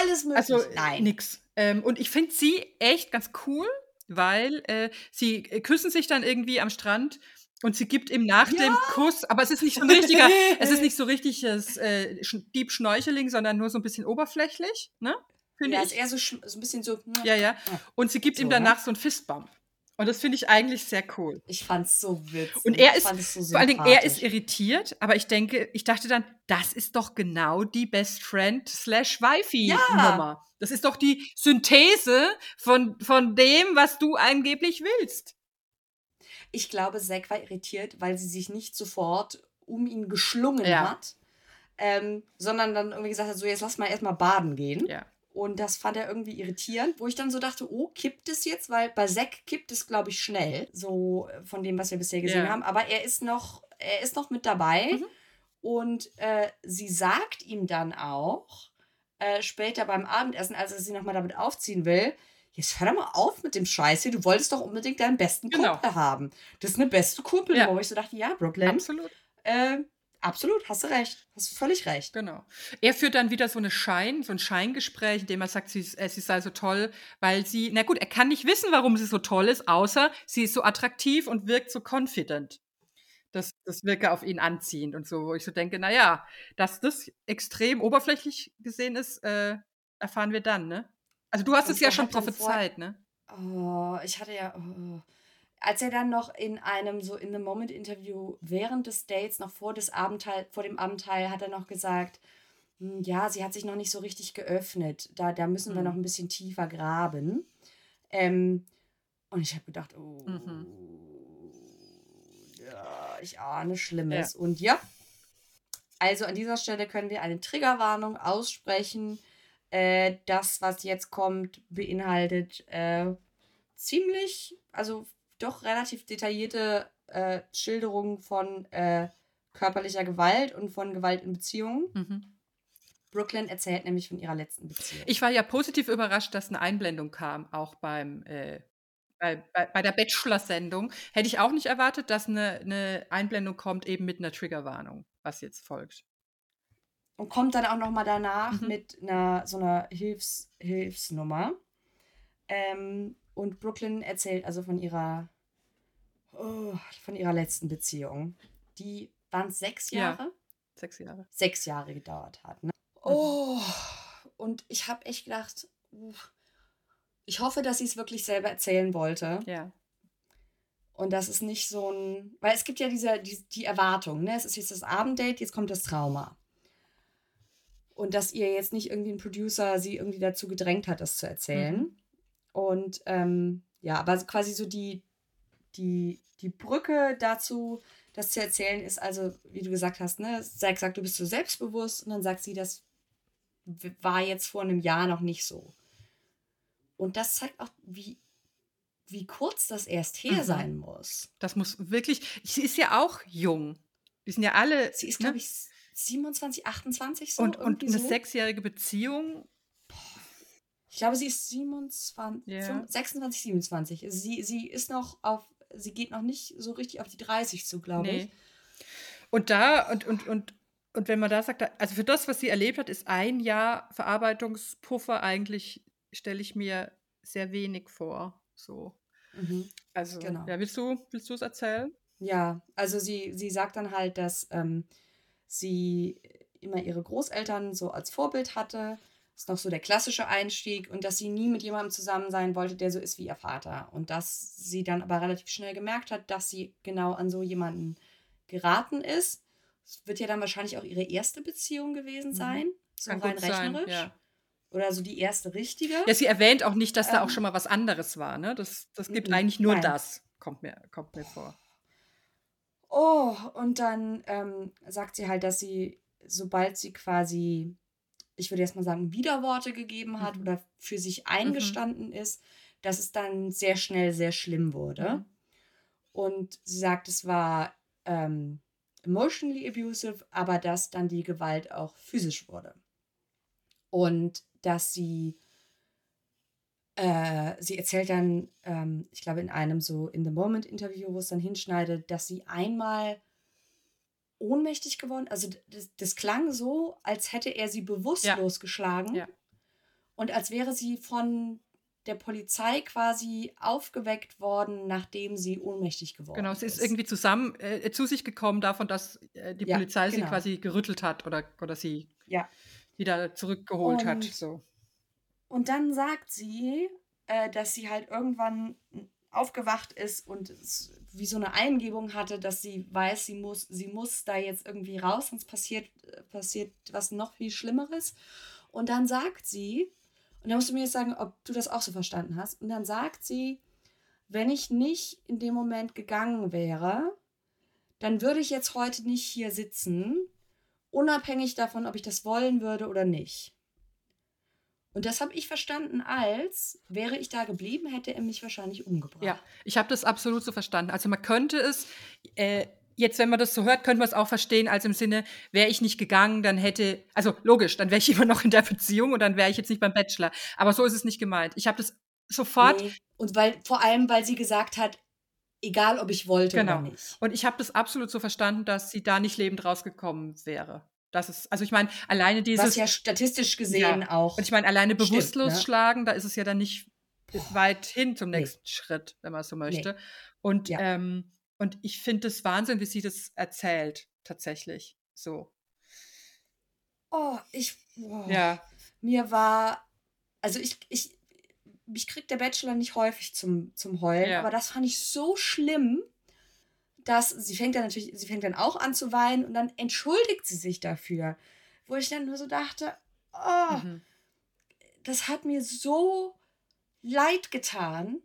Alles mögliche.
Also
Nein.
nix. Ähm, und ich finde sie echt ganz cool, weil äh, sie äh, küssen sich dann irgendwie am Strand und sie gibt ihm nach
Ja.
dem Kuss, aber es ist nicht so ein richtiger, es ist nicht so richtiges äh, Sch- Deep Schnorcheling, sondern nur so ein bisschen oberflächlich, ne? Finde
Ja,
ich.
ist eher so, so ein bisschen so.
Ja, ja. Und sie gibt
So,
ihm
ne?
danach so einen Fistbump. Und das finde ich eigentlich sehr cool.
Ich fand's so witzig.
Und er ist,
fand es so
vor allen Dingen, er ist irritiert, aber ich denke, ich dachte dann, das ist doch genau die Best Friend slash Wifi
Ja.
Nummer. Das ist doch die Synthese von, von dem, was du angeblich willst.
Ich glaube, Zack war irritiert, weil sie sich nicht sofort um ihn geschlungen
Ja.
hat, ähm, sondern dann irgendwie gesagt hat, so jetzt lass mal erstmal baden gehen.
Ja.
Und das fand er irgendwie irritierend, wo ich dann so dachte, oh, kippt es jetzt? Weil bei Zack kippt es, glaube ich, schnell, so äh, von dem, was wir bisher gesehen
Ja.
haben. Aber er ist noch, er ist noch mit dabei.
Mhm.
Und äh, sie sagt ihm dann auch, äh, später beim Abendessen, als er sie nochmal damit aufziehen will, jetzt hör doch mal auf mit dem Scheiß hier, du wolltest doch unbedingt deinen besten
Genau.
Kumpel haben. Das ist eine beste Kumpel,
Ja.
wo ich so dachte, ja, Brooklyn,
Absolut.
äh, absolut, hast du recht, hast du völlig recht.
Genau. Er führt dann wieder so eine Schein, so ein Scheingespräch, in dem er sagt, sie, äh, sie sei so toll, weil sie, na gut, er kann nicht wissen, warum sie so toll ist, außer sie ist so attraktiv und wirkt so confident. Das, das wirke auf ihn anziehend und so, wo ich so denke, na ja, dass das extrem oberflächlich gesehen ist, äh, erfahren wir dann, ne? Also du hast
Und
es ja schon prophezeit, ne?
Oh, ich hatte ja. Oh. Als er dann noch in einem so in the Moment Interview während des Dates, noch vor, des Abendteil, vor dem Abendteil, hat er noch gesagt, "Hm, ja, sie hat sich noch nicht so richtig geöffnet. Da, da müssen wir
Mhm.
noch ein bisschen tiefer graben. Ähm, und ich habe gedacht, oh,
Mhm.
ja, ich ahne Schlimmes. Und ja, also an dieser Stelle können wir eine Triggerwarnung aussprechen. Äh, das, was jetzt kommt, beinhaltet äh, ziemlich, also doch relativ detaillierte äh, Schilderungen von äh, körperlicher Gewalt und von Gewalt in Beziehungen.
Mhm.
Brooklyn erzählt nämlich von ihrer letzten Beziehung.
Ich war ja positiv überrascht, dass eine Einblendung kam, auch beim äh, bei, bei, bei der Bachelor-Sendung. Hätte ich auch nicht erwartet, dass eine, eine Einblendung kommt, eben mit einer Triggerwarnung, was jetzt folgt.
Und kommt dann auch noch mal danach
Mhm.
mit einer so einer Hilfs Hilfsnummer. Ähm, und Brooklyn erzählt also von ihrer oh, von ihrer letzten Beziehung, die waren es sechs
Ja.
Jahre,
Sechs Jahre.
sechs Jahre gedauert hat. Ne?
Mhm.
Oh, und ich habe echt gedacht, ich hoffe, dass sie es wirklich selber erzählen wollte.
Ja.
Und das ist nicht so ein. Weil es gibt ja diese, die, die Erwartung, ne? Es ist jetzt das Abenddate, jetzt kommt das Trauma. Und dass ihr jetzt nicht irgendwie ein Producer sie irgendwie dazu gedrängt hat, das zu erzählen.
Mhm.
Und ähm, ja, aber quasi so die, die, die Brücke dazu, das zu erzählen, ist also, wie du gesagt hast, ne? Zack sagt, du bist so selbstbewusst und dann sagt sie, das war jetzt vor einem Jahr noch nicht so. Und das zeigt auch, wie, wie kurz das erst her
Mhm.
sein muss.
Das muss wirklich. Sie ist ja auch jung. Die sind ja alle.
Sie ist,
ne?
glaube ich, 27, 28 so.
und, und eine
so.
sechsjährige Beziehung.
Ich glaube, sie ist 27,
Ja.
25, 26, 27. Sie, sie ist noch auf, sie geht noch nicht so richtig auf die 30 zu, glaube ich.
Nee. Und da, und, und, und, und wenn man da sagt, also für das, was sie erlebt hat, ist ein Jahr Verarbeitungspuffer eigentlich, stelle ich mir sehr wenig vor. So.
Mhm.
Also,
Genau.
ja, willst du, willst du es erzählen?
Ja, also sie, sie sagt dann halt, dass ähm, sie immer ihre Großeltern so als Vorbild hatte. Das ist noch so der klassische Einstieg und dass sie nie mit jemandem zusammen sein wollte, der so ist wie ihr Vater. Und dass sie dann aber relativ schnell gemerkt hat, dass sie genau an so jemanden geraten ist. Es wird ja dann wahrscheinlich auch ihre erste Beziehung gewesen
Mhm.
sein, so
Kann
rein
gut sein,
rechnerisch.
ja.
Oder so die erste richtige.
Ja, sie erwähnt auch nicht, dass da auch
Ähm,
schon mal was anderes war. Ne? Das, das gibt
mhm,
eigentlich nur
nein.
das, kommt mir, kommt mir vor.
Oh, und dann ähm, sagt sie halt, dass sie, sobald sie quasi, ich würde jetzt mal sagen, Widerworte gegeben hat
Mhm.
oder für sich eingestanden ist, dass es dann sehr schnell sehr schlimm wurde.
Mhm.
Und sie sagt, es war ähm, emotionally abusive, aber dass dann die Gewalt auch physisch wurde. Und dass sie, äh, sie erzählt dann, ähm, ich glaube, in einem so In the Moment-Interview, wo es dann hinschneidet, dass sie einmal ohnmächtig geworden, also das, das klang so, als hätte er sie bewusstlos geschlagen
Ja.
und als wäre sie von der Polizei quasi aufgeweckt worden, nachdem sie ohnmächtig geworden
Genau,
ist.
sie ist irgendwie zusammen äh, zu sich gekommen davon, dass äh, die
Ja,
Polizei sie
genau.
quasi gerüttelt hat oder, oder sie
Ja.
wieder zurückgeholt hat.
Und-
So.
Und dann sagt sie, äh, dass sie halt irgendwann aufgewacht ist und wie so eine Eingebung hatte, dass sie weiß, sie muss, sie muss da jetzt irgendwie raus, sonst passiert, äh, passiert was noch viel Schlimmeres. Und dann sagt sie, und da musst du mir jetzt sagen, ob du das auch so verstanden hast, und dann sagt sie, wenn ich nicht in dem Moment gegangen wäre, dann würde ich jetzt heute nicht hier sitzen, unabhängig davon, ob ich das wollen würde oder nicht. Und das habe ich verstanden als, wäre ich da geblieben, hätte er mich wahrscheinlich umgebracht.
Ja, ich habe das absolut so verstanden. Also man könnte es, äh, jetzt wenn man das so hört, könnte man es auch verstehen als im Sinne, wäre ich nicht gegangen, dann hätte, also logisch, dann wäre ich immer noch in der Beziehung und dann wäre ich jetzt nicht beim Bachelor. Aber so ist es nicht gemeint. Ich habe das sofort,
Nee. Und weil, vor allem, weil sie gesagt hat, egal ob ich wollte
Genau.
oder nicht.
und ich habe das absolut so verstanden, dass sie da nicht lebend rausgekommen wäre. Das ist, also ich meine, alleine dieses,
Was ja statistisch gesehen auch.
und ich meine, alleine
stimmt,
bewusstlos
ne?
schlagen, da ist es ja dann nicht weit hin zum
Nee.
nächsten Schritt, wenn man so möchte. Und,
Ja.
ähm, und ich finde es Wahnsinn, wie sie das erzählt, tatsächlich. So.
oh, ich. Oh.
Ja.
Mir war. also ich, ich, mich kriegt der Bachelor nicht häufig zum, zum Heulen,
Ja.
aber das fand ich so schlimm, dass sie fängt dann natürlich, sie fängt dann auch an zu weinen und dann entschuldigt sie sich dafür. Wo ich dann nur so dachte, oh,
Mhm.
das hat mir so leid getan,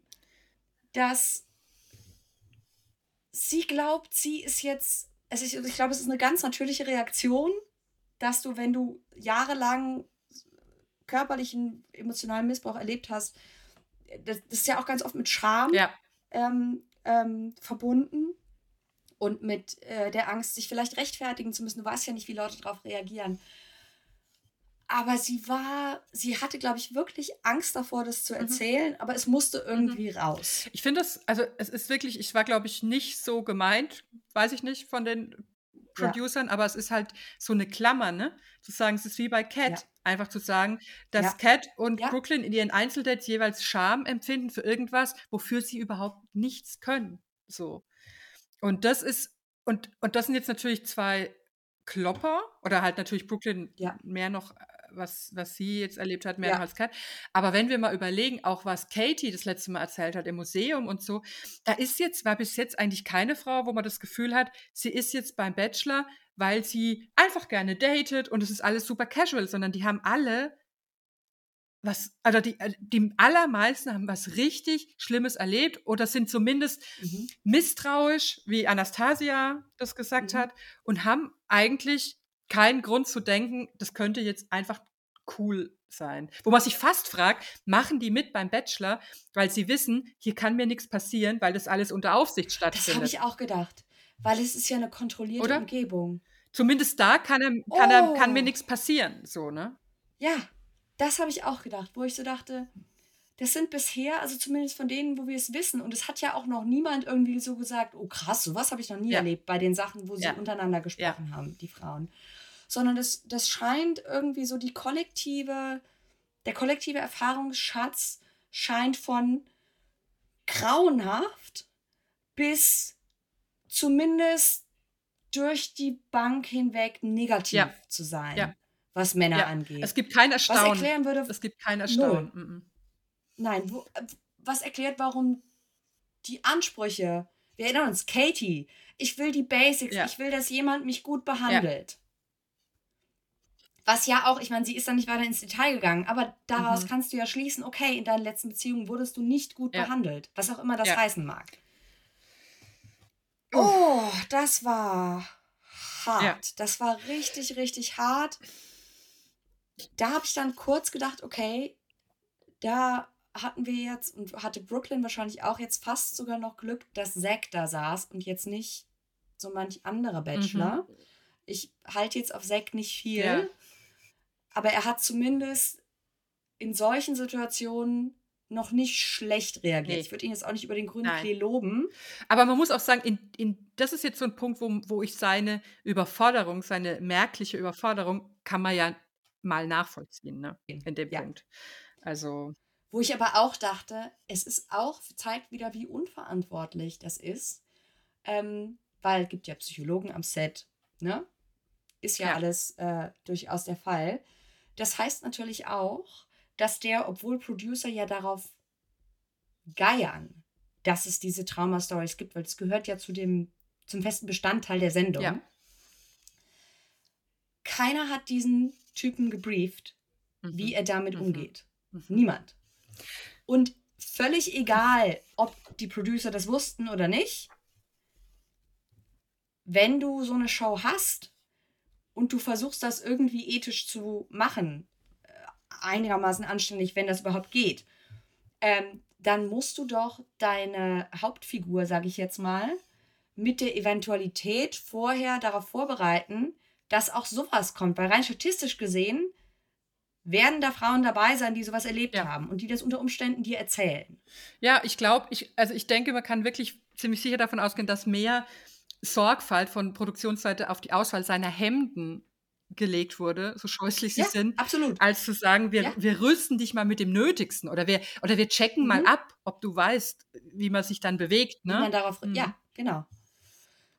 dass sie glaubt, sie ist jetzt, also ich, ich glaube, es ist eine ganz natürliche Reaktion, dass du, wenn du jahrelang körperlichen, emotionalen Missbrauch erlebt hast, das, ist ja auch ganz oft mit Scham
Ja,
ähm, ähm, verbunden und mit äh, der Angst, sich vielleicht rechtfertigen zu müssen. Du weißt ja nicht, wie Leute darauf reagieren. Aber sie war, sie hatte, glaube ich, wirklich Angst davor, das zu erzählen, aber es musste irgendwie raus.
ich finde das, also es ist wirklich, ich war, glaube ich, nicht so gemeint, weiß ich nicht, von den
Ja.
Producern, aber es ist halt so eine Klammer, ne? Zu sagen, es ist wie bei Cat.
Ja.
Einfach zu sagen, dass
Ja.
Cat und
Ja.
Brooklyn in ihren Einzeldates jeweils Scham empfinden für irgendwas, wofür sie überhaupt nichts können. So. Und das ist, und, und das sind jetzt natürlich zwei Klopper, oder halt natürlich Brooklyn
Ja.
mehr noch, äh, was, was sie jetzt erlebt hat, mehr
Ja.
noch als Cat. Aber wenn wir mal überlegen, auch was Katie das letzte Mal erzählt hat im Museum und so, da ist jetzt, war bis jetzt eigentlich keine Frau, wo man das Gefühl hat, sie ist jetzt beim Bachelor, weil sie einfach gerne datet und es ist alles super casual, sondern die haben alle was, also die, äh, die allermeisten haben was richtig Schlimmes erlebt oder sind zumindest
Mhm.
misstrauisch, wie Anastasia das gesagt
Mhm.
hat, und haben eigentlich keinen Grund zu denken, das könnte jetzt einfach cool sein. Wo man sich fast fragt, machen die mit beim Bachelor, weil sie wissen, hier kann mir nichts passieren, weil das alles unter Aufsicht
Das habe
stattfindet.
ich auch gedacht, weil es ist ja eine kontrollierte
Oder?
Umgebung.
Zumindest da kann, er, kann, er, kann mir
Oh.
nichts passieren, so, ne?
Ja, das habe ich auch gedacht, wo ich so dachte, das sind bisher, also zumindest von denen, wo wir es wissen, und es hat ja auch noch niemand irgendwie so gesagt, oh krass, sowas habe ich noch nie
Ja.
erlebt bei den Sachen, wo sie
Ja.
untereinander gesprochen haben, die Frauen. Sondern das, das scheint irgendwie so die kollektive, der kollektive Erfahrungsschatz scheint von grauenhaft bis zumindest durch die Bank hinweg negativ
Ja.
zu sein,
Ja.
Was Männer
Ja.
angeht.
Es gibt kein
was
Erstaunen.
erklären würde,
Es gibt kein Erstaunen. Mhm.
nein, wo, äh, was erklärt, warum die Ansprüche, wir erinnern uns, Katie, ich will die Basics,
Ja.
ich will, dass jemand mich gut behandelt. Was ja auch, ich meine, sie ist dann nicht weiter ins Detail gegangen, aber daraus
Mhm.
kannst du ja schließen, okay, in deinen letzten Beziehungen wurdest du nicht gut
Ja.
behandelt, was auch immer das
Ja.
heißen mag. Oh, das war hart.
Ja.
Das war richtig, richtig hart. Da habe ich dann kurz gedacht, okay, da hatten wir jetzt und hatte Brooklyn wahrscheinlich auch jetzt fast sogar noch Glück, dass Zack da saß und jetzt nicht so manch anderer Bachelor. Ich halte jetzt auf Zack nicht viel,
Ja.
aber er hat zumindest in solchen Situationen noch nicht schlecht reagiert.
Nee.
Ich würde ihn jetzt auch nicht über den grünen. Klee loben.
Aber man muss auch sagen, in, in, das ist jetzt so ein Punkt, wo, wo ich seine Überforderung, seine merkliche Überforderung, kann man ja mal nachvollziehen, ne? In dem
Ja.
Punkt. Also,
Wo ich aber auch dachte, es ist auch, zeigt wieder, wie unverantwortlich das ist. Ähm, weil es gibt ja Psychologen am Set, ne? Ist ja,
Ja.
alles äh, durchaus der Fall. Das heißt natürlich auch, dass der, obwohl Producer ja darauf geiern, dass es diese Trauma-Stories gibt, weil es gehört ja zu dem, zum festen Bestandteil der Sendung.
Ja.
Keiner hat diesen Typen gebrieft,
mhm.
wie er damit
Mhm.
umgeht.
Mhm.
Niemand. Und völlig egal, ob die Producer das wussten oder nicht, wenn du so eine Show hast und du versuchst das irgendwie ethisch zu machen, äh, einigermaßen anständig, wenn das überhaupt geht, ähm, dann musst du doch deine Hauptfigur, sage ich jetzt mal, mit der Eventualität vorher darauf vorbereiten, dass auch sowas kommt. Weil rein statistisch gesehen werden da Frauen dabei sein, die sowas erlebt
Ja.
haben und die das unter Umständen dir erzählen.
Ja, ich glaube, ich, also ich denke, man kann wirklich ziemlich sicher davon ausgehen, dass mehr Sorgfalt von Produktionsseite auf die Auswahl seiner Hemden gelegt wurde, so scheußlich sie
Ja,
sind,
absolut.
als zu sagen, wir,
Ja.
wir rüsten dich mal mit dem Nötigsten oder wir, oder wir checken mal
Mhm.
ab, ob du weißt, wie man sich dann bewegt.
Wie man
Ne?
darauf,
Mhm.
ja, genau.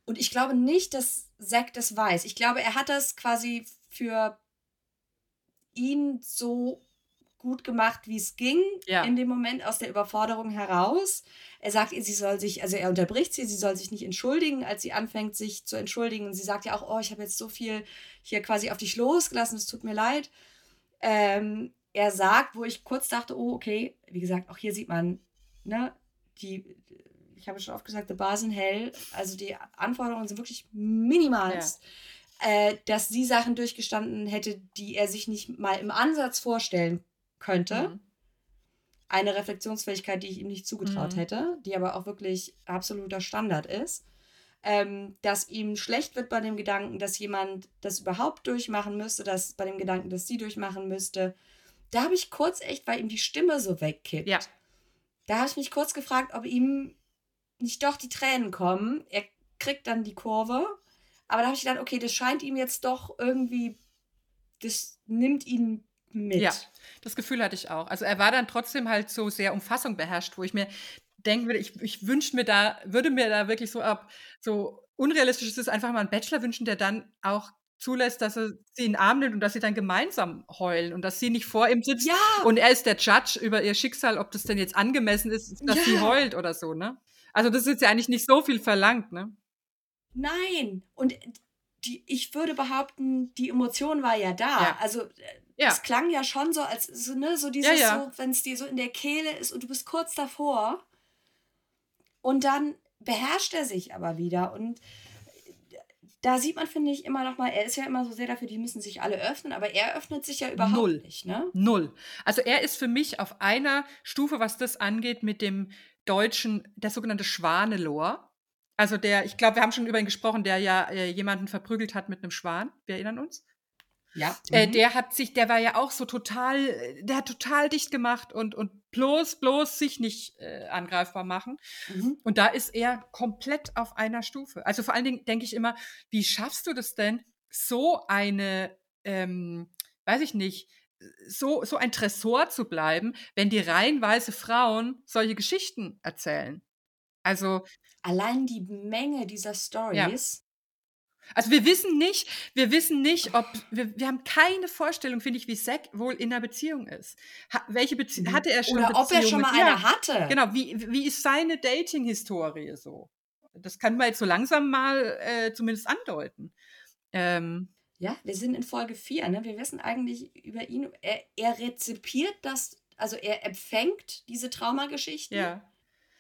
Und ich glaube nicht, dass Zack das weiß. Ich glaube, er hat das quasi für ihn so gut gemacht, wie es ging,
Ja.
in dem Moment aus der Überforderung heraus. Er sagt ihr, sie soll sich, also er unterbricht sie, sie soll sich nicht entschuldigen, als sie anfängt, sich zu entschuldigen. Und sie sagt ja auch, oh, ich habe jetzt so viel hier quasi auf dich losgelassen, es tut mir leid. Ähm, er sagt, wo ich kurz dachte, oh, okay, wie gesagt, auch hier sieht man, ne, die, ich habe schon oft gesagt, the bar sind hell, also die Anforderungen sind wirklich minimalst. Äh, dass sie Sachen durchgestanden hätte, die er sich nicht mal im Ansatz vorstellen könnte.
Mhm.
Eine Reflexionsfähigkeit, die ich ihm nicht zugetraut
Mhm.
hätte, die aber auch wirklich absoluter Standard ist. Ähm, dass ihm schlecht wird bei dem Gedanken, dass jemand das überhaupt durchmachen müsste, dass bei dem Gedanken, dass sie durchmachen müsste. Da habe ich kurz echt, weil ihm die Stimme so wegkippt.
Ja.
Da habe ich mich kurz gefragt, ob ihm nicht doch die Tränen kommen. Er kriegt dann die Kurve. Aber da habe ich gedacht, okay, das scheint ihm jetzt doch irgendwie, das nimmt ihn mit.
Ja, das Gefühl hatte ich auch. Also er war dann trotzdem halt so sehr Umfassung beherrscht, wo ich mir denken würde, ich, ich wünschte mir da, würde mir da wirklich so ab, so unrealistisch ist es einfach mal einen Bachelor wünschen, der dann auch zulässt, dass er sie in den Arm nimmt und dass sie dann gemeinsam heulen und dass sie nicht vor ihm sitzt
Ja,
und er ist der Judge über ihr Schicksal, ob das denn jetzt angemessen ist, dass sie
Ja.
heult oder so, ne? Also das ist jetzt ja eigentlich nicht so viel verlangt, ne?
nein. Und die, ich würde behaupten, die Emotion war ja da.
Ja.
Also äh,
Ja.
es klang ja schon so, als so, ne, so dieses,
ja.
so, wenn es dir so in der Kehle ist und du bist kurz davor. Und dann beherrscht er sich aber wieder. Und da sieht man, finde ich, immer noch mal, er ist ja immer so sehr dafür, die müssen sich alle öffnen, aber er öffnet sich ja überhaupt
Null.
nicht, ne?
Null. Also er ist für mich auf einer Stufe, was das angeht, mit dem deutschen, der sogenannte Schwanelor. Also der, ich glaube, wir haben schon über ihn gesprochen, der ja äh, jemanden verprügelt hat mit einem Schwan. Wir erinnern uns.
Ja.
Äh,
Mhm.
der hat sich, der war ja auch so total, äh, der hat total dicht gemacht und, und bloß, bloß sich nicht äh, angreifbar machen.
Mhm.
Und da ist er komplett auf einer Stufe. Also vor allen Dingen denke ich immer, wie schaffst du das denn, so eine, ähm, weiß ich nicht, so, so ein Tresor zu bleiben, wenn die reihenweise Frauen solche Geschichten erzählen? Also,
Allein die Menge dieser Stories.
also wir wissen nicht, wir wissen nicht, ob, wir, wir haben keine Vorstellung, finde ich, wie Zack wohl in einer Beziehung ist. Ha, welche Beziehung, hatte er schon
Oder ob er schon mal
Ja.
eine hatte.
Genau, wie, wie ist seine Dating-Historie so? Das kann man jetzt so langsam mal äh, zumindest andeuten. Ähm,
Ja, wir sind in Folge 4, ne? Wir wissen eigentlich über ihn, er, er rezipiert das, also er empfängt diese Traumageschichten.
ja.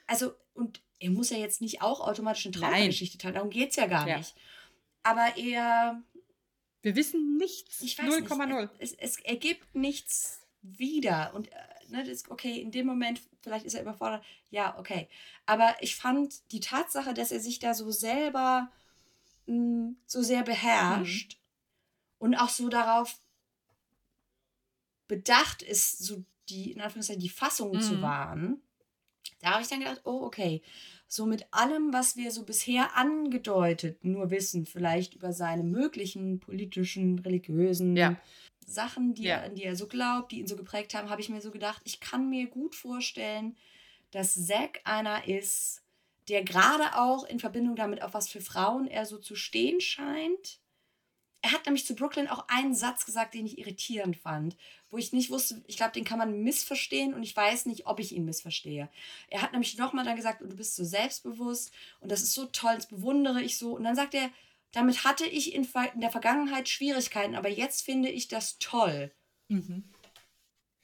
Also, und er muss ja jetzt nicht auch automatisch eine. Traumageschichte teilen, darum geht es ja gar
Ja.
nicht. Aber er,
Wir wissen nichts.
ich weiß
0,0.
nicht, es, es ergibt nichts wieder. Und äh, ne, das, okay, in dem Moment, vielleicht ist er überfordert, ja, okay. Aber ich fand die Tatsache, dass er sich da so selber mh, so sehr beherrscht und auch so darauf bedacht ist, so die, in Anführungszeichen, die Fassung zu
Mhm.
wahren, da habe ich dann gedacht, oh, okay. So mit allem, was wir so bisher angedeutet nur wissen, vielleicht über seine möglichen politischen, religiösen
Ja.
Sachen, die
Ja.
er, an die er so glaubt, die ihn so geprägt haben, habe ich mir so gedacht, ich kann mir gut vorstellen, dass Zack einer ist, der gerade auch in Verbindung damit, auf was für Frauen er so zu stehen scheint. Er hat nämlich zu Brooklyn auch einen Satz gesagt, den ich irritierend fand, wo ich nicht wusste, ich glaube, den kann man missverstehen und ich weiß nicht, ob ich ihn missverstehe. Er hat nämlich nochmal dann gesagt, du bist so selbstbewusst und das ist so toll, das bewundere ich so. Und dann sagt er, damit hatte ich in, der Vergangenheit Schwierigkeiten, aber jetzt finde ich das toll.
Mhm.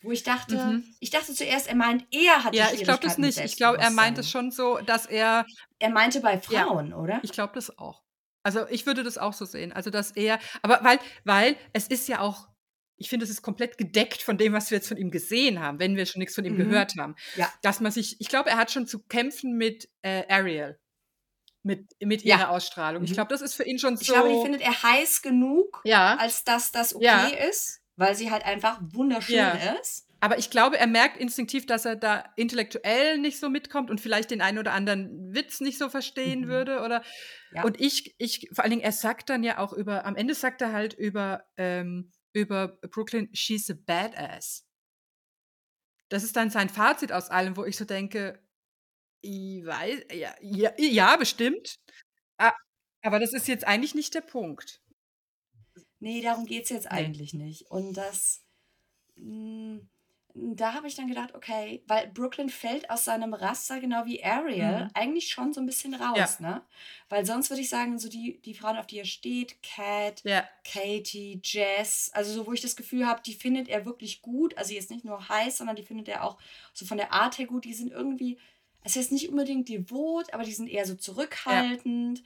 Wo ich dachte,
Mhm.
ich dachte zuerst, er meint, er hat
Ja, ich glaube das nicht. Ich glaube, er meint es schon so, dass er,
Er meinte bei
Ja.
Frauen, oder?
ich glaube das auch. Also ich würde das auch so sehen. Also dass er, aber weil, weil es ist ja auch, ich finde, es ist komplett gedeckt von dem, was wir jetzt von ihm gesehen haben, wenn wir schon nichts von ihm
Mhm.
gehört haben.
Ja.
Dass man sich, ich glaube, er hat schon zu kämpfen mit äh, Ariel. Mit, mit
Ja.
ihrer Ausstrahlung. Ich
Mhm.
glaube, das ist für ihn schon so.
Ich glaube, die findet er heiß genug,
ja.
als dass das okay
Ja.
ist, weil sie halt einfach wunderschön
Ja.
ist.
Aber ich glaube, er merkt instinktiv, dass er da intellektuell nicht so mitkommt und vielleicht den einen oder anderen Witz nicht so verstehen
Mhm.
würde. Oder
Ja.
und ich, ich, vor allen Dingen, er sagt dann ja auch über, am Ende sagt er halt über, ähm, über Brooklyn, she's a badass. Das ist dann sein Fazit aus allem, wo ich so denke, ich weiß, ja, ja, ja bestimmt. Aber das ist jetzt eigentlich nicht der Punkt.
Nee, darum geht es jetzt eigentlich nicht. Und das, mh, da habe ich dann gedacht, okay, weil Brooklyn fällt aus seinem Raster, genau wie Ariel,
Mhm.
eigentlich schon so ein bisschen raus,
Ja.
ne? Weil sonst würde ich sagen, so die, die Frauen, auf die er steht, Cat,
Ja.
Katie, Jess, also so, wo ich das Gefühl habe, die findet er wirklich gut. Also jetzt nicht nur heiß, sondern die findet er auch so von der Art her gut. Die sind irgendwie, es ist nicht unbedingt devot, aber die sind eher so zurückhaltend.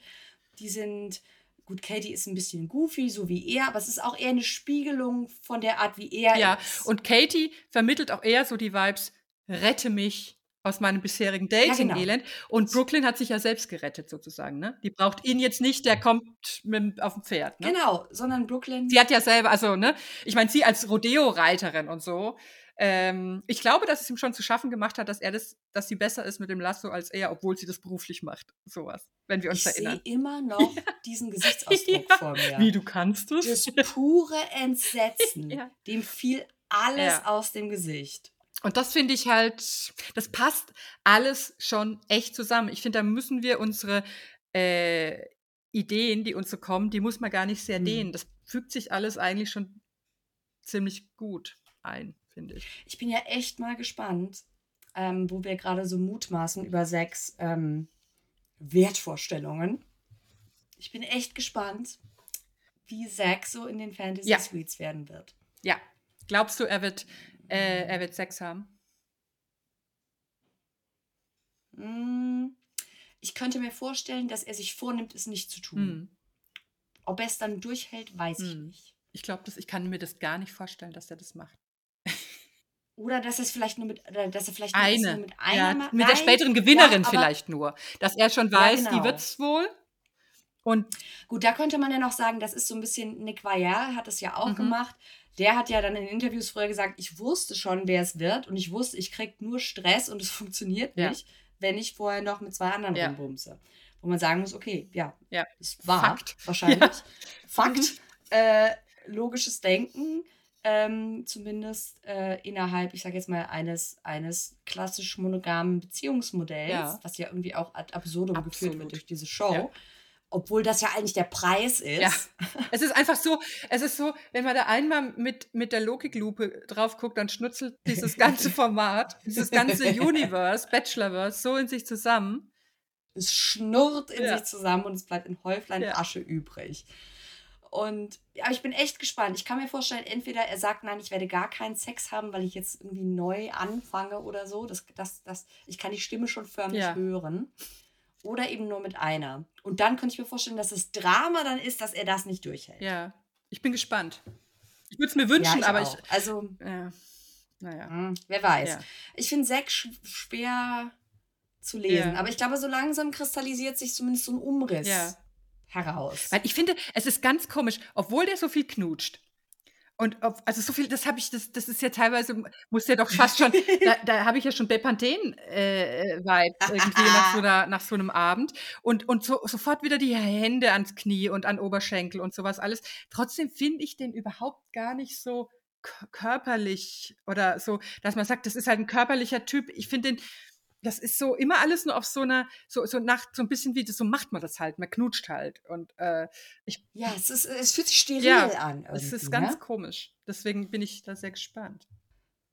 Die sind, gut, Katie ist ein bisschen goofy, so wie er, aber es ist auch eher eine Spiegelung von der Art, wie er
Ja,
ist.
und Katie vermittelt auch eher so die Vibes, rette mich aus meinem bisherigen Dating-Elend. Und Brooklyn hat sich ja selbst gerettet, sozusagen. Ne? Die braucht ihn jetzt nicht, der kommt mit, auf dem Pferd. Ne?
Genau, sondern Brooklyn.
Sie hat ja selber, also, ne, ich meine, sie als Rodeo-Reiterin und so. Ähm, ich glaube, dass es ihm schon zu schaffen gemacht hat, dass er das, dass sie besser ist mit dem Lasso als er, obwohl sie das beruflich macht. Sowas, wenn wir uns
ich sehe
erinnern.
immer noch diesen Gesichtsausdruck
Ja.
vor mir.
Wie du kannst es?
Das pure Entsetzen.
Ja.
Dem fiel alles
Ja.
aus dem Gesicht.
Und das finde ich halt, das passt alles schon echt zusammen. Ich finde, da müssen wir unsere äh, Ideen, die uns so kommen, die muss man gar nicht sehr
Hm.
dehnen. Das fügt sich alles eigentlich schon ziemlich gut ein, finde ich.
Ich bin ja echt mal gespannt, ähm, wo wir gerade so mutmaßen über sechs ähm, Wertvorstellungen. Ich bin echt gespannt, wie Zack so in den Fantasy
Ja.
Suites werden wird.
Ja. Glaubst du, er wird, äh, er wird Sex haben?
Mm, Ich könnte mir vorstellen, dass er sich vornimmt, es nicht zu tun.
Hm.
Ob er es dann durchhält, weiß ich
Hm.
nicht.
Ich glaube, ich kann mir das gar nicht vorstellen, dass er das macht.
Oder dass er es vielleicht nur mit, dass er vielleicht es
Eine.
mit einer
Ja,
macht.
mit der
Nein,
späteren Gewinnerin
ja,
vielleicht nur. Dass er schon weiß, die
genau.
wird's wohl. Und
Gut, da könnte man ja noch sagen, das ist so ein bisschen, Nick Vayal hat es ja auch
Mhm.
gemacht. Der hat ja dann in Interviews früher gesagt, ich wusste schon, wer es wird und ich wusste, ich krieg nur Stress und es funktioniert
Ja.
nicht, wenn ich vorher noch mit zwei anderen
Ja.
rumbumse. Wo man sagen muss, okay, ja,
Ja.
es war
Fakt.
wahrscheinlich. Fakt,
Mhm.
äh, logisches Denken, ähm, zumindest äh, innerhalb, ich sage jetzt mal, eines, eines klassisch monogamen Beziehungsmodells,
Ja.
was ja irgendwie auch ad absurdum geführt
Absolut.
wird durch diese Show.
Ja.
Obwohl das ja eigentlich der Preis ist.
Ja. Es ist einfach so, es ist so, wenn man da einmal mit, mit der Logiklupe drauf guckt, dann schnutzelt dieses ganze Format, dieses ganze Universe, Bachelorverse, so in sich zusammen.
Es schnurrt in sich zusammen und es bleibt in Häuflein. Asche übrig. Und ja, ich bin echt gespannt. Ich kann mir vorstellen, entweder er sagt, nein, ich werde gar keinen Sex haben, weil ich jetzt irgendwie neu anfange oder so. Das, das, das, ich kann die Stimme schon förmlich
Ja.
hören. Oder eben nur mit einer. Und dann könnte ich mir vorstellen, dass das Drama dann ist, dass er das nicht durchhält.
Ja, ich bin gespannt. Ich würde es mir wünschen,
ich
aber
auch.
ich.
Also,
Ja, naja.
hm, wer weiß.
Ja.
Ich finde Sex sch schwer zu lesen.
Ja.
Aber ich glaube, so langsam kristallisiert sich zumindest so ein Umriss
Ja.
Heraus.
Weil ich finde, es ist ganz komisch, obwohl der so viel knutscht. Und ob, also so viel, das habe ich, das, das ist ja teilweise, muss ja doch fast schon, da, da habe ich ja schon Bepanthen äh, irgendwie nach so, einer, nach so einem Abend. Und, und so, sofort wieder die Hände ans Knie und an Oberschenkel und sowas alles. Trotzdem finde ich den überhaupt gar nicht so körperlich oder so, dass man sagt, das ist halt ein körperlicher Typ. Ich finde den, das ist so immer alles nur auf so einer, so, so nach, so ein bisschen wie das, so macht man das halt, man knutscht halt. Und äh, ich,
Ja, es, ist, es fühlt sich steril
Ja,
an.
es ist ganz
ne?
komisch. Deswegen bin ich da sehr gespannt.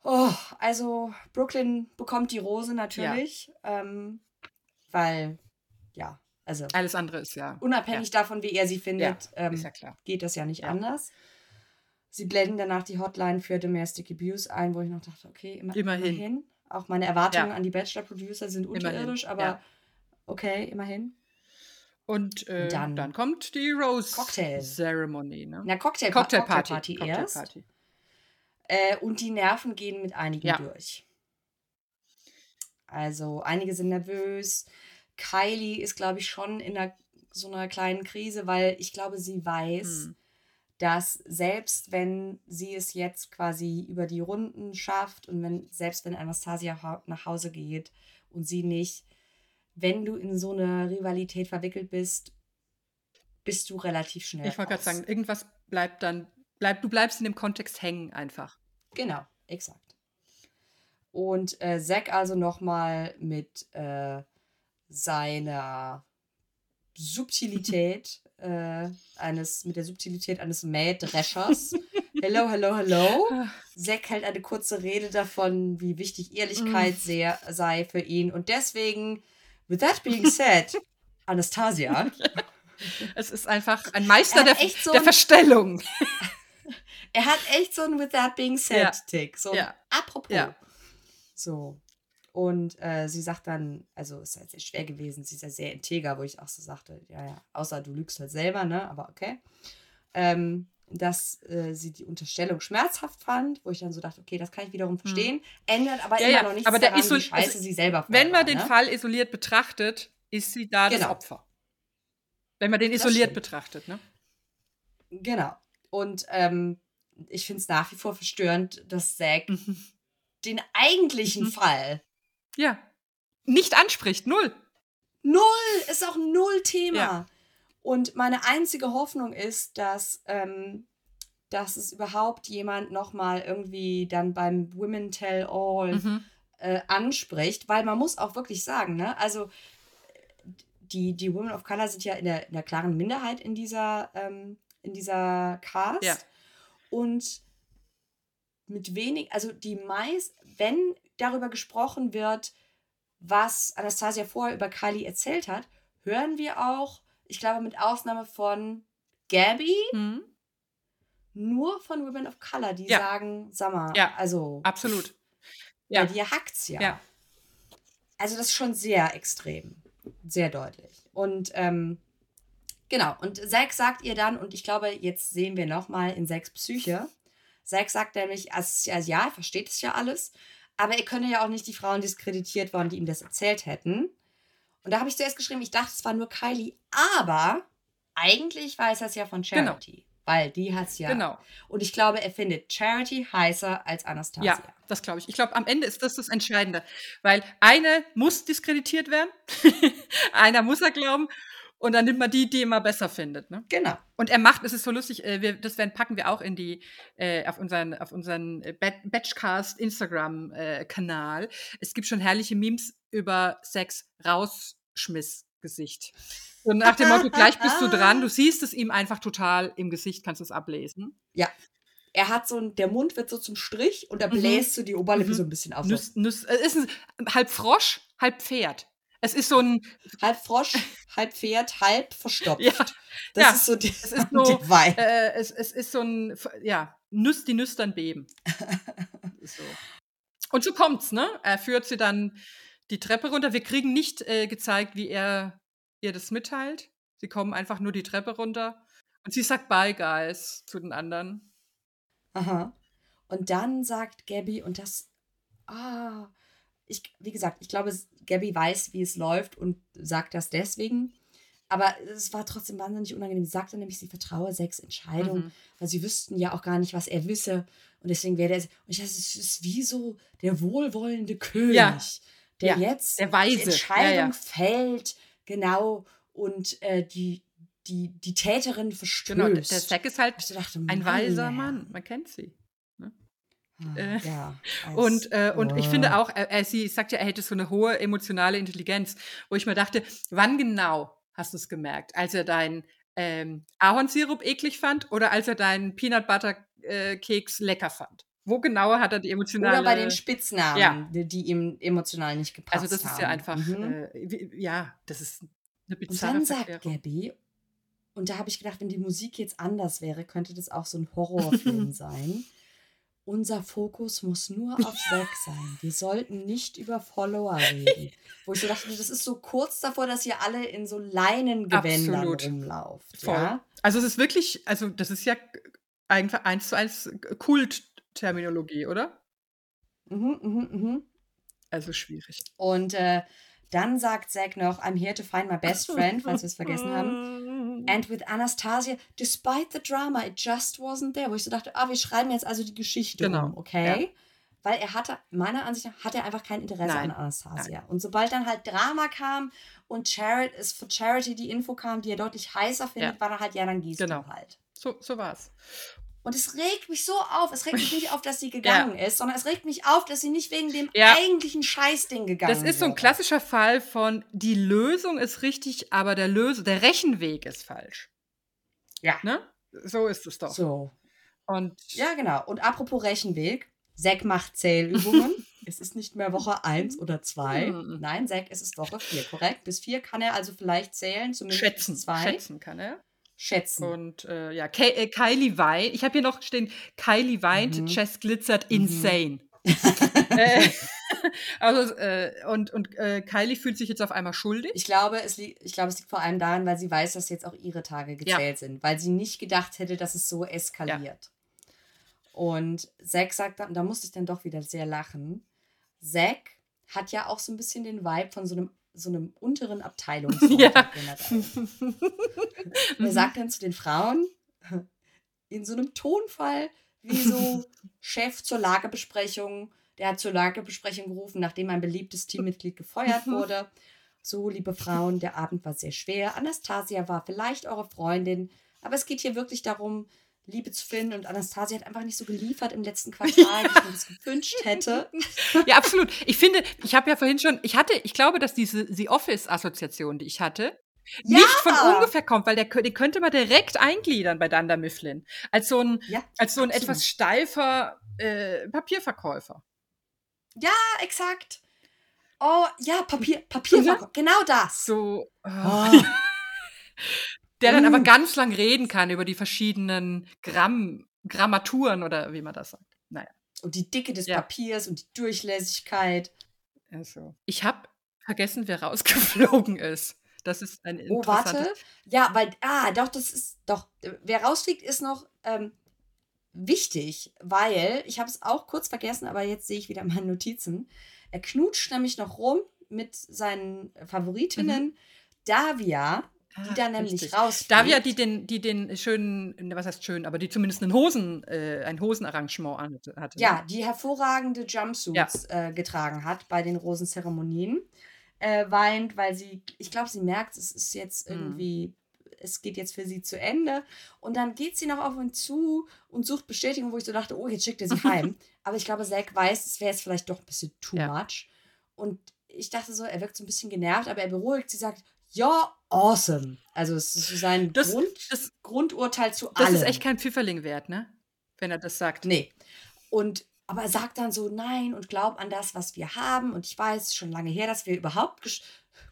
Oh, also Brooklyn bekommt die Rose natürlich, ähm, weil, ja, also
Alles andere ist ja,
unabhängig davon, wie er sie
ja,
findet, ähm,
ja
geht das ja nicht
Ja.
anders. Sie blenden danach die Hotline für Domestic Abuse ein, wo ich noch dachte, okay, immer,
Immerhin.
Auch meine Erwartungen
Ja.
an die Bachelor-Producer sind
Immerhin,
unterirdisch, aber
ja.
okay, immerhin.
Und äh,
dann-
dann, kommt die Rose
Cocktail.
Ceremony, ne?
Na, Cocktail
Cocktailparty.
Cocktailparty erst.
Cocktailparty.
Äh, und die Nerven gehen mit einigen
Ja.
durch. Also einige sind nervös. Kylie ist, glaube ich, schon in einer, so einer kleinen Krise, weil ich glaube, sie weiß,
Hm.
Dass selbst wenn sie es jetzt quasi über die Runden schafft und wenn selbst wenn Anastasia nach Hause geht und sie nicht, wenn du in so eine Rivalität verwickelt bist, bist du relativ schnell.
Ich wollte gerade sagen, irgendwas bleibt dann, bleib, du bleibst in dem Kontext hängen einfach.
Genau, exakt. Und äh, Zack also nochmal mit äh, seiner Subtilität, äh, eines, mit der Subtilität eines Mähdreschers hello, hello, hello. Zack hält eine kurze Rede davon, wie wichtig Ehrlichkeit sehr, sei für ihn. Und deswegen, with that being said, Anastasia,
Es ist einfach ein Meister
Er
der,
so
der
ein-
Verstellung.
er hat echt so einen with that being said
Ja.
Tick. So ein
Ja.
apropos.
Ja.
So. Und äh, sie sagt dann, also es ist halt sehr schwer gewesen, sie ist ja sehr integer, wo ich auch so sagte, ja, ja, außer du lügst halt selber, ne, aber okay. Ähm, dass äh, sie die Unterstellung schmerzhaft fand, wo ich dann so dachte, okay, das kann ich wiederum verstehen, ändert aber
Hm. Ja,
immer
ja,
noch nichts
aber
daran, wie scheiße
also,
sie selber
Wenn
war,
man den
ne?
Fall isoliert betrachtet, ist sie da das
Genau.
Opfer. Wenn man den
Das
isoliert
stimmt.
betrachtet, ne?
Genau. Und ähm, ich finde es nach wie vor verstörend, dass Zack
Mhm.
den eigentlichen
Mhm.
Fall
Ja. Nicht anspricht, null.
Null ist auch null Thema.
Ja.
Und meine einzige Hoffnung ist, dass, ähm, dass es überhaupt jemand nochmal irgendwie dann beim Women Tell All
Mhm.
äh, anspricht, weil man muss auch wirklich sagen, ne, also die, die Women of Color sind ja in der, in der klaren Minderheit in dieser, ähm, in dieser Cast.
Ja.
Und mit wenig, also die meist, wenn darüber gesprochen wird, was Anastasia vorher über Kylie erzählt hat, hören wir auch, ich glaube mit Ausnahme von Gabby,
Mhm.
nur von Women of Color, die
Ja.
sagen, sag mal,
Ja.
also
Absolut.
bei
Ja.
dir hackt's ja.
Ja.
Also das ist schon sehr extrem, sehr deutlich. Und ähm, genau, und Zack sagt ihr dann, und ich glaube, jetzt sehen wir nochmal in Zacks Psyche, Zack sagt nämlich, also ja, er versteht es ja alles, aber er könne ja auch nicht die Frauen diskreditiert worden, die ihm das erzählt hätten. Und da habe ich zuerst geschrieben, ich dachte, es war nur Kylie, aber eigentlich weiß er es ja von
Genau.
Charity. Weil die hat es ja.
Genau.
Und ich glaube, er findet Charity heißer als Anastasia.
Ja, das glaube ich. Ich glaube, am Ende ist das das Entscheidende. Weil eine muss diskreditiert werden, einer muss er glauben und dann nimmt man die, die immer besser findet. Ne?
Genau.
Und er macht, es ist so lustig, äh, wir, das werden, packen wir auch in die, äh, auf unseren, auf unseren äh, Bat- Batchcast Instagram-Kanal. es gibt schon herrliche Memes über Sex Rausschmiss-Gesicht. Und nach dem Motto, gleich bist du dran, du siehst es ihm einfach total im Gesicht, kannst du es ablesen.
Er hat so ein, der Mund wird so zum Strich und er
Mhm.
bläst so die Oberlippe
Mhm.
so ein bisschen auf.
Nüss, Nüss, es ist ein, halb Frosch, halb Pferd. Es ist so ein,
halb Frosch, halb Pferd, halb verstopft.
ja,
das
ja,
ist so die,
es ist
die
so,
Vibe.
äh, es, es ist so ein, ja, Nüss, die Nüstern beben. So. Und so kommt's, ne? Er führt sie dann die Treppe runter. Wir kriegen nicht äh, gezeigt, wie er ihr das mitteilt. Sie kommen einfach nur die Treppe runter. Und sie sagt Bye, guys, zu den anderen.
Aha. Und dann sagt Gabby, und das, ah, ich, wie gesagt, ich glaube, Gabby weiß, wie es läuft und sagt das deswegen. Aber es war trotzdem wahnsinnig unangenehm. Sie sagte nämlich, sie vertraue Sex Entscheidung,
Mhm.
weil sie wüssten ja auch gar nicht, was er wisse. Und deswegen wäre er. Und ich dachte, es ist wie so der wohlwollende König,
Ja.
der
Ja,
jetzt
der Weise.
die Entscheidung
Ja,
fällt, genau, und äh, die, die, die Täterin verstößt.
Genau, der der Zack ist halt
dachte,
ein weiser. Mann. Man kennt sie.
Ah,
Äh,
ja,
Und, äh, und ich finde auch, er, sie sagt ja, er hätte so eine hohe emotionale Intelligenz, wo ich mir dachte, wann genau hast du es gemerkt? Als er deinen ähm, Ahornsirup eklig fand oder als er deinen Peanut Butter äh, Keks lecker fand? Wo genau hat er die emotionale...
Oder bei den Spitznamen,
Ja.
die, die ihm emotional nicht gepasst haben.
Also das ist ja einfach,
Mhm.
äh, wie, ja, das ist eine
und
bizarre
dann sagt
Verklärung.
Gabby, und da habe ich gedacht, wenn die Musik jetzt anders wäre, könnte das auch so ein Horrorfilm sein. Unser Fokus muss nur auf Zack sein. Wir sollten nicht über Follower reden. Wo ich so dachte, das ist so kurz davor, dass ihr alle in so Leinengewändern
Absolut.
rumlauft.
Voll.
Ja?
Also es ist wirklich, also das ist ja einfach eins zu eins Kultterminologie, oder?
Mhm, mhm, mhm.
Also schwierig.
Und äh, dann sagt Zack noch, I'm here to find my best friend, falls wir es vergessen haben. And with Anastasia, despite the drama, it just wasn't there. Wo ich so dachte, ah, wir schreiben jetzt also die Geschichte
Genau,
um, okay? Weil er hatte, meiner Ansicht nach, hat er einfach kein Interesse
Nein,
an Anastasia. Und sobald dann halt Drama kam und Charity, es für Charity die Info kam, die er deutlich heißer findet,
Ja.
war dann halt, ja, dann gehst
Genau.
halt.
So, so war's.
Und es regt mich so auf. Es regt mich nicht auf, dass sie gegangen ist, sondern es regt mich auf, dass sie nicht wegen dem
Ja.
eigentlichen Scheißding gegangen
Das ist so ein
wäre.
klassischer Fall von die Lösung ist richtig, aber der Lös der Rechenweg ist falsch.
Ja.
Ne? So ist es doch.
So.
Und
Ja, genau. Und apropos Rechenweg, Zack macht Zählübungen. es ist nicht mehr Woche 1 oder 2.
Mhm.
Nein, Zack, es ist Woche 4, korrekt? Bis 4 kann er also vielleicht zählen, zumindest
schätzen,
bis 2.
schätzen kann er.
Schätzen.
Und äh, ja, Ke äh, Kylie weint. Ich habe hier noch stehen, Kylie weint,
Mhm.
Chess glitzert,
Mhm.
insane. äh, also, äh, und und äh, Kylie fühlt sich jetzt auf einmal schuldig.
Ich glaube, es liegt, ich glaube, es liegt vor allem daran, weil sie weiß, dass jetzt auch ihre Tage gezählt sind, weil sie nicht gedacht hätte, dass es so eskaliert. Und Zack sagt dann, da musste ich dann doch wieder sehr lachen. Zack hat ja auch so ein bisschen den Vibe von so einem, so einem unteren Abteilungsleiter
Ja.
Er sagt dann zu den Frauen in so einem Tonfall wie so Chef zur Lagerbesprechung. Der hat zur Lagerbesprechung gerufen, nachdem ein beliebtes Teammitglied gefeuert wurde. So, liebe Frauen, der Abend war sehr schwer. Anastasia war vielleicht eure Freundin, aber es geht hier wirklich darum, Liebe zu finden. Und Anastasia hat einfach nicht so geliefert im letzten Quartal, wie ich mir das gewünscht hätte.
Ja, absolut. Ich finde, ich habe ja vorhin schon, ich hatte, ich glaube, dass diese The Office-Assoziation, die ich hatte,
Ja!
nicht von ungefähr kommt, weil der, den könnte man direkt eingliedern bei Dunder Mifflin. Als so ein,
Ja,
als so ein
absolut.
etwas steifer äh, Papierverkäufer.
Ja, exakt. Oh, ja, Papier, Papier, genau das.
So. äh,
Oh.
Der dann aber
Mm.
ganz lang reden kann über die verschiedenen Gramm, Grammaturen oder wie man das sagt. Naja.
Und die Dicke des
Ja.
Papiers und die Durchlässigkeit.
Also. Ich habe vergessen, wer rausgeflogen ist. Das ist ein
Oh, warte. Ja, weil, ah, doch, das ist, doch, wer rausfliegt, ist noch ähm, wichtig, weil, ich habe es auch kurz vergessen, aber jetzt sehe ich wieder meine Notizen. Er knutscht nämlich noch rum mit seinen Favoritinnen, Davia, die
Ah,
da nämlich
richtig.
rausfliegt.
Davia, die den, die den schönen, ne, was heißt schön, aber die zumindest einen Hosen, äh, ein Hosenarrangement an- hatte. ne?
Ja, die hervorragende Jumpsuits äh, getragen hat bei den Rosenzeremonien. Äh, weint, weil sie, ich glaube, sie merkt, es ist jetzt
Mhm.
irgendwie, es geht jetzt für sie zu Ende. Und dann geht sie noch auf ihn zu und sucht Bestätigung, wo ich so dachte, oh, jetzt schickt er sie heim. Aber ich glaube, Zack weiß, es wäre jetzt vielleicht doch ein bisschen too
Ja.
much. Und ich dachte so, er wirkt so ein bisschen genervt, aber er beruhigt sie, sagt, ja, awesome. Also es ist sein
Das-
Grund,
das-
Grundurteil zu
Das
allem.
ist echt kein Pfifferling wert, ne? Wenn er das sagt.
Nee. Und aber er sagt dann so, nein, und glaub an das, was wir haben. Und ich weiß, schon lange her, dass wir überhaupt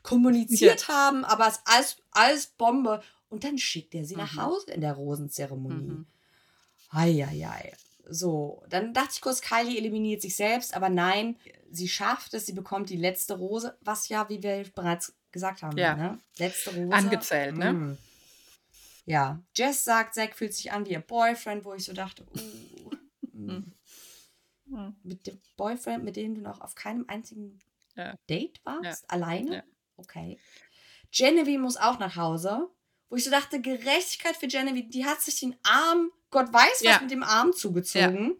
kommuniziert haben, aber es ist alles, alles Bombe. Und dann schickt er sie nach
Mhm.
Hause in der Rosenzeremonie.
Mhm.
Eieiei. So, dann dachte ich kurz, Kylie eliminiert sich selbst, aber nein, sie schafft es, sie bekommt die letzte Rose, was ja, wie wir bereits gesagt haben,
Ja.
ne? letzte Rose.
Angezählt, ne?
Mm. Ja, Jess sagt, Zack fühlt sich an wie ihr Boyfriend, wo ich so dachte, uh, mm.
Mhm.
mit dem Boyfriend, mit dem du noch auf keinem einzigen
Ja.
Date warst, alleine?
Ja.
Okay. Genevieve muss auch nach Hause, wo ich so dachte, Gerechtigkeit für Genevieve, die hat sich den Arm, Gott weiß was
Ja.
mit dem Arm zugezogen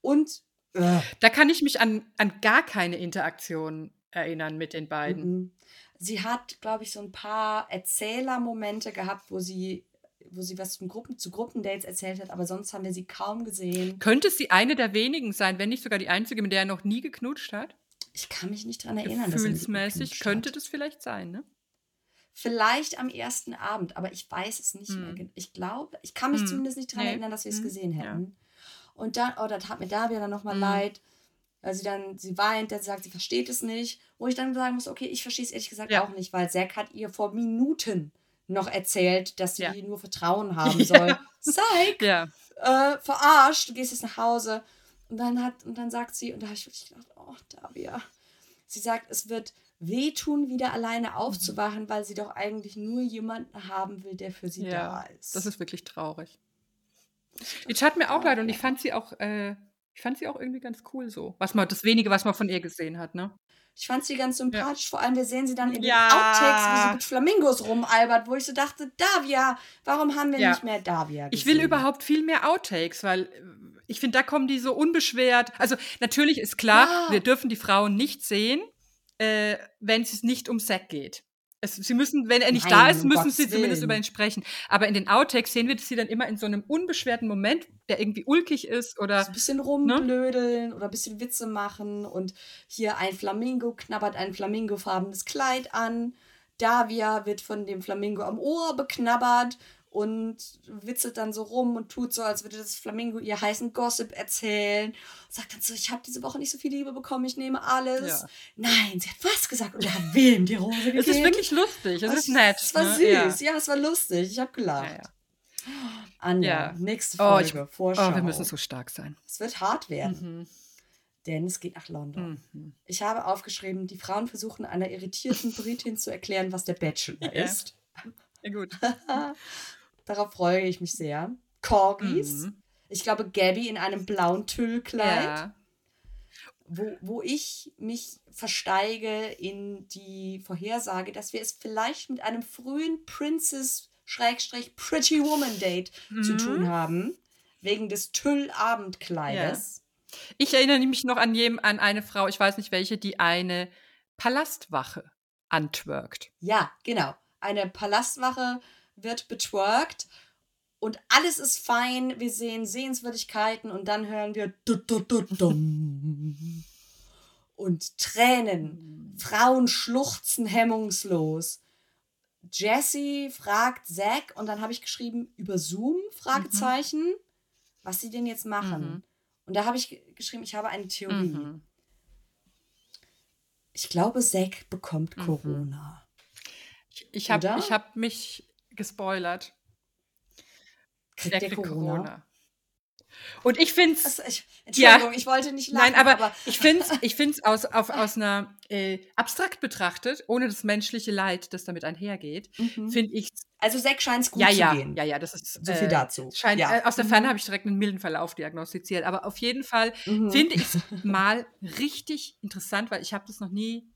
und äh,
Da kann ich mich an, an gar keine Interaktion erinnern mit den beiden.
Sie hat, glaube ich, so ein paar Erzählermomente gehabt, wo sie wo sie was zum Gruppen, zu Gruppendates erzählt hat, aber sonst haben wir sie kaum gesehen.
Könnte sie eine der wenigen sein, wenn nicht sogar die einzige, mit der er noch nie geknutscht hat?
Ich kann mich nicht dran erinnern. dass er
Gefühlsmäßig
geknutscht
könnte
hat.
das vielleicht sein, ne?
Vielleicht am ersten Abend, aber ich weiß es nicht
Hm.
mehr. Ich glaube, ich kann mich
Hm.
zumindest nicht daran
Nee.
erinnern, dass wir es
Hm.
gesehen
Ja.
hätten. Und dann, oh, das hat mir Davia dann nochmal
Hm.
leid, weil sie dann, sie weint, dann sagt, sie versteht es nicht. Wo ich dann sagen muss, okay, ich verstehe es ehrlich gesagt
Ja.
auch nicht, weil Zack hat ihr vor Minuten noch erzählt, dass sie
Ja.
nur Vertrauen haben soll. Zack,
Ja.
äh, verarscht, du gehst jetzt nach Hause. Und dann hat, und dann sagt sie, und da habe ich wirklich gedacht, oh, Davia. Sie sagt, es wird wehtun, wieder alleine aufzuwachen, weil sie doch eigentlich nur jemanden haben will, der für sie da ist.
Das ist wirklich traurig. Jetzt hat mir auch leid und ich fand sie auch, äh, ich fand sie auch irgendwie ganz cool so. Was man, das wenige, was man von ihr gesehen hat, ne?
Ich fand sie ganz sympathisch. Vor allem, wir sehen sie dann in
Ja.
den Outtakes, wie sie mit Flamingos rumalbert, wo ich so dachte, Davia, warum haben wir
Ja.
nicht mehr Davia gesehen?
Ich will überhaupt viel mehr Outtakes, weil äh, ich finde, da kommen die so unbeschwert. Also natürlich ist klar,
Ja.
wir dürfen die Frauen nicht sehen, äh, wenn es nicht um Zack geht. Es, sie müssen, wenn er nicht
Nein,
da ist, müssen
Gottes
sie zumindest
Willen.
über ihn sprechen. Aber in den Outtakes sehen wir sie dann immer in so einem unbeschwerten Moment, der irgendwie ulkig ist oder
So ein bisschen
ne?
rumblödeln oder ein bisschen Witze machen und hier ein Flamingo knabbert ein flamingofarbenes Kleid an. Davia wird von dem Flamingo am Ohr beknabbert und witzelt dann so rum und tut so, als würde das Flamingo ihr heißen Gossip erzählen. Sagt dann so, ich habe diese Woche nicht so viel Liebe bekommen, ich nehme alles.
Ja.
Nein, sie hat was gesagt und er hat wem die Rose gegeben.
Es ist wirklich lustig, es ist nett.
Es war
ne?
süß,
Ja.
ja. es war lustig, ich habe gelacht.
Ja, ja.
Anja,
Ja.
nächste
Oh,
Folge,
ich-
Vorschau.
Oh, wir müssen so stark sein.
es wird hart werden,
Mhm.
denn es geht nach London.
Mhm.
Ich habe aufgeschrieben, die Frauen versuchen einer irritierten Britin zu erklären, was der Bachelor
Ja.
ist.
Ja, gut.
Darauf freue ich mich sehr. Corgis.
Mhm.
Ich glaube, Gabby in einem blauen Tüllkleid,
Ja.
wo, wo ich mich versteige in die Vorhersage, dass wir es vielleicht mit einem frühen Princess-Pretty Woman Date zu
Mhm.
tun haben. Wegen des Tüllabendkleides.
Ich erinnere mich noch an, jem, an eine Frau, ich weiß nicht welche, die eine Palastwache antwerkt.
Ja, genau. Eine Palastwache wird betwerkt und alles ist fein. Wir sehen Sehenswürdigkeiten und dann hören wir und Tränen. Frauen schluchzen hemmungslos. Jessie fragt Zack und dann habe ich geschrieben über Zoom Fragezeichen, was sie denn jetzt machen.
Mhm.
Und da habe ich ge- geschrieben, ich habe eine Theorie.
Mhm.
Ich glaube, Zack bekommt
Mhm.
Corona.
Ich, habe ich hab mich gespoilert.
Kriegt
Er
der
kriegt
Corona?
Corona. Und ich finde es
Also Entschuldigung, ich wollte nicht lachen,
Nein, aber, ich finde es ich find's aus, auf, aus einer äh, abstrakt betrachtet, ohne das menschliche Leid, das damit einhergeht,
Mhm.
finde ich
Also Zack scheint es gut
ja,
zu
ja,
gehen.
ja, ja, das ist
So viel dazu.
Scheint,
Ja.
äh, aus der
Mhm.
Ferne habe ich direkt einen milden Verlauf diagnostiziert, aber auf jeden Fall
Mhm.
finde ich es mal richtig interessant, weil ich habe das noch nie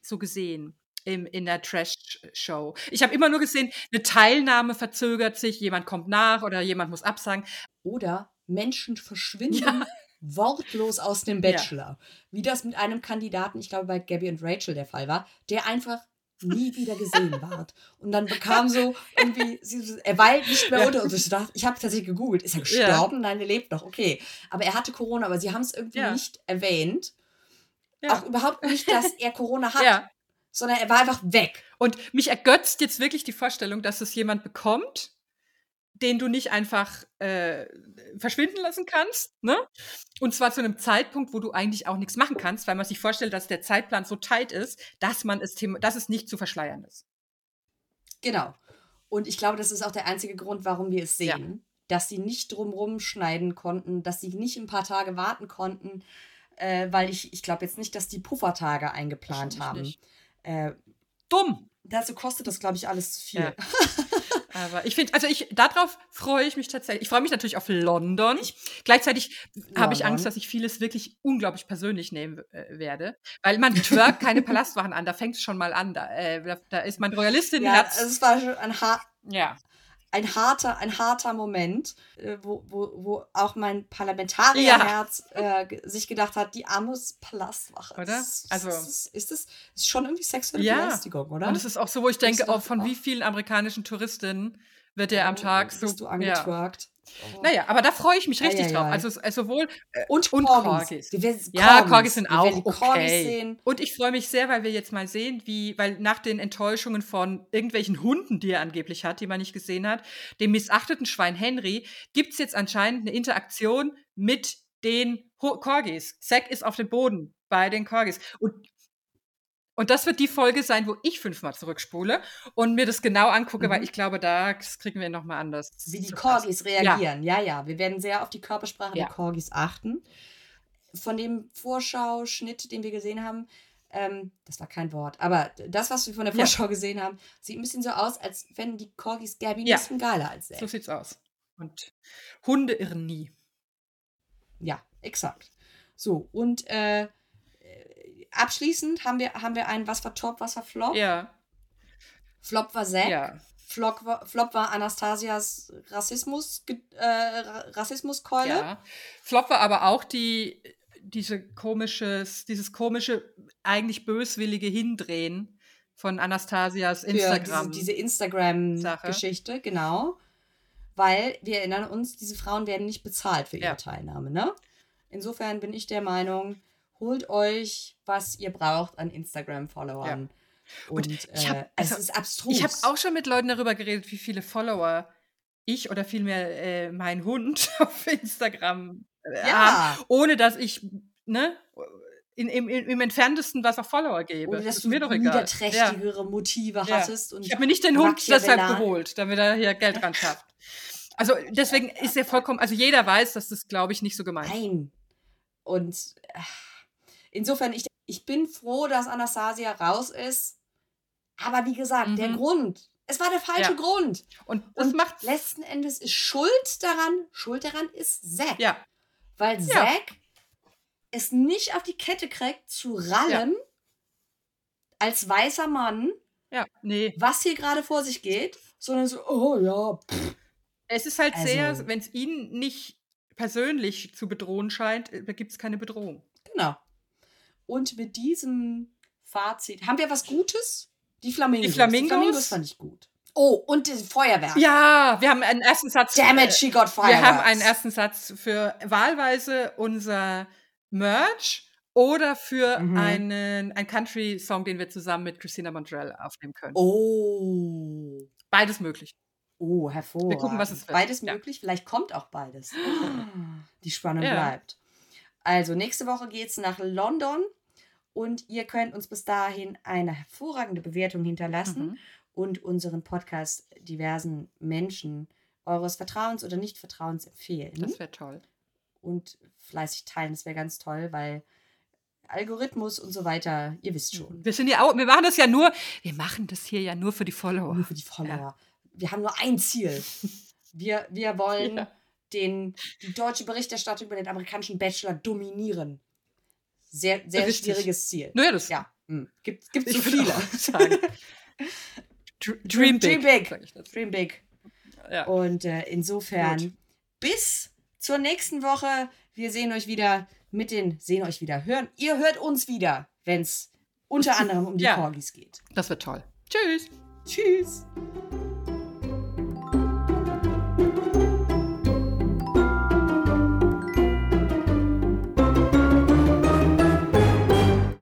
so gesehen im, in der Trash-Show. Ich habe immer nur gesehen, eine Teilnahme verzögert sich, jemand kommt nach oder jemand muss absagen.
Oder Menschen verschwinden wortlos aus dem Bachelor. Wie das mit einem Kandidaten, ich glaube bei Gabby und Rachel der Fall war, der einfach nie wieder gesehen ward. Und dann bekam so irgendwie, sie, er weilt nicht mehr
Ja.
unter uns. Ich dachte, ich habe tatsächlich gegoogelt, ist er
Ja.
gestorben? Nein, er lebt noch, okay. Aber er hatte Corona, aber sie haben es irgendwie
Ja.
nicht erwähnt.
Ja.
Auch überhaupt nicht, dass er Corona hat,
Ja.
Sondern er war einfach weg.
Und mich ergötzt jetzt wirklich die Vorstellung, dass es jemand bekommt, den du nicht einfach äh, verschwinden lassen kannst. Ne? Und zwar zu einem Zeitpunkt, wo du eigentlich auch nichts machen kannst, weil man sich vorstellt, dass der Zeitplan so tight ist, dass man es, dass es nicht zu verschleiern ist.
Genau. Und ich glaube, das ist auch der einzige Grund, warum wir es
Ja.
sehen. Dass sie nicht drumrum schneiden konnten, dass sie nicht ein paar Tage warten konnten, äh, weil ich, ich glaube jetzt nicht, dass die Puffertage eingeplant haben.
nicht.
Äh,
Dumm.
dazu kostet das, glaube ich, alles zu viel.
Ja. Aber ich finde, also ich, darauf freue ich mich tatsächlich. Ich freue mich natürlich auf London. Gleichzeitig habe ich. Angst, dass ich vieles wirklich unglaublich persönlich nehmen äh, werde. Weil man twerkt keine Palastwachen an, da fängt es schon mal an. Da, äh, da, ist man Royalistin.
Ja, also es war schon ein, har
ja.
Ein, harter, ein harter Moment, äh, wo, wo, wo auch mein Parlamentarierherz äh, ge- sich gedacht hat, die Amos Palastwache.
Oder? Also-
ist, ist das ist schon irgendwie sexuelle
Ja.
Belästigung, oder?
Und es ist auch so, wo ich denke, oh,
doch
von
auch?
wie vielen amerikanischen Touristinnen wird der am Tag so.
Bist du
ja.
angetwerkt. Oh.
Naja, aber da freue ich mich richtig
Ei, ei,
drauf. Also, also sowohl äh,
Und,
und
Corgis.
Corgis. Ja, Corgis sind auch okay. Und ich freue mich sehr, weil wir jetzt mal sehen, wie, weil nach den Enttäuschungen von irgendwelchen Hunden, die er angeblich hat, die man nicht gesehen hat, dem missachteten Schwein Henry, gibt es jetzt anscheinend eine Interaktion mit den Ho Corgis. Zack ist auf dem Boden bei den Corgis. Und und das wird die Folge sein, wo ich fünfmal zurückspule und mir das genau angucke,
Mhm.
weil ich glaube, da kriegen wir nochmal anders.
Wie die. Corgis reagieren. Ja. ja, Wir werden sehr auf die Körpersprache
Ja.
der Corgis achten. Von dem Vorschauschnitt, den wir gesehen haben, ähm, das war kein Wort, aber das, was wir von der
Ja.
Vorschau gesehen haben, sieht ein bisschen so aus, als wenn die Corgis Gabby
Ja.
ein bisschen geiler als
So
Zack.
sieht's aus. Und Hunde irren nie.
Ja, exakt. So, und äh, abschließend haben wir, haben wir ein, was war Top, was war Flop?
Ja,
Flop war Zack.
ja.
Flop war, Flop war Anastasias Rassismus, äh, Ra- Rassismuskeule.
Ja. Flop war aber auch die, diese komisches, dieses komische, eigentlich böswillige Hindrehen von Anastasias
Für
Instagram.
diese, diese. Instagram-Geschichte, genau. Weil wir erinnern uns, diese Frauen werden nicht bezahlt für ihre
Ja.
Teilnahme, ne? Insofern bin ich der Meinung, holt euch, was ihr braucht an Instagram-Followern. Und,
Und ich hab-
äh,
also,
es ist abstrus.
ich habe auch schon mit Leuten darüber geredet, wie viele Follower ich oder vielmehr äh, mein Hund auf Instagram äh,
Ja.
haben, ohne dass ich ne, in, im, im, entferntesten was auf Follower gebe.
Oder dass
ist
du
mir doch egal. Ja.
niederträchtigere Motive
Ja.
hattest. Und
Ich habe mir nicht den Hund deshalb geholt, damit er hier Geld ran schafft. Also deswegen ist er vollkommen, also jeder weiß, dass das, glaube ich, nicht so gemeint ist.
Nein. Und äh, insofern, ich, ich bin froh, dass Anastasia raus ist. Aber wie gesagt, der
Mhm.
Grund, es war der falsche
Ja.
Grund.
Und das
Und
macht
letzten Endes ist Schuld daran, Schuld daran ist Zack.
ja,
Weil
Ja.
Zack es nicht auf die Kette kriegt, zu rallen als weißer Mann,
ja, nee.
was hier gerade vor sich geht, sondern so, oh ja, pff,
Es ist halt
Also-
sehr, wenn es ihn nicht persönlich zu bedrohen scheint, äh, da gibt es keine Bedrohung.
genau. Und mit diesem Fazit, haben wir was Gutes? Die Flamingos.
Die Flamingos?
fand ich gut. Oh, und das Feuerwerk.
Ja, wir haben einen ersten Satz.
Damn it, she got fireworks.
Wir haben einen ersten Satz für wahlweise unser Merch oder für
Mhm.
einen, einen Country-Song, den wir zusammen mit Christina Montreal aufnehmen können.
Oh.
Beides möglich.
Oh, hervorragend.
Wir gucken, was es wird.
Beides
Ja.
möglich, vielleicht kommt auch beides. Die Spannung
Ja.
bleibt. Also, nächste Woche geht es nach London und ihr könnt uns bis dahin eine hervorragende Bewertung hinterlassen
Mhm.
und unseren Podcast diversen Menschen eures Vertrauens oder Nicht-Vertrauens empfehlen.
Das wäre toll.
und fleißig teilen. Das wäre ganz toll, weil Algorithmus und so weiter, ihr wisst schon.
Wir sind ja auch, wir machen das ja nur, wir machen das hier ja nur für die Follower.
Nur für die Follower. Wir haben nur ein Ziel. Wir, wir wollen
Ja.
den, die deutsche Berichterstattung über den amerikanischen Bachelor dominieren. Sehr, sehr
Richtig.
schwieriges Ziel.
Naja, das
Ja, hm. gibt gibt so viele.
auch sagen. Dr- Dream big.
Dream big. Dream big.
Ja.
Und äh, insofern
Gut.
bis zur nächsten Woche. Wir sehen euch wieder mit den, sehen euch wieder, hören. Ihr hört uns wieder, wenn es unter anderem um die
Ja.
Corgis geht.
Das wird toll. Tschüss.
Tschüss.